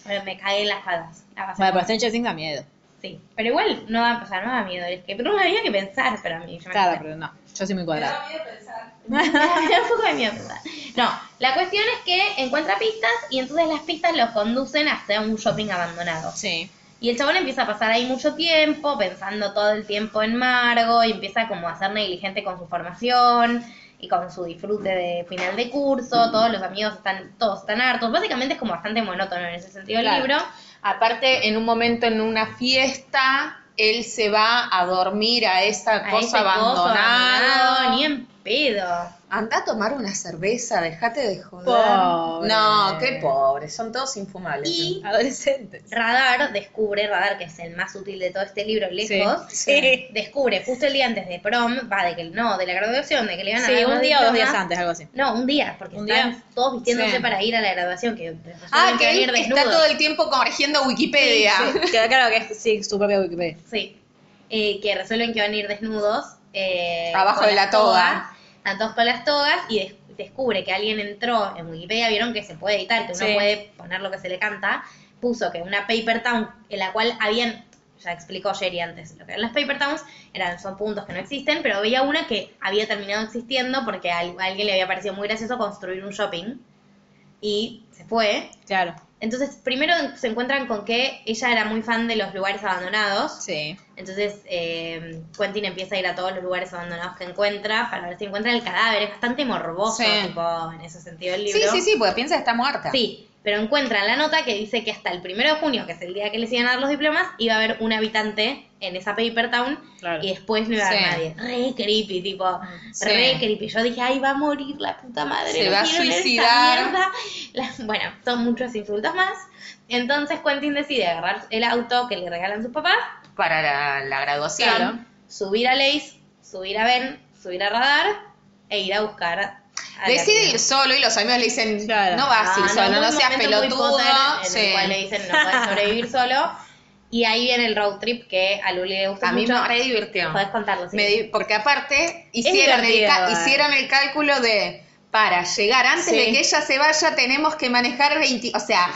Pero me cagué en las patas. La Bueno, pero Stranger Things da miedo. Sí, pero igual no da, o sea, no da miedo, es que pero no había que pensar para mí. Yo me Claro, pero no. Yo soy muy cuadrada. me da un poco de miedo pensar. No, la cuestión es que encuentra pistas y entonces las pistas los conducen hacia un shopping abandonado. Sí. Y el chabón empieza a pasar ahí mucho tiempo, pensando todo el tiempo en Margo, y empieza como a ser negligente con su formación y con su disfrute de final de curso, todos los amigos están, todos están hartos, básicamente es como bastante monótono en ese sentido Claro. el libro. Aparte, en un momento en una fiesta, él se va a dormir a esa A cosa abandonada. abandonado, ni en pedo. Anda a tomar una cerveza, dejate de joder. Pobre. No, qué pobre, son todos infumables. Y Adolescentes. Radar descubre, Radar que es el más útil de todo este libro, lejos, Sí. descubre justo el día antes de prom, va de que no, de la graduación, de que le iban a Sí, dar un día o dos días antes, algo así. No, un día, porque ¿Un están día? todos vistiéndose Sí. para ir a la graduación, que resuelven Ah, que van a ir él está todo el tiempo corrigiendo Wikipedia. Queda claro que es sí, su propia Wikipedia. Sí, Eh, que resuelven que van a ir desnudos. eh, Abajo de la las toga. Están todos con las togas y des- descubre que alguien entró en Wikipedia, vieron que se puede editar, que uno Sí. puede poner lo que se le canta, puso que una paper town en la cual habían, ya explicó Jerry antes, lo que eran las paper towns, eran, son puntos que no existen, pero había una que había terminado existiendo porque a alguien le había parecido muy gracioso construir un shopping y se fue. Claro. Entonces, primero se encuentran con que ella era muy fan de los lugares abandonados. Sí. Entonces, eh, Quentin empieza a ir a todos los lugares abandonados que encuentra para ver si encuentra el cadáver. Es bastante morboso, Sí. tipo, en ese sentido el Sí, libro. sí, sí, porque piensa que está muerta. Sí, pero encuentran la nota que dice que hasta el primero de junio, que es el día que les iban a dar los diplomas, iba a haber un habitante en esa paper town Claro. y después no iba a haber Sí. nadie. Re creepy, tipo, Sí. re creepy. Yo dije, ay, va a morir la puta madre. Se no va a suicidar. mierda". La- bueno, son muchos insultos más. Entonces Quentin decide agarrar el auto que le regalan sus papás, Para la, la graduación. Claro. subir a Lace, subir a Ben, subir a Radar e ir a buscar Decide ir solo y los amigos le dicen, Claro. no vas a ir Ah, solo, muy no, seas pelotudo. En Sí. el cual le dicen no puedes sobrevivir solo. Y ahí viene el road trip que a Luli le gusta A mí mucho. me re divirtió. Podés contarlo, sí. Me di- porque aparte hicieron el, hicieron el cálculo de para llegar antes Sí. de que ella se vaya tenemos que manejar 20, o sea,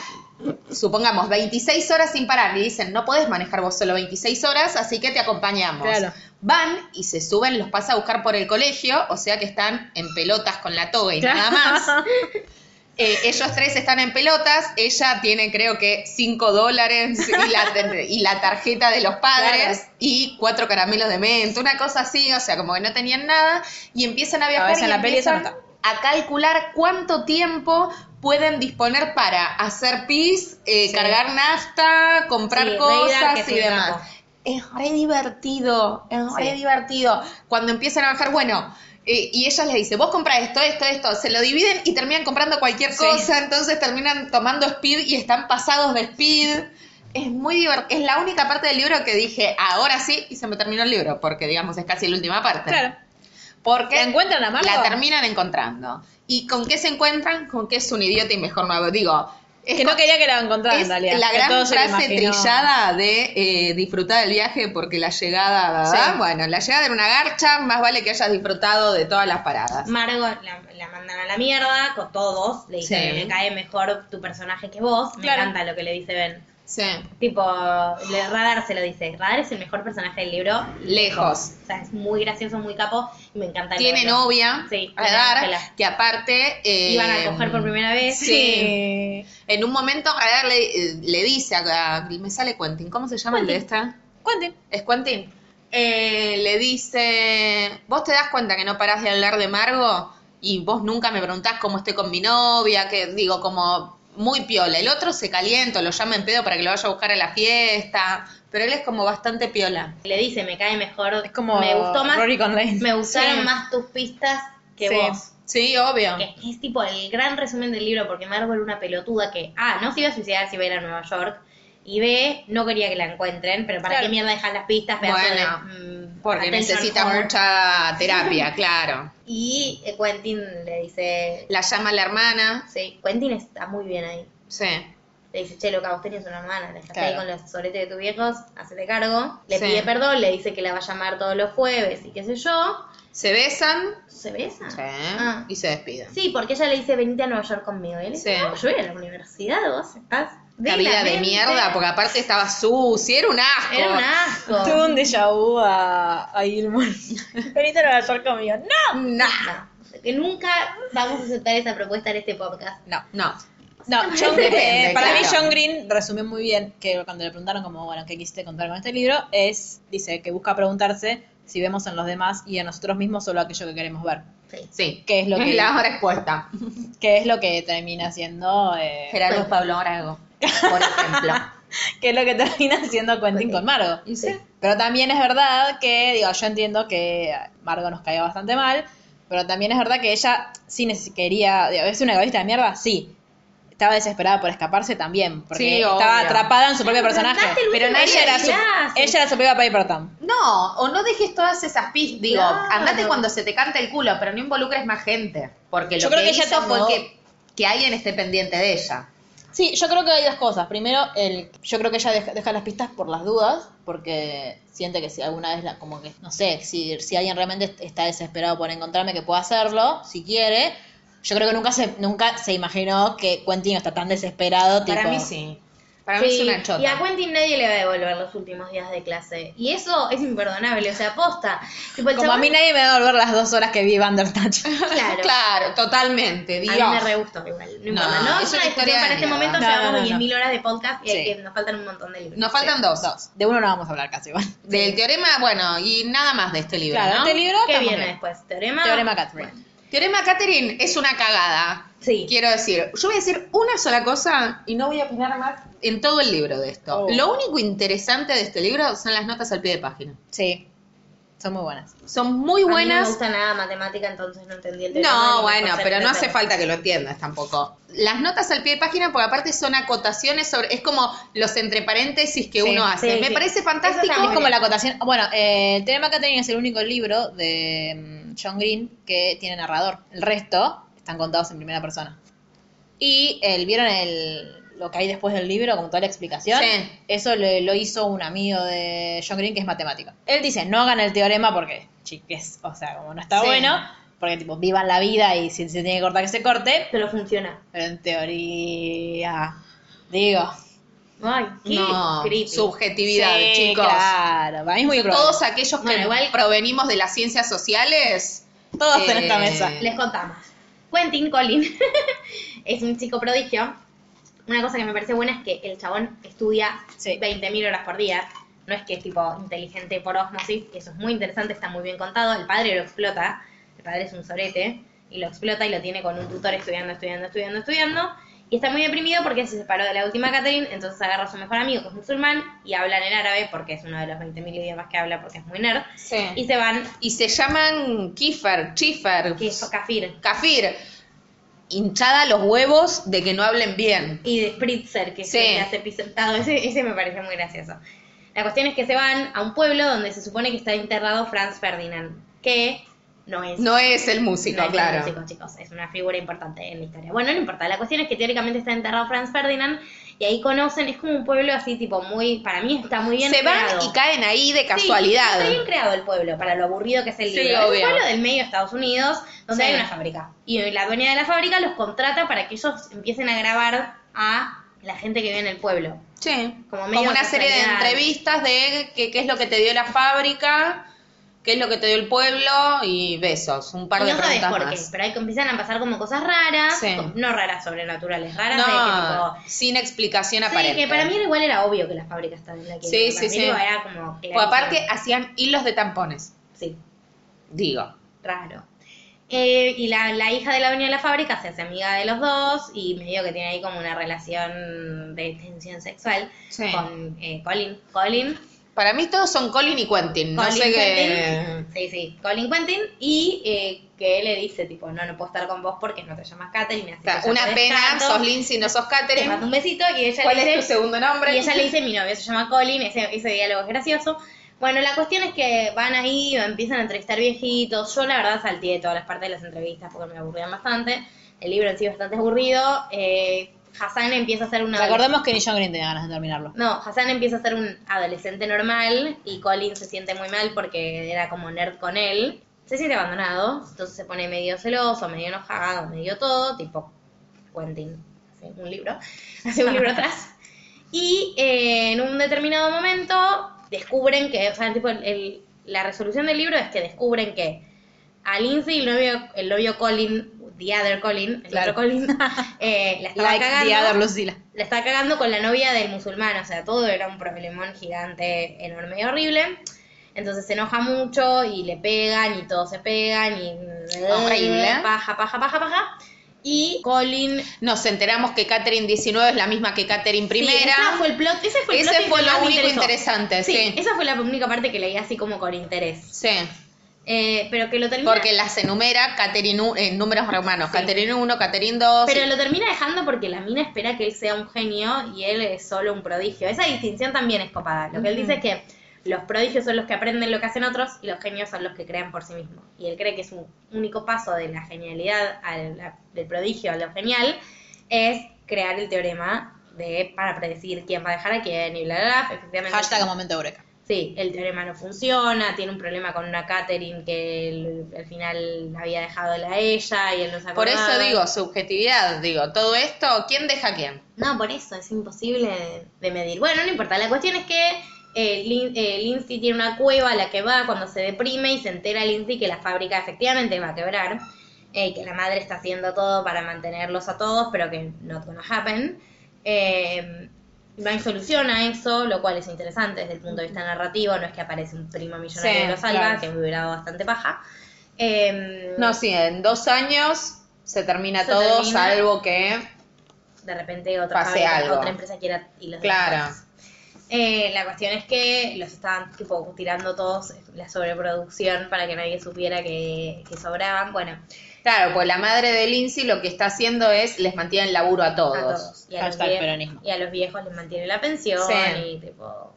supongamos 26 horas sin parar y dicen, no podés manejar vos solo 26 horas, así que te acompañamos. Claro. Van y se suben, los pasa a buscar por el colegio, o sea que están en pelotas con la toga y Claro. nada más. Eh, ellos tres están en pelotas, ella tiene creo que 5 dólares y la, y la tarjeta de los padres Claro. y cuatro caramelos de menta, una cosa así, o sea, como que no tenían nada y empiezan a viajar y en la peli empiezan a calcular cuánto tiempo pueden disponer para hacer pis, eh, Sí. cargar nafta, comprar Sí, cosas y demás. Es re divertido, es re divertido. Cuando empiezan a bajar, bueno, eh, y ella les dice, vos compras esto, esto, esto, se lo dividen y terminan comprando cualquier Sí. cosa, entonces terminan tomando speed y están pasados de speed. Es muy divertido, es la única parte del libro que dije, ahora sí, y se me terminó el libro, porque digamos es casi la última parte. Claro. Porque ¿La encuentran a? La terminan encontrando. ¿Y con qué se encuentran? Con que es un idiota y mejor no. Digo, es Que no quería que la encontraran es en realidad. la que gran todo se lo frase trillada de eh, disfrutar del viaje porque la llegada, ¿verdad? Sí. Bueno, la llegada era una garcha, más vale que hayas disfrutado de todas las paradas. Margot la, la mandan a la mierda con todos. Le dicen, Sí. me cae mejor tu personaje que vos. Claro. Me encanta lo que le dice Ben. Sí. Tipo, Radar se lo dice. Radar es el mejor personaje del libro. Lejos. O sea, es muy gracioso, muy capo. Y me encanta. Tiene novia, Sí, a dar, Ángela. que aparte... eh, Iban a coger por primera vez. Sí. En un momento, a dar le, eh, le dice a, a- Me sale Quentin. ¿Cómo se llama el de esta? Quentin. ¿Es Quentin? Eh, le dice, vos te das cuenta que no parás de hablar de Margo y vos nunca me preguntás cómo estoy con mi novia, que digo, como muy piola. El otro se calienta, lo llama en pedo para que lo vaya a buscar a la fiesta, pero él es como bastante piola. Le dice, me cae mejor. Es como me gustó más. Rory con Lane. Me gustaron Sí. más tus pistas que Sí. vos. Sí, obvio. Que es tipo el gran resumen del libro, porque era una pelotuda que, A, no se iba a suicidar si iba a ir a Nueva York, y B, no quería que la encuentren, pero ¿para Claro. qué mierda dejar las pistas? Pedazo Bueno, de, mm, Porque necesita mucha terapia, claro. Y eh, Quentin le dice, La llama la hermana. sí, Quentin está muy bien ahí. Sí. Le dice, che, loca, vos tenías una hermana, la dejaste ahí con los soletes de tus viejos, hacete cargo. Le Sí. pide perdón, le dice que la va a llamar todos los jueves y qué sé yo. Se besan ¿Se besan? sí, Ah. y se despiden. Sí, porque ella le dice, venite a Nueva York conmigo. Y él dice, Sí. no, yo voy a la universidad, vos estás de La vida la de mente". mierda, porque aparte estaba sucia, era un asco. Era un asco. Tuve un déjà vu a, a Gilmore. Venite a Nueva York conmigo. ¡No! No, que nunca vamos a aceptar esa propuesta en este podcast. No. no. No, John eh, para mí claro. John Green resumió muy bien que cuando le preguntaron como, bueno, ¿qué quisiste contar con este libro? Es, dice, que busca preguntarse si vemos en los demás y en nosotros mismos solo aquello que queremos ver. Sí. Sí. ¿Qué es lo que- la respuesta. Que es lo que termina siendo... eh, Gerardo Pablo Arago, por ejemplo. que es lo que termina siendo Quentin con Margo. Sí. Pero también es verdad que, digo, yo entiendo que Margo nos caía bastante mal, pero también es verdad que ella sí quería, digo, es una egoísta de mierda, sí. Estaba desesperada por escaparse también, porque Sí, estaba obvio. atrapado en su propio Pero personaje. Pero día ella, era su, ella era su propia Piper Tom. No, o no dejes todas esas pistas. Digo, Claro. andate cuando se te cante el culo, pero no involucres más gente. Porque lo Yo creo que, que ella hizo tomó- fue que, que alguien esté pendiente de ella. Sí, yo creo que hay dos cosas. Primero, el, yo creo que ella deja, deja las pistas por las dudas, porque siente que si alguna vez, la, como que, no sé, si, si alguien realmente está desesperado por encontrarme, que pueda hacerlo, si quiere. Yo creo que nunca se, nunca se imaginó que Quentin está tan desesperado. Para tipo, mí sí. Para mí Sí, es una chota. Y a Quentin nadie le va a devolver los últimos días de clase. Y eso es imperdonable, o sea, posta. Tipo, el Como a chabón- mí nadie me va a devolver las dos horas que vi Vandertouch. Claro. Claro, totalmente. A Dios. mí me re gustó igual. No, importa, No, ¿no? es una discusión para este momento. No, Llevamos no, no. 10.000 horas de podcast y Sí. nos faltan un montón de libros. Nos faltan dos. De uno no vamos a hablar casi igual. Del teorema, bueno, y nada más de este libro, Claro, ¿no? este libro ¿Qué viene bien. después? ¿Teorema? Teorema Catherine. Teorema Catherine es una cagada. Sí. Quiero decir, yo voy a decir una sola cosa y no voy a opinar más en todo el libro de esto. Oh. Lo único interesante de este libro son las notas al pie de página. Sí, son muy buenas. Son muy A mí no me buenas. gusta nada matemática, entonces no entendí el teorema. No, bueno, pero no hace falta que lo entiendas tampoco. Las notas al pie de página, porque aparte son acotaciones sobre, es como los entre paréntesis que Sí, uno hace. sí, Me sí. parece fantástico. Es como la acotación. Bueno, eh, el Teorema Catherine es el único libro de mm, John Green que tiene narrador. El resto están contados en primera persona. Y el, ¿vieron el, lo que hay después del libro, como toda la explicación? Sí. Eso lo, lo hizo un amigo de John Green que es matemático. Él dice, no hagan el teorema porque, chiques, o sea, como no está Sí. bueno, porque tipo, vivan la vida y si se tiene que cortar, que se corte. Pero funciona. Pero en teoría, digo, Ay, qué No, creepy. subjetividad, sí, chicos. Claro, para mí es muy probable. Todos aquellos que Bueno, igual- provenimos de las ciencias sociales. Todos en eh, esta mesa. Les contamos. Quentin Collin es un chico prodigio. Una cosa que me parece buena es que el chabón estudia Sí. 20.000 horas por día. No es que es tipo inteligente por osmosis, eso es muy interesante, está muy bien contado. El padre lo explota, el padre es un sorete, y lo explota y lo tiene con un tutor estudiando, estudiando, estudiando, estudiando. Y está muy deprimido porque se separó de la última Catherine, entonces agarra a su mejor amigo, que es musulmán, y hablan en árabe, porque es uno de los 20.000 idiomas que habla, porque es muy nerd. Y se van, Y se llaman Kiefer, Chifer, que es kafir, Kafir. Hinchada los huevos de que no hablen bien. y de Spritzer, que Sí. que hace pisentado, ese, ese me parece muy gracioso. La cuestión es que se van a un pueblo donde se supone que está enterrado Franz Ferdinand, que no es No es el músico, no es el claro. músico, chicos, es una figura importante en la historia. Bueno, no importa, la cuestión es que teóricamente está enterrado Franz Ferdinand y ahí conocen, es como un pueblo así tipo muy, para mí está muy bien Se van creado. y caen ahí de Sí, casualidad. está bien creado el pueblo, para lo aburrido que es el Sí, libro. Es un pueblo del medio de Estados Unidos, donde Sí. hay una fábrica. Y la dueña de la fábrica los contrata para que ellos empiecen a grabar a la gente que vive en el pueblo. Sí, Como como, medio una serie de entrevistas de qué, qué es lo que te dio la fábrica, qué es lo que te dio el pueblo y besos, un par y de no sabes preguntas por qué, más. pero ahí empiezan a pasar como cosas raras, Sí. no raras sobrenaturales, raras de que No, tipo... sin explicación Sí, aparente. que para mí igual era obvio que la fábrica estaba en la que Sí, sí, sí. Era como Pues aparte hacían hilos de tampones, Sí, digo. raro. Eh, y la, la hija de la dueña de la fábrica se hace amiga de los dos y medio que tiene ahí como una relación de tensión sexual Sí. con eh, Colin. Colin. Para mí todos son Colin y Quentin, no Colin sé qué... Sí, sí, Colin Quentin. Y eh, que él le dice, tipo, no, no puedo estar con vos porque no te llamas Catherine. Así que ya Una pena, sos Lindsay, no sos Te mando Catherine. un besito y ella ¿Cuál le dice, es tu segundo nombre? Y ella le dice, mi novio se llama Colin, ese, ese diálogo es gracioso. Bueno, la cuestión es que van ahí, empiezan a entrevistar viejitos. Yo la verdad salté de todas las partes de las entrevistas porque me aburrían bastante. El libro en sí es bastante aburrido. Eh, Hassan empieza a ser una... Recordemos que ni John Green tenía ganas de terminarlo. No, Hassan empieza a ser un adolescente normal y Colin se siente muy mal porque era como nerd con él. Se siente abandonado, entonces se pone medio celoso, medio enojado, medio todo, tipo Quentin, hace un libro, hace un libro atrás. Y eh, en un determinado momento descubren que, o sea, tipo, el- el- la resolución del libro es que descubren que a Lindsay, el novio, el novio Colin, the other Colin, el Claro. otro Colin, eh, la estaba Like cagando the other Lucila. la estaba cagando con la novia del musulmán, o sea, todo era un problemón gigante, enorme y horrible. Entonces se enoja mucho y le pegan y todos se pegan y Horrible. paja, paja, paja, paja. Y Colin Nos enteramos que Catherine 19 es la misma que Catherine Sí, primera. ese fue el plot, ese fue el Ese plot fue lo único interesante, sí. esa fue la única parte que leí así como con interés. Sí, Eh, pero que lo termina porque las enumera en números romanos. Sí. Catherine 1, Catherine 2. Pero lo termina dejando porque la mina espera que él sea un genio y él es solo un prodigio. Esa distinción también es copada. Lo que él dice es que los prodigios son los que aprenden lo que hacen otros y los genios son los que crean por sí mismos. Y él cree que es un único paso de la genialidad al, del prodigio a lo genial es crear el teorema de para predecir quién va a dejar a quién y bla bla bla. Efectivamente. Hashtag momento eureka. Sí, el teorema no funciona, tiene un problema con una Catherine que al final había dejado a ella y él no se Por eso digo, subjetividad, digo, todo esto, ¿quién deja a quién? No, por eso, es imposible de, de medir. Bueno, no importa, la cuestión es que eh, Lin- eh, Lindsay tiene una cueva a la que va cuando se deprime y se entera Lindsay que la fábrica efectivamente va a quebrar eh, que la madre está haciendo todo para mantenerlos a todos, pero que not gonna happen. Eh, no hay solución a eso, lo cual es interesante desde el punto de vista narrativo, no es que aparece un primo millonario Sí, y lo salva, claro. que me hubiera dado bastante paja. Eh, No, sí, en dos años se termina Se todo, termina. salvo que... de repente otra, Pase fábrica, algo. otra empresa quiera y los Claro. Eh, la cuestión es que los estaban tipo tirando todos la sobreproducción para que nadie supiera que, que sobraban. Bueno, Claro, pues la madre de Lindsay lo que está haciendo es les mantiene el laburo a todos. a todos. Y a, los y a viejos les mantiene la pensión Sí. y tipo...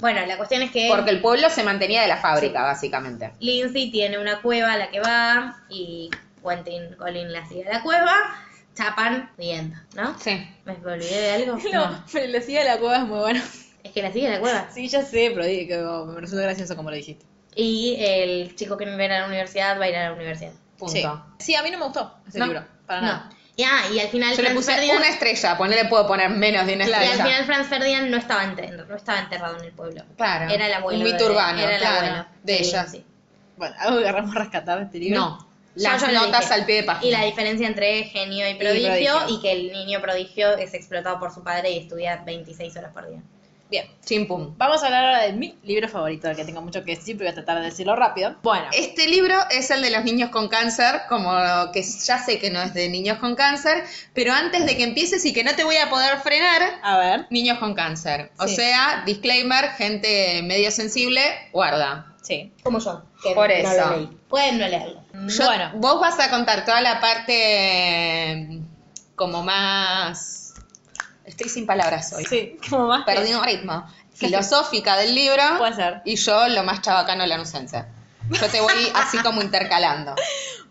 Bueno, la cuestión es que Porque el pueblo se mantenía de la fábrica, básicamente. Lindsay tiene una cueva a la que va y Quentin Colin la sigue a la cueva, chapan viendo, ¿no? Sí. ¿Me olvidé de algo? No, pero el decía de la cueva es muy bueno. Es que la sigue a la cueva. Sí, ya sé, pero que me resulta gracioso como lo dijiste. Y el chico que no viene a la universidad va a ir a la universidad. Punto. Sí. Sí, a mí no me gustó ese No. libro. Para No. nada. Y, ah, y al final Yo le Franz puse Ferdinand, una estrella, ponele puedo poner menos de una y al estrella. final Franz Ferdinand no estaba, enter- no estaba enterrado en el pueblo. Claro. Era el abuelo. Un de- mito urbano, era el claro, abuelo de Sí, ella. sí. Bueno, algo que agarramos rescatar de este libro. No. Ya Las yo notas al pie de página. Y la diferencia entre genio y prodigio, prodigio. y que el niño prodigio es explotado por su padre y estudia 26 horas por día. Bien. Chimpum. Vamos a hablar ahora de mi libro favorito, del que tengo mucho que decir, pero voy a tratar de decirlo rápido. Bueno, Este libro es el de los niños con cáncer, como que ya sé que no es de niños con cáncer, pero antes de que empieces y que no te voy a poder frenar, a ver. niños con cáncer. O Sí. sea, disclaimer, gente medio sensible, guarda. Sí. Como yo, que Por no eso. lo leí. Pueden no leerlo. Yo- Bueno. Vos vas a contar toda la parte eh, como más... Estoy sin palabras hoy. Sí, como más. que- Perdí un ritmo. Filosófica del libro. Puede ser. Y yo lo más chabacano lanucense. Yo te voy así como intercalando.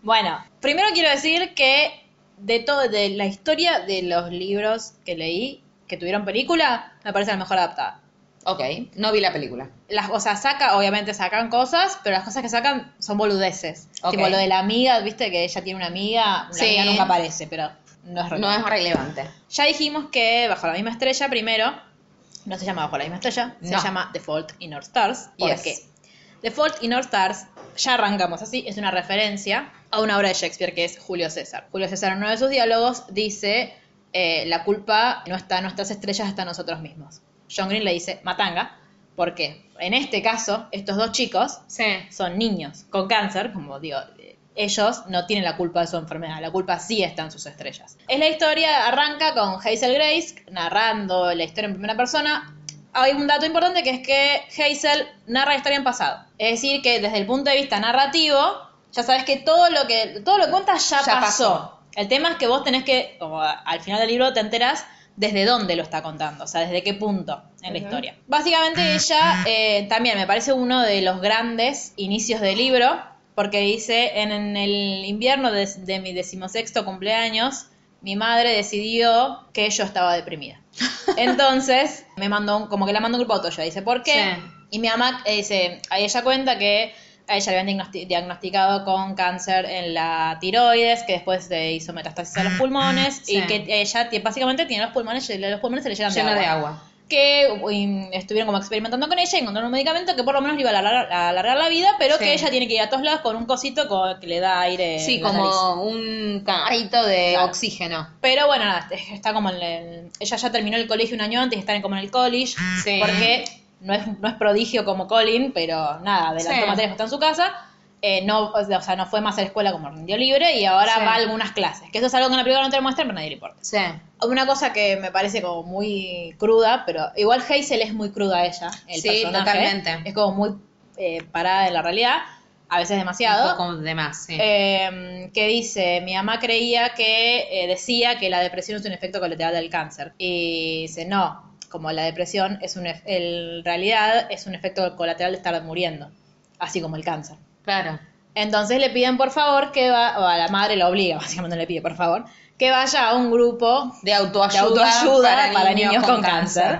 Bueno, primero quiero decir que de todo, de la historia de los libros que leí, que tuvieron película, me parece la mejor adaptada. Ok, no vi la película. Las cosas saca, obviamente sacan cosas, pero las cosas que sacan son boludeces. Ok. Tipo lo de la amiga, viste que ella tiene una amiga, la Sí. amiga nunca aparece, pero no es No relevante. es relevante. Ya dijimos que Bajo la misma estrella primero, no se llama Bajo la misma estrella, No. se llama The Fault in Our Stars. ¿Por Yes. qué? The Fault in Our Stars, ya arrancamos así, es una referencia a una obra de Shakespeare que es Julio César. Julio César en uno de sus diálogos dice, eh, la culpa no está en nuestras estrellas, está en nosotros mismos. John Green le dice, matanga, porque en este caso, estos dos chicos Sí. son niños con cáncer, como digo, ellos no tienen la culpa de su enfermedad, la culpa sí está en sus estrellas. Es la historia, arranca con Hazel Grace narrando la historia en primera persona. Hay un dato importante que es que Hazel narra la historia en pasado. Es decir, que desde el punto de vista narrativo, ya sabes que todo lo que, todo lo que cuentas ya, Ya pasó. pasó. El tema es que vos tenés que, como al final del libro te enteras desde dónde lo está contando, o sea, desde qué punto en la historia. Básicamente ella eh, también me parece uno de los grandes inicios del libro, porque dice, en, en el invierno de, de mi decimosexto cumpleaños, mi madre decidió que yo estaba deprimida. Entonces, me mandó un- como que la mandó un grupo. Dice, ¿por qué? Sí. Y mi mamá eh, dice, ahí ella cuenta que a ella le habían diagnosti- diagnosticado con cáncer en la tiroides, que después se hizo metástasis a los pulmones, y Sí. que ella básicamente tiene los pulmones, los pulmones se le llenan de agua. Que uy, estuvieron como experimentando con ella y encontraron un medicamento que por lo menos le iba a alargar, a alargar la vida, pero Sí. que ella tiene que ir a todos lados con un cosito con- que le da aire. Sí, en como un carrito de Claro. oxígeno. Pero bueno, nada, está como en el- ella ya terminó el colegio un año antes, está como en el college, Sí. porque no es, no es prodigio como Colin, pero nada, adelantó Sí. materias que está en su casa. Eh, no, o sea, no fue más a la escuela como rindió libre y ahora va a algunas clases. Que eso es algo que en la película no te lo muestran, pero nadie le importa. Sí. Una cosa que me parece como muy cruda, pero igual Hazel es muy cruda ella, el Sí, personaje. totalmente. Es como muy eh, parada en la realidad, a veces demasiado. Un poco de más, sí. Eh, que dice, mi mamá creía que, eh, decía que la depresión es un efecto colateral del cáncer. Y dice, no, como la depresión es un, en realidad es un efecto colateral de estar muriendo, así como el cáncer. claro. Entonces le piden por favor que va, o a la madre la obliga, básicamente le pide por favor, que vaya a un grupo De autoayuda, de autoayuda para, niños, con, cáncer.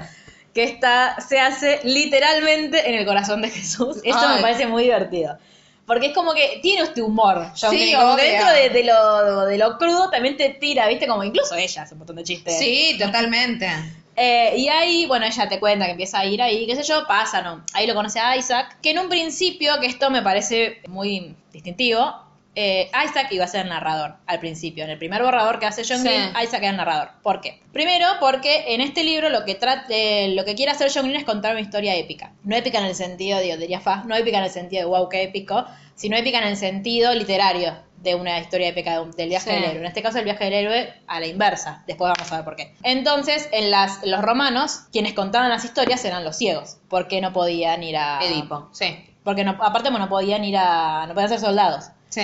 Que está, se hace literalmente en el corazón de Jesús. Ay. me parece muy divertido. Porque es como que tiene este humor. John Sí, como que dentro de, de lo, de lo crudo también te tira, ¿viste? Como incluso ella hace un montón de chistes. Sí, totalmente. Eh, y ahí, bueno, ella te cuenta que empieza a ir ahí, qué sé yo, pasa, ¿no? Ahí lo conoce a Isaac, que en un principio, que esto me parece muy distintivo, eh, Isaac iba a ser el narrador al principio. En el primer borrador que hace John Sí. Green, Isaac era el narrador. ¿Por qué? Primero, porque en este libro lo que trate, lo que quiere hacer John Green es contar una historia épica. No épica en el sentido, digo, diría Fa, no épica en el sentido de wow, qué épico, sino épica en el sentido literario de una historia épica de un- del viaje Sí. del héroe. En este caso, el viaje del héroe a la inversa. Después vamos a ver por qué. Entonces, en las, los romanos, quienes contaban las historias eran los ciegos, porque no podían ir a... Edipo, sí. Porque no, aparte, bueno, no podían ir a... no podían ser soldados. Sí.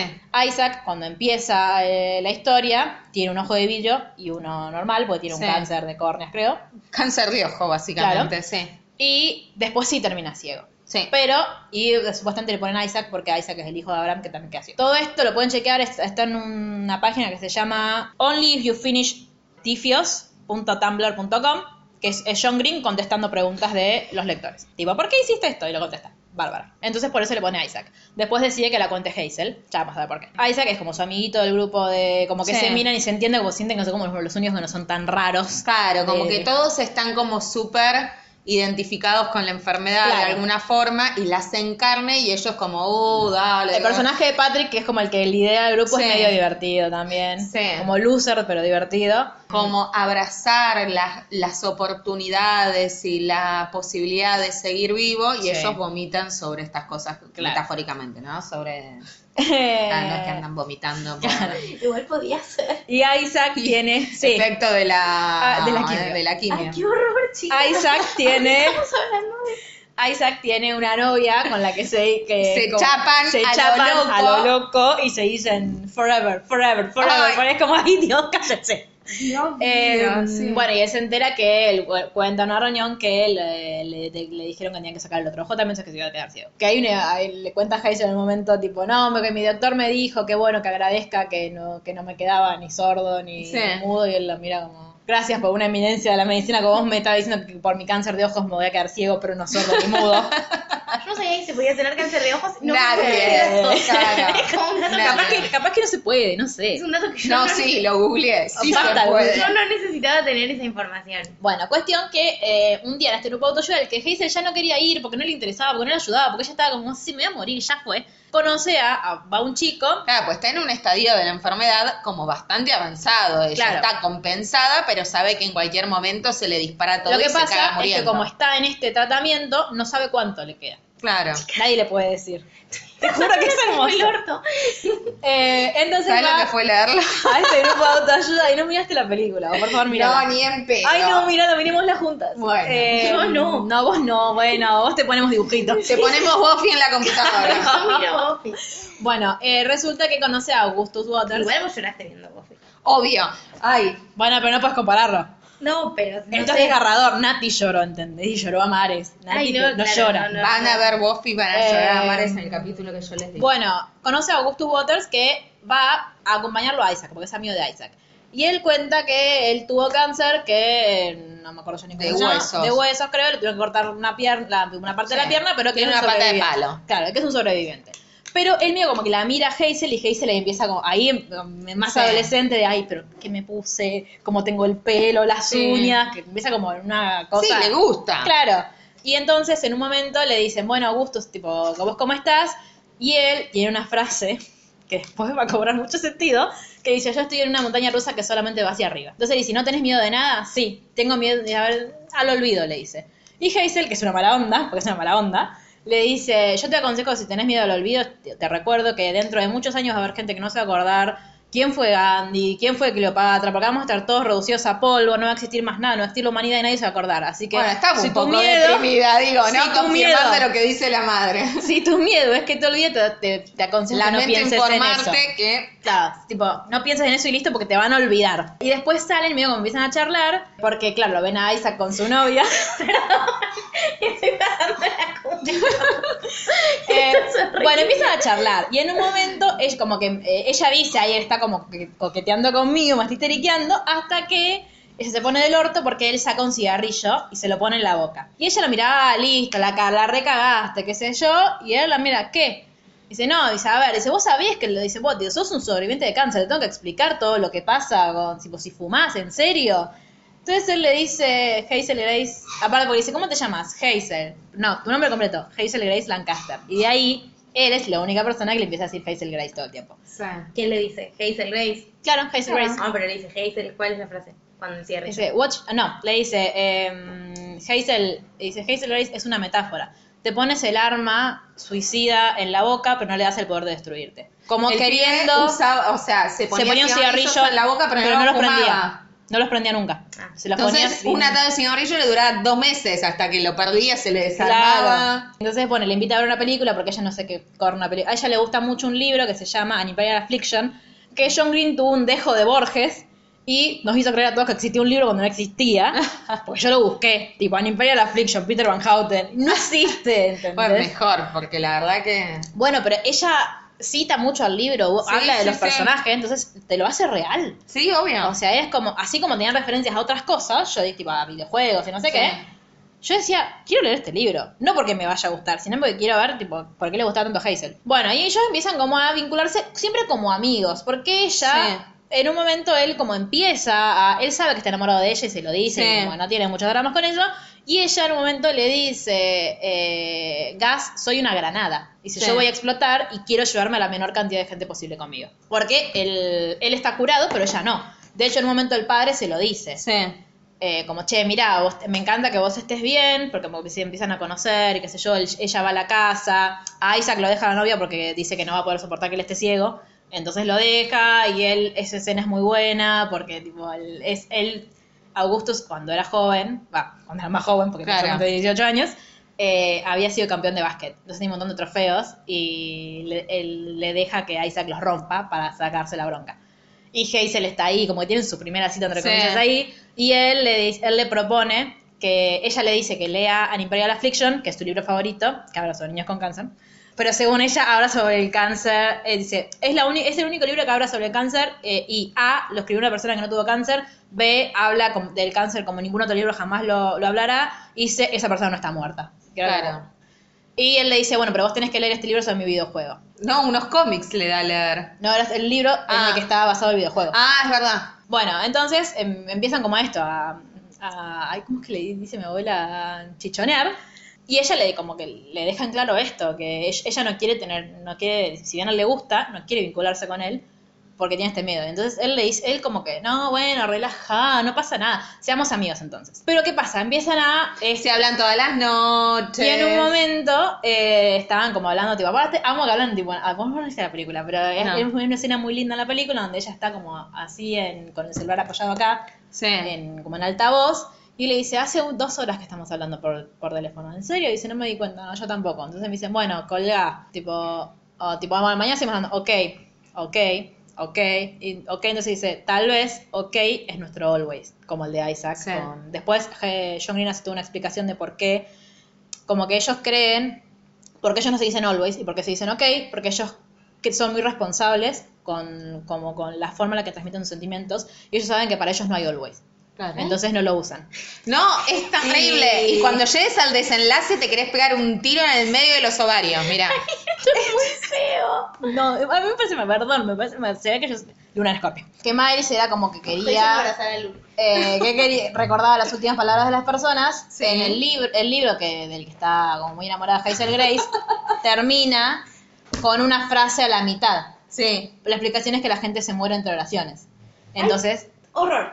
Isaac, cuando empieza eh, la historia, tiene un ojo de vidrio y uno normal, porque tiene un Sí. cáncer de córneas, creo. Cáncer de ojo, básicamente, sí. Y después sí termina ciego. Sí. Pero, y supuestamente le ponen a Isaac porque Isaac es el hijo de Abraham que también queda ciego. Todo esto lo pueden chequear, es- está en una página que se llama Only If You Finish tifios.tumblr.com, que es, es John Green contestando preguntas de los lectores. Tipo, ¿por qué hiciste esto? Y lo contesta. Bárbara. Entonces por eso le pone a Isaac. Después decide que la cuente Hazel. Ya vamos a ver por qué. Isaac es como su amiguito del grupo de. como que Sí. se miran y se entienden, como sienten que son como los, los únicos que no son tan raros. Claro, como de- que todos están como súper identificados con la enfermedad de alguna forma y la hacen carne y ellos como, uh, dale. El personaje de Patrick, que es como el que lidera el grupo, Sí. es medio divertido también. Sí. Como loser, pero divertido. Como abrazar las, las oportunidades y la posibilidad de seguir vivo y Sí. ellos vomitan sobre estas cosas Claro. metafóricamente, ¿no? Sobre... Ah, no es que andan vomitando por Igual podía ser. Y Isaac tiene. Sí. efecto de la, Ah, de la quimio. de la quimio. Ay, qué horror, chicos. Isaac tiene. Estamos hablando de... Isaac tiene una novia con la que se, que Se como- chapan se a lo chapan loco. a lo loco y se dicen forever, forever, forever. Ay. Es como, ay Dios, cállese. Eh, sí. Bueno, y él se entera que él cu- cuenta en una reunión que él, eh, le, dijeron que tenía que sacar el otro ojo, también se que se iba a quedar ciego. Que hay una, ahí le cuenta a Hazel en un momento, tipo, no, que mi doctor me dijo que bueno, que agradezca que no, que no me quedaba ni sordo ni Sí. mudo, y él lo mira como, gracias por una eminencia de la medicina que vos me estabas diciendo que por mi cáncer de ojos me voy a quedar ciego, pero no sordo ni mudo. Yo no sabía que se podía tener cáncer de ojos. No Nadie. Es como un dato Nadie. capaz, que, capaz que no se puede, no sé. Es un dato que yo No, no, sí, lo googleé. Sí Basta, se puede. yo no necesitaba tener esa información. Bueno, cuestión que eh, un día en este grupo de autoayuda, el que Hazel ya no quería ir porque no le interesaba, porque no le ayudaba, porque ella estaba como, sí, me voy a morir, ya fue. Conoce a, a- va un chico, Claro, pues está en un estadio de la enfermedad como bastante avanzado. Ella Claro. está compensada, pero sabe que en cualquier momento se le dispara todo lo que y se caga pasa es que como está en este tratamiento, no sabe cuánto le queda. Claro. Nadie le puede decir. Te juro que es Como el hermoso. orto. Eh, entonces ¿Sabes va lo que fue leerlo? a este grupo de autoayuda y no miraste la película, por favor, mira. No, ni en pedo. Ay, no, mirala, miremosla juntas. Bueno. Eh, Yo no. No, vos no, bueno, vos te ponemos dibujitos. Te ponemos Buffy en la computadora. Yo miro Buffy. Bueno, eh, resulta que conoce a Augustus Waters. Igual vos lloraste viendo Buffy. Obvio. Ay, Bueno, pero no puedes compararlo. No, pero. no Esto es desgarrador. Nati lloró, ¿entendés? Y lloró a mares. Nati Ay, no, no, claro, llora. no, no. van a ver Buffy, van a Eh, llorar a mares en el capítulo que yo les di. Bueno, conoce a Augustus Waters que va a acompañarlo a Isaac, porque es amigo de Isaac. Y él cuenta que él tuvo cáncer, que eh, no me acuerdo yo ni cómo De huesos. De huesos, creo, le tuvieron que cortar una, pierna, una parte de la pierna, pero que Tiene es un una pata de palo. Claro, que es un sobreviviente. Pero él medio como que la mira a Hazel y Hazel le empieza como ahí em, más Sí. adolescente de ay, pero ¿qué me puse? ¿Cómo tengo el pelo, las Sí. uñas? Que empieza como en una cosa. sí, le gusta. Claro. Y entonces en un momento le dicen, bueno, Augustus, tipo, ¿vos cómo estás? Y él tiene una frase que después va a cobrar mucho sentido, que dice, yo estoy en una montaña rusa que solamente va hacia arriba. Entonces le dice, ¿no tenés miedo de nada? Sí, tengo miedo de haber, al olvido, le dice. Y Hazel, que es una mala onda, porque es una mala onda, le dice, yo te aconsejo si tenés miedo al olvido, te, te recuerdo que dentro de muchos años va a haber gente que no se va a acordar quién fue Gandhi, quién fue Cleopatra, porque vamos a estar todos reducidos a polvo, no va a existir más nada, no va a existir la humanidad y nadie se va a acordar. Así que bueno, si un poco miedo, deprimida, digo, si ¿no? Confirmando miedo- lo que dice la madre. si tu miedo es que te olvides, te, te, te aconsejo que no pienses en eso. que Claro, tipo, no pienses en eso y listo porque te van a olvidar. Y después salen, medio como empiezan a charlar, porque claro, lo ven a Isaac con su novia. La cumbia. Eh, bueno, empiezan a charlar. Y en un momento, es como que eh, ella dice, ahí él como que coqueteando conmigo, me está hasta que ella se pone del orto porque él saca un cigarrillo y se lo pone en la boca. Y ella lo mira, ah, listo, la, ca- la recagaste, qué sé yo. Y él la mira, ¿qué? Dice, no, dice, a ver, dice, vos sabías que lo dice, vos, tío, sos un sobreviviente de cáncer, te tengo que explicar todo lo que pasa con, tipo, si fumás, ¿en serio? Entonces él le dice, Hazel Grace, aparte porque dice, ¿cómo te llamas? Hazel. No, tu nombre completo, Hazel Grace Lancaster. Y de ahí, él es la única persona que le empieza a decir Hazel Grace todo el tiempo. ¿Quién le dice? Hazel Grace. Claro, Hazel Grace. Ah, pero le dice Hazel. ¿Cuál es la frase? Cuando encierra. Dice, watch, no, le dice, em, Hazel, dice, Hazel Grace es una metáfora. Te pones el arma suicida en la boca, pero no le das el poder de destruirte. Como el queriendo, usaba- o sea, se se ponía, un cigarrillo en la boca, pero, no los fumaba. prendía. No los prendía nunca. Ah. Se los ponía Entonces, sin- una atado de cigarrillo le duraba dos meses hasta que lo perdía, se le desarmaba. Claro. Entonces, bueno, le invita a ver una película porque ella no sé qué corre una película. A ella le gusta mucho un libro que se llama An Imperial Affliction, que John Green tuvo un dejo de Borges y nos hizo creer a todos que existía un libro cuando no existía. Porque yo lo busqué, tipo An Imperial Affliction, Peter Van Houten. No existe, ¿entendés? Bueno, mejor, porque la verdad que... Bueno, pero ella cita mucho al libro, Sí, habla de sí, los sí. personajes, entonces te lo hace real. Sí, obvio. O sea, es como, así como tenían referencias a otras cosas, yo dije tipo a videojuegos y no sé qué, yo decía, quiero leer este libro. No porque me vaya a gustar, sino porque quiero ver, tipo, por qué le gusta tanto a Hazel. Bueno, y ellos empiezan como a vincularse siempre como amigos, porque ella, en un momento él como empieza a, él sabe que está enamorado de ella y se lo dice, Sí. y como no tiene muchos dramas con eso, y ella en un momento le dice, eh, Gas, soy una granada. Dice, Sí. yo voy a explotar y quiero llevarme a la menor cantidad de gente posible conmigo. Porque él, él está curado, pero ella no. De hecho, en un momento el padre se lo dice Sí. eh, como, che, mira, vos, me encanta que vos estés bien, porque como que se empiezan a conocer y qué sé yo, él- ella va a la casa, a Isaac lo deja la novia porque dice que no va a poder soportar que él esté ciego, entonces lo deja y él, esa escena es muy buena porque tipo, él, es él, Augustus cuando era joven, cuando era más joven, porque Claro. tenía 18 años, eh, había sido campeón de básquet, entonces tenía un montón de trofeos y le- él le deja que Isaac los rompa para sacarse la bronca. Y Hazel está ahí, como que tienen su primera cita entre Sí. comillas ahí. Y él le, él le propone que ella le dice que lea An Imperial Affliction, que es tu libro favorito, que habla sobre niños con cáncer. Pero según ella, habla sobre el cáncer. eh, dice, es, la es el único libro que habla sobre el cáncer. eh, y A, lo escribió una persona que no tuvo cáncer. B, habla del cáncer como ningún otro libro jamás lo, lo hablará. Y C, esa persona no está muerta. Claro. Y él le dice, bueno, pero vos tenés que leer este libro sobre mi videojuego. No, unos cómics le da a leer. No, era el libro en Ah. el que estaba basado el videojuego. Ah, es verdad. Bueno, entonces em, empiezan como a esto, a, a- ay, ¿cómo es que le dice mi abuela? Chichonear. Y ella le como que le dejan claro esto, que ella, no quiere tener, no quiere, si bien a él le gusta, no quiere vincularse con él, porque tiene este miedo. Entonces él le dice, él como que, no, bueno, relaja, no pasa nada, seamos amigos entonces. Pero ¿qué pasa? Empiezan a... este, Se hablan todas las noches. y en un momento eh, estaban como hablando, tipo, aparte, amo que hablan, tipo, ah, ¿cómo no viste la película? Pero es, No. es una escena muy linda en la película donde ella está como así en, con el celular apoyado acá, Sí. en, como en altavoz, y le dice, hace dos horas que estamos hablando por, por teléfono. ¿En serio? Y dice, no me di cuenta, no, yo tampoco. Entonces me dicen, bueno, colga, tipo, o, tipo, vamos, mañana seguimos hablando, ok, ok, ok, y, ok, entonces dice, tal vez, ok, es nuestro always, como el de Isaac. Sí. con- Después eh, John Green hace toda una explicación de por qué, como que ellos creen, porque ellos no se dicen always y porque se dicen ok, porque ellos que son muy responsables con, como con la forma en la que transmiten sus sentimientos y ellos saben que para ellos no hay always. Claro. Entonces no lo usan. No, es terrible. Y cuando llegues al desenlace te querés pegar un tiro en el medio de los ovarios, mira. No, a mí me parece, perdón, me parece, me- se ve que ellos... Luna en Escorpio. Que Miles era como que quería... abrazar a Lu. eh, que quería, recordaba las últimas palabras de las personas. Sí. En el libro, el libro que, del que está como muy enamorada Hazel Grace, termina con una frase a la mitad. Sí. La explicación es que la gente se muere entre oraciones. Entonces, Horror.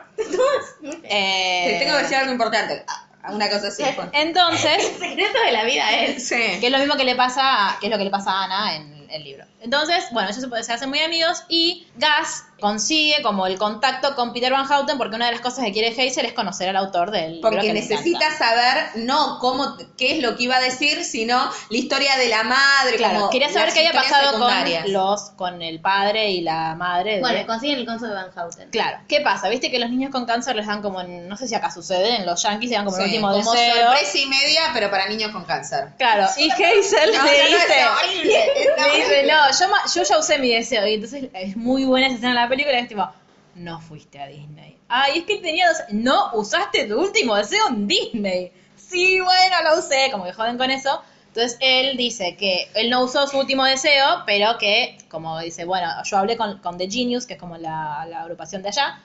eh, Te tengo que decir algo importante. Ah, Una cosa así. pues. entonces, El secreto de la vida es. Sí. que es lo mismo que le pasa, que es lo que le pasa a Ana en el libro. Entonces, bueno, ellos se, se hacen muy amigos y Gus consigue como el contacto con Peter Van Houten porque una de las cosas que quiere Hazel es conocer al autor del libro Porque que necesita saber no cómo qué es lo que iba a decir, sino la historia de la madre. Claro, como quería saber qué había pasado secundarias. con los con el padre y la madre de Bueno, consiguen el conso de Van Houten. Claro, ¿qué pasa? Viste que los niños con cáncer les dan como, en- no sé si acá sucede, en los yankees le dan como el Sí, último como deseo. sorpresa y media, pero para niños con cáncer. Claro, y Hazel No, le no, no, dice, le dice, no, yo, yo ya usé mi deseo. Y entonces es muy buena esa escena en la película, y es tipo, no fuiste a Disney. Ay, es que tenía dos, no usaste tu último deseo en Disney. Sí, bueno, lo usé, como que joden con eso. Entonces él dice que él no usó su último deseo, pero que, como dice, bueno, yo hablé con, con The Genius, que es como la, la agrupación de allá,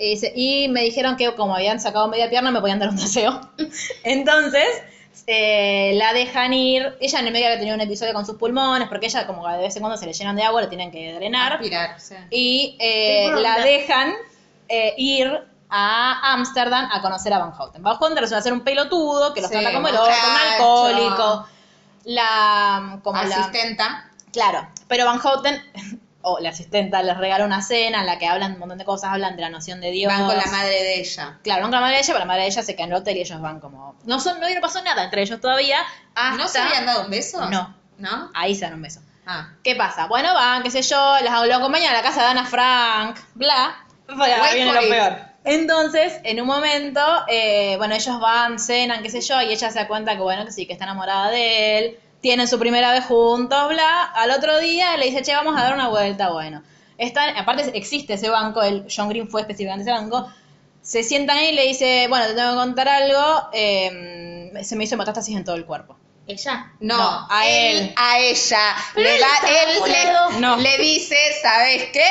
y, dice, y me dijeron que como habían sacado media pierna me podían dar un deseo. Entonces, eh, la dejan ir. Ella en el medio había tenido un episodio con sus pulmones, porque ella como de vez en cuando se le llenan de agua, le tienen que drenar. Aspirar, sí. Y eh, la dejan eh, ir a Ámsterdam a conocer a Van Houten. Van Houten resulta ser un pelotudo que los Sí, trata como el orto, un alcohólico. La, como la, Asistenta. Claro, pero Van Houten, o la asistenta, les regala una cena en la que hablan un montón de cosas, hablan de la noción de Dios. Van con la madre de ella. Claro, van con la madre de ella, pero la madre de ella se queda en el hotel y ellos van como... No, son, no, no pasó nada entre ellos todavía. Hasta... ¿No se habían dado un beso? No. ¿No? Ahí se dan un beso. Ah. ¿Qué pasa? Bueno, van, qué sé yo, las lo acompañan a la casa de Ana Frank, bla. Viene lo it. peor. Entonces, en un momento, eh, bueno, ellos van, cenan, qué sé yo, y ella se da cuenta que, bueno, que sí, que está enamorada de él, tienen su primera vez juntos, bla. Al otro día le dice, che, vamos a dar una vuelta, bueno. Están, aparte existe ese banco, el John Green fue específicamente ese banco, se sientan ahí y le dice, bueno, te tengo que contar algo, eh, se me hizo metástasis en todo el cuerpo. Ella. No, No, a él. A ella. Pero le, él da- él le, No. le dice, ¿sabes qué?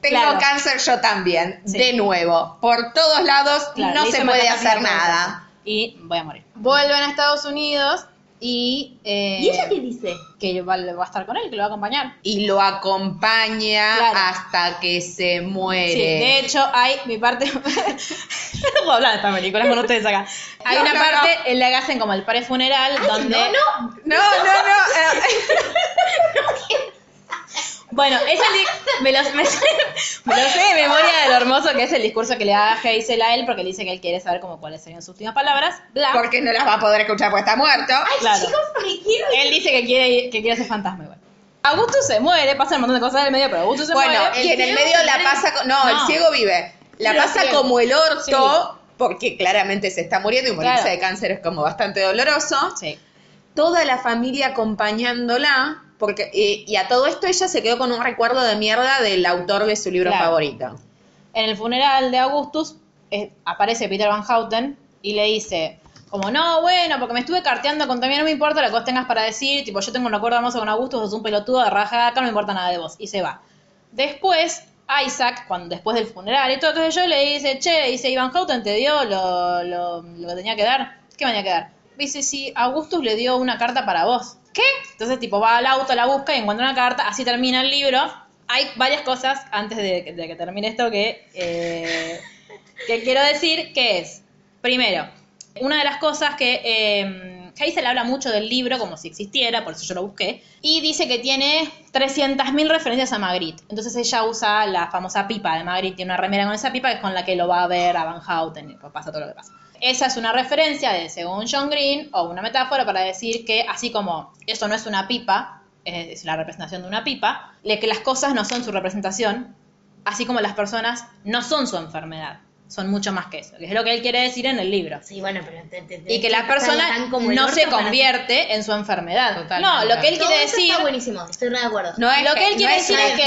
Tengo Claro. cáncer yo también. Sí. De nuevo. Por todos lados Claro, no se puede hacer nada. Y voy a morir. Vuelven a Estados Unidos y... eh, ¿Y ella qué dice? Que va, va a estar con él, que lo va a acompañar. Y lo acompaña Claro. hasta que se muere. Sí, de hecho hay mi parte... no puedo hablar de esta película con ustedes acá. Hay No, una no, parte en la que hacen como el pre-funeral donde... No, no. No, no, no. Bueno, es el me, lo, me, me lo sé de memoria de lo hermoso que es el discurso que le da Hazel a él, porque le dice que él quiere saber como cuáles serían sus últimas palabras. Bla. porque no las va a poder eschupar porque está muerto. Claro. Chicos, me quiero. Él dice que quiere, que quiere ser fantasma igual. Augustus se muere, pasa un montón de cosas en el medio, pero Augustus se Bueno, muere. y en el medio la pasa. No, el ciego vive. La Pero pasa como el orto, Sí. porque claramente se está muriendo y morirse Claro. de cáncer es como bastante doloroso. Sí. Toda la familia acompañándola. Porque, y, y a todo esto ella se quedó con un recuerdo de mierda del autor de su libro Claro. favorito. En el funeral de Augustus eh, aparece Peter Van Houten y le dice, como, no, bueno, porque me estuve carteando con también no me importa lo que vos tengas para decir, tipo, yo tengo un acuerdo hermoso con Augustus, sos un pelotudo de raja acá, no me importa nada de vos. Y se va. Después, Isaac, cuando, después del funeral y todo, sé yo, le dice, che, dice, Ivan Houten te dio lo, lo, lo que tenía que dar. ¿Qué me tenía que dar? Dice, sí, Augustus le dio una carta para vos. ¿Qué? Entonces, tipo, va al auto, la busca y encuentra una carta, así termina el libro. Hay varias cosas antes de, que- termine esto que, eh, que quiero decir, que es, primero, una de las cosas que eh, Hazel habla mucho del libro como si existiera, por eso yo lo busqué, y dice que tiene 300.000 referencias a Magritte. Entonces ella usa la famosa pipa de Magritte, tiene una remera con esa pipa que es con la que lo va a ver a Van Houten y pasa todo lo que pasa. Esa es una referencia de, según John Green, o una metáfora para decir que así como eso no es una pipa, es la representación de una pipa, le- que las cosas no son su representación, así como las personas no son su enfermedad, son mucho más que eso, que es lo que él quiere decir en el libro. Sí, bueno, pero... te- te- te- Y que la persona como no se para- convierte en su enfermedad. Totalmente. No, lo que él Todo quiere eso decir, está buenísimo, estoy re de acuerdo. No es Lo que él no quiere es decir es que es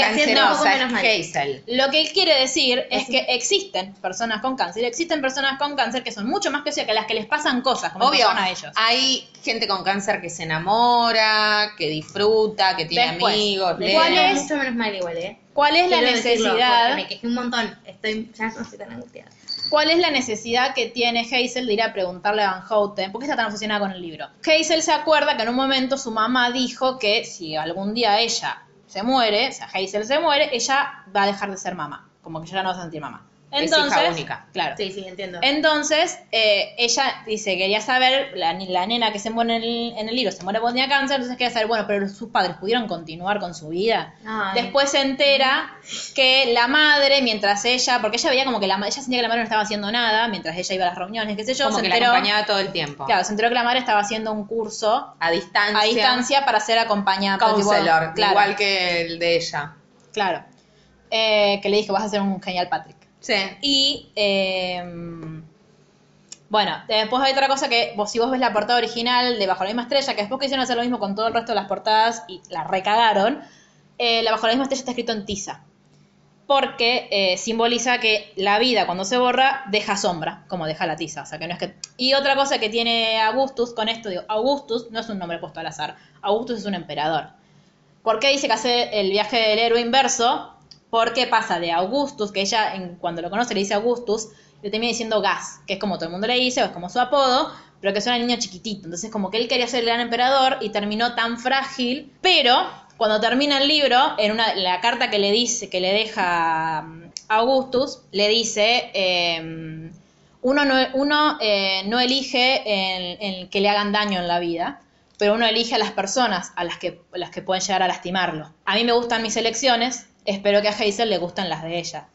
lo que él quiere decir es que existen personas con cáncer, existen personas con cáncer que son mucho más que eso, que las que les pasan cosas, como Obvio, a ellos. hay gente con cáncer que se enamora, que disfruta, que tiene Después, amigos. ¿cuál cuál es? mucho menos mal igual, ¿eh? ¿Cuál es la Quiero necesidad? porque me quejé un montón. Estoy, ya no estoy tan angustiada. ¿Cuál es la necesidad que tiene Hazel de ir a preguntarle a Van Houten? ¿Por qué está tan obsesionada con el libro? Hazel se acuerda que en un momento su mamá dijo que si algún día ella se muere, o sea, Hazel se muere, ella va a dejar de ser mamá. Como que ya no va a sentir mamá. Es hija Entonces, única. Claro. Sí, sí, entiendo. Entonces, eh, ella dice, quería saber, la, la nena que se muere en el, en el libro se muere porque tenía cáncer, entonces quería saber, bueno, pero sus padres pudieron continuar con su vida. Ay. Después se entera que la madre, mientras ella, porque ella veía como que la ella sentía que la madre no estaba haciendo nada, mientras ella iba a las reuniones, qué sé yo, como se que enteró, la acompañaba todo el tiempo. claro, se enteró que la madre estaba haciendo un curso A distancia. a distancia para ser acompañada por tipo- Counselor, claro, igual que el de ella. claro. Eh, que le dijo, vas a ser un genial Patrick. Sí. Y eh, bueno, después hay otra cosa que vos, si vos ves la portada original de Bajo la misma estrella, que después quisieron hacer lo mismo con todo el resto de las portadas y la recagaron, eh, la Bajo la misma estrella está escrito en tiza. Porque eh, simboliza que la vida cuando se borra deja sombra, como deja la tiza. O sea que no es que. Y otra cosa que tiene Augustus con esto, digo, Augustus no es un nombre puesto al azar. Augustus es un emperador. ¿Por qué dice que hace el viaje del héroe inverso? Porque pasa de Augustus, que ella cuando lo conoce le dice Augustus, le termina diciendo Gas, que es como todo el mundo le dice, o es como su apodo, pero que suena niño chiquitito. Entonces como que él quería ser el gran emperador y terminó tan frágil, pero cuando termina el libro, en la carta que le dice, que le deja mm, Augustus, le dice em, uno no, eh, elige en que le hagan daño en la vida, pero uno elige a las personas a las que, a las que pueden llegar a lastimarlo. A mí me gustan mis elecciones, espero que a Hazel le gusten las de ella.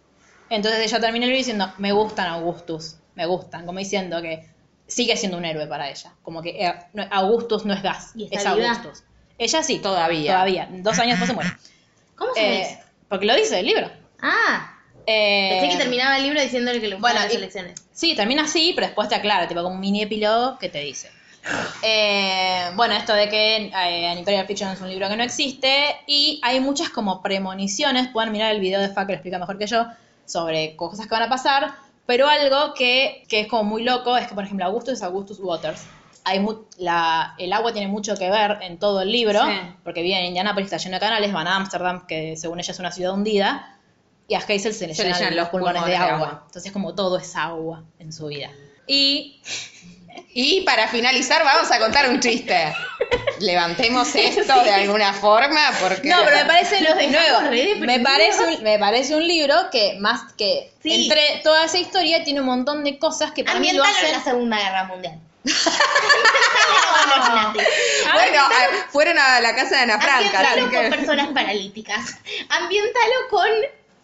Entonces ella termina el libro diciendo, me gustan Augustus, me gustan, como diciendo que sigue siendo un héroe para ella. Como que eh, Augustus no es gas, ¿Y es viva? Augustus. Ella sí, Todavía. Todavía. Dos años después se muere. ¿Cómo se Eh, dice? porque lo dice el libro. Ah, Eh, pensé que terminaba el libro diciéndole que le bueno, las y- elecciones. Sí, termina así, pero después te aclara, tipo como un mini epílogo que te dice. Eh, bueno, esto de que eh, An Imperial Fiction es un libro que no existe y hay muchas como premoniciones, pueden mirar el video de Fa que lo explica mejor que yo, sobre cosas que van a pasar, pero algo que, que es como muy loco es que, por ejemplo, Augustus es Augustus Waters. Hay mu- la, el agua tiene mucho que ver en todo el libro, Sí. porque vive en Indianapolis, está lleno de canales, van a Ámsterdam, que según ella es una ciudad hundida, y a Hazel se le Se le llenan los pulmones, de, pulmones de agua. agua. Entonces como todo es agua en su vida. Y Y para finalizar, vamos a contar un chiste. Levantemos esto de alguna forma, porque. No, pero me parece Los dejamos nuevo. Me parece, un, me parece un libro que más que Sí. entre toda esa historia tiene un montón de cosas que para mí lo Ambientalo en hacen. la Segunda Guerra Mundial. Bueno, a- fueron a la casa de Ana Franca, Ambientalo con personas paralíticas. Ambientalo con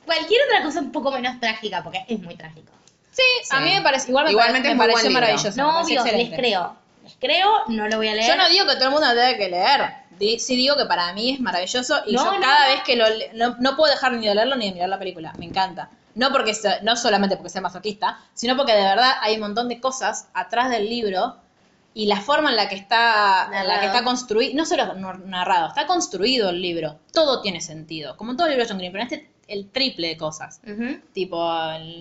cualquier otra cosa un poco menos trágica, porque es muy trágico. Sí, a mí me parece igual me, Igualmente pare- es me muy pareció buen libro. maravilloso. me No, obvio, les excelente. creo. Les creo, no lo voy a leer. Yo no digo que todo el mundo tenga que leer. di- sí digo que para mí es maravilloso y No, yo no, cada no. vez que lo le- no, no puedo dejar ni de leerlo ni de mirar la película. Me encanta. No porque sea- no solamente porque sea masoquista, sino porque de verdad hay un montón de cosas atrás del libro y la forma en la que está, en la que Narrado. está construido, no solo no- narrado, está construido el libro. Todo tiene sentido, como todo el libro de John Green, pero en este el triple de cosas. Tipo,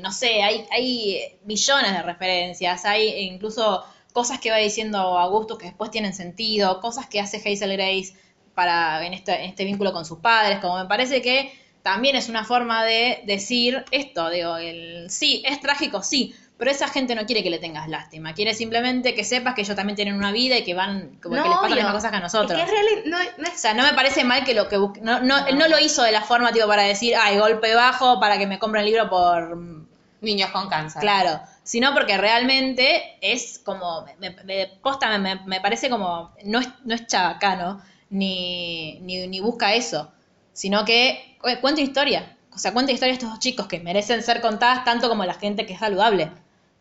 no sé, hay, hay millones de referencias, hay incluso cosas que va diciendo Augustus que después tienen sentido, cosas que hace Hazel Grace para, en, este, en este vínculo con sus padres, como me parece que también es una forma de decir esto, digo, el sí, es trágico, sí, pero esa gente no quiere que le tengas lástima, quiere simplemente que sepas que ellos también tienen una vida y que van, como que les pasan las mismas cosas que a nosotros. Es que es real, no, O sea, no me parece mal que lo que busque. No, no, Él no lo hizo de la forma, tipo, para decir, ay, golpe bajo para que me compren el libro por. Niños con cáncer. Claro. Sino porque realmente es como. Me, me- posta, me, me- parece como. No es, no es chabacano, ni, ni, ni busca eso. Sino que cu- cuenta historia. O sea, cuenta historia de estos dos chicos que merecen ser contadas tanto como la gente que es saludable.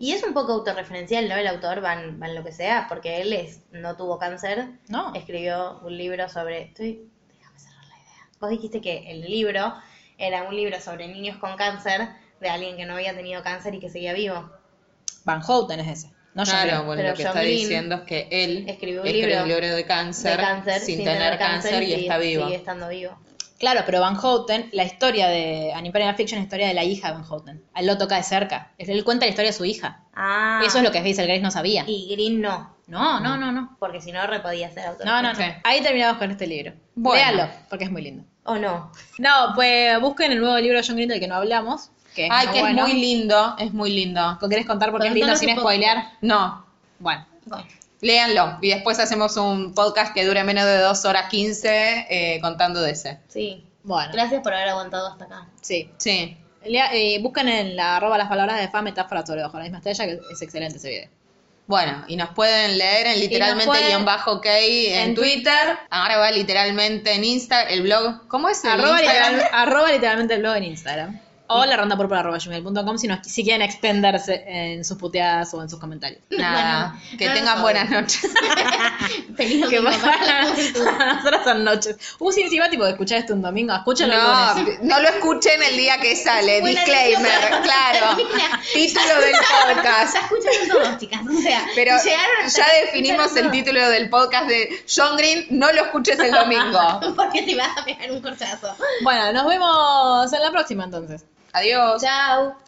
Y es un poco autorreferencial, ¿no? El autor van, van lo que sea, porque él es, no tuvo cáncer, No. escribió un libro sobre... Estoy, déjame cerrar la idea. Vos dijiste que el libro era un libro sobre niños con cáncer de alguien que no había tenido cáncer y que seguía vivo. Van Houten es ese. No Claro, Green. bueno, Pero lo que John está Green diciendo es que él escribió un escribió libro de cáncer, de cáncer sin, tener cáncer, y sigue- está vivo. Sigue estando vivo. Claro, pero Van Houten, la historia de An Imperial Fiction es la historia de la hija de Van Houten. A él lo toca de cerca. Él cuenta la historia de su hija. Ah. Eso es lo que Hazel Grace no sabía. Y Green no, No, no, no, no. porque si no, re podía ser autor. No, no, no. Sí. Ahí terminamos con este libro. Bueno. Léalo, porque es muy lindo. ¿O no? No, pues busquen el nuevo libro de John Green del que no hablamos. Que es Ay, muy que bueno. es muy lindo, es muy lindo. ¿Querés contar por qué es lindo sin spoilear? No, Bueno. Bueno. Léanlo. Y después hacemos un podcast que dure menos de 2 horas 15 eh, contando de ese. Sí. Bueno. Gracias por haber aguantado hasta acá. Sí. Sí. Lea- eh, busquen en la arroba las palabras de fa metáfora sobre bajo la misma estrella, que es excelente ese video. Bueno, y nos pueden leer en literalmente pueden- guion bajo ok en, en Twitter. Ahora va literalmente en Instagram, el blog. ¿Cómo es el Arroba, Instagram? literal- arroba literalmente el blog en Instagram. O la ronda por arroba gmail.com si, no- si quieren extenderse en sus puteadas o en sus comentarios. Nada, Bueno, que no tengan buenas noches. Feliz que domingo para nosotros son noches. Uh, sí, encima tipo de escuchar esto un domingo, escúchalo el No, lunes. no lo escuchen el día que sale. Buena Disclaimer, claro. Título del podcast. Ya escucharon todos, chicas. O sea, Pero ya definimos el título del podcast de John Green. No lo escuches el domingo. Porque te vas a pegar un corchazo. Bueno, nos vemos en la próxima entonces. Adiós. Chao.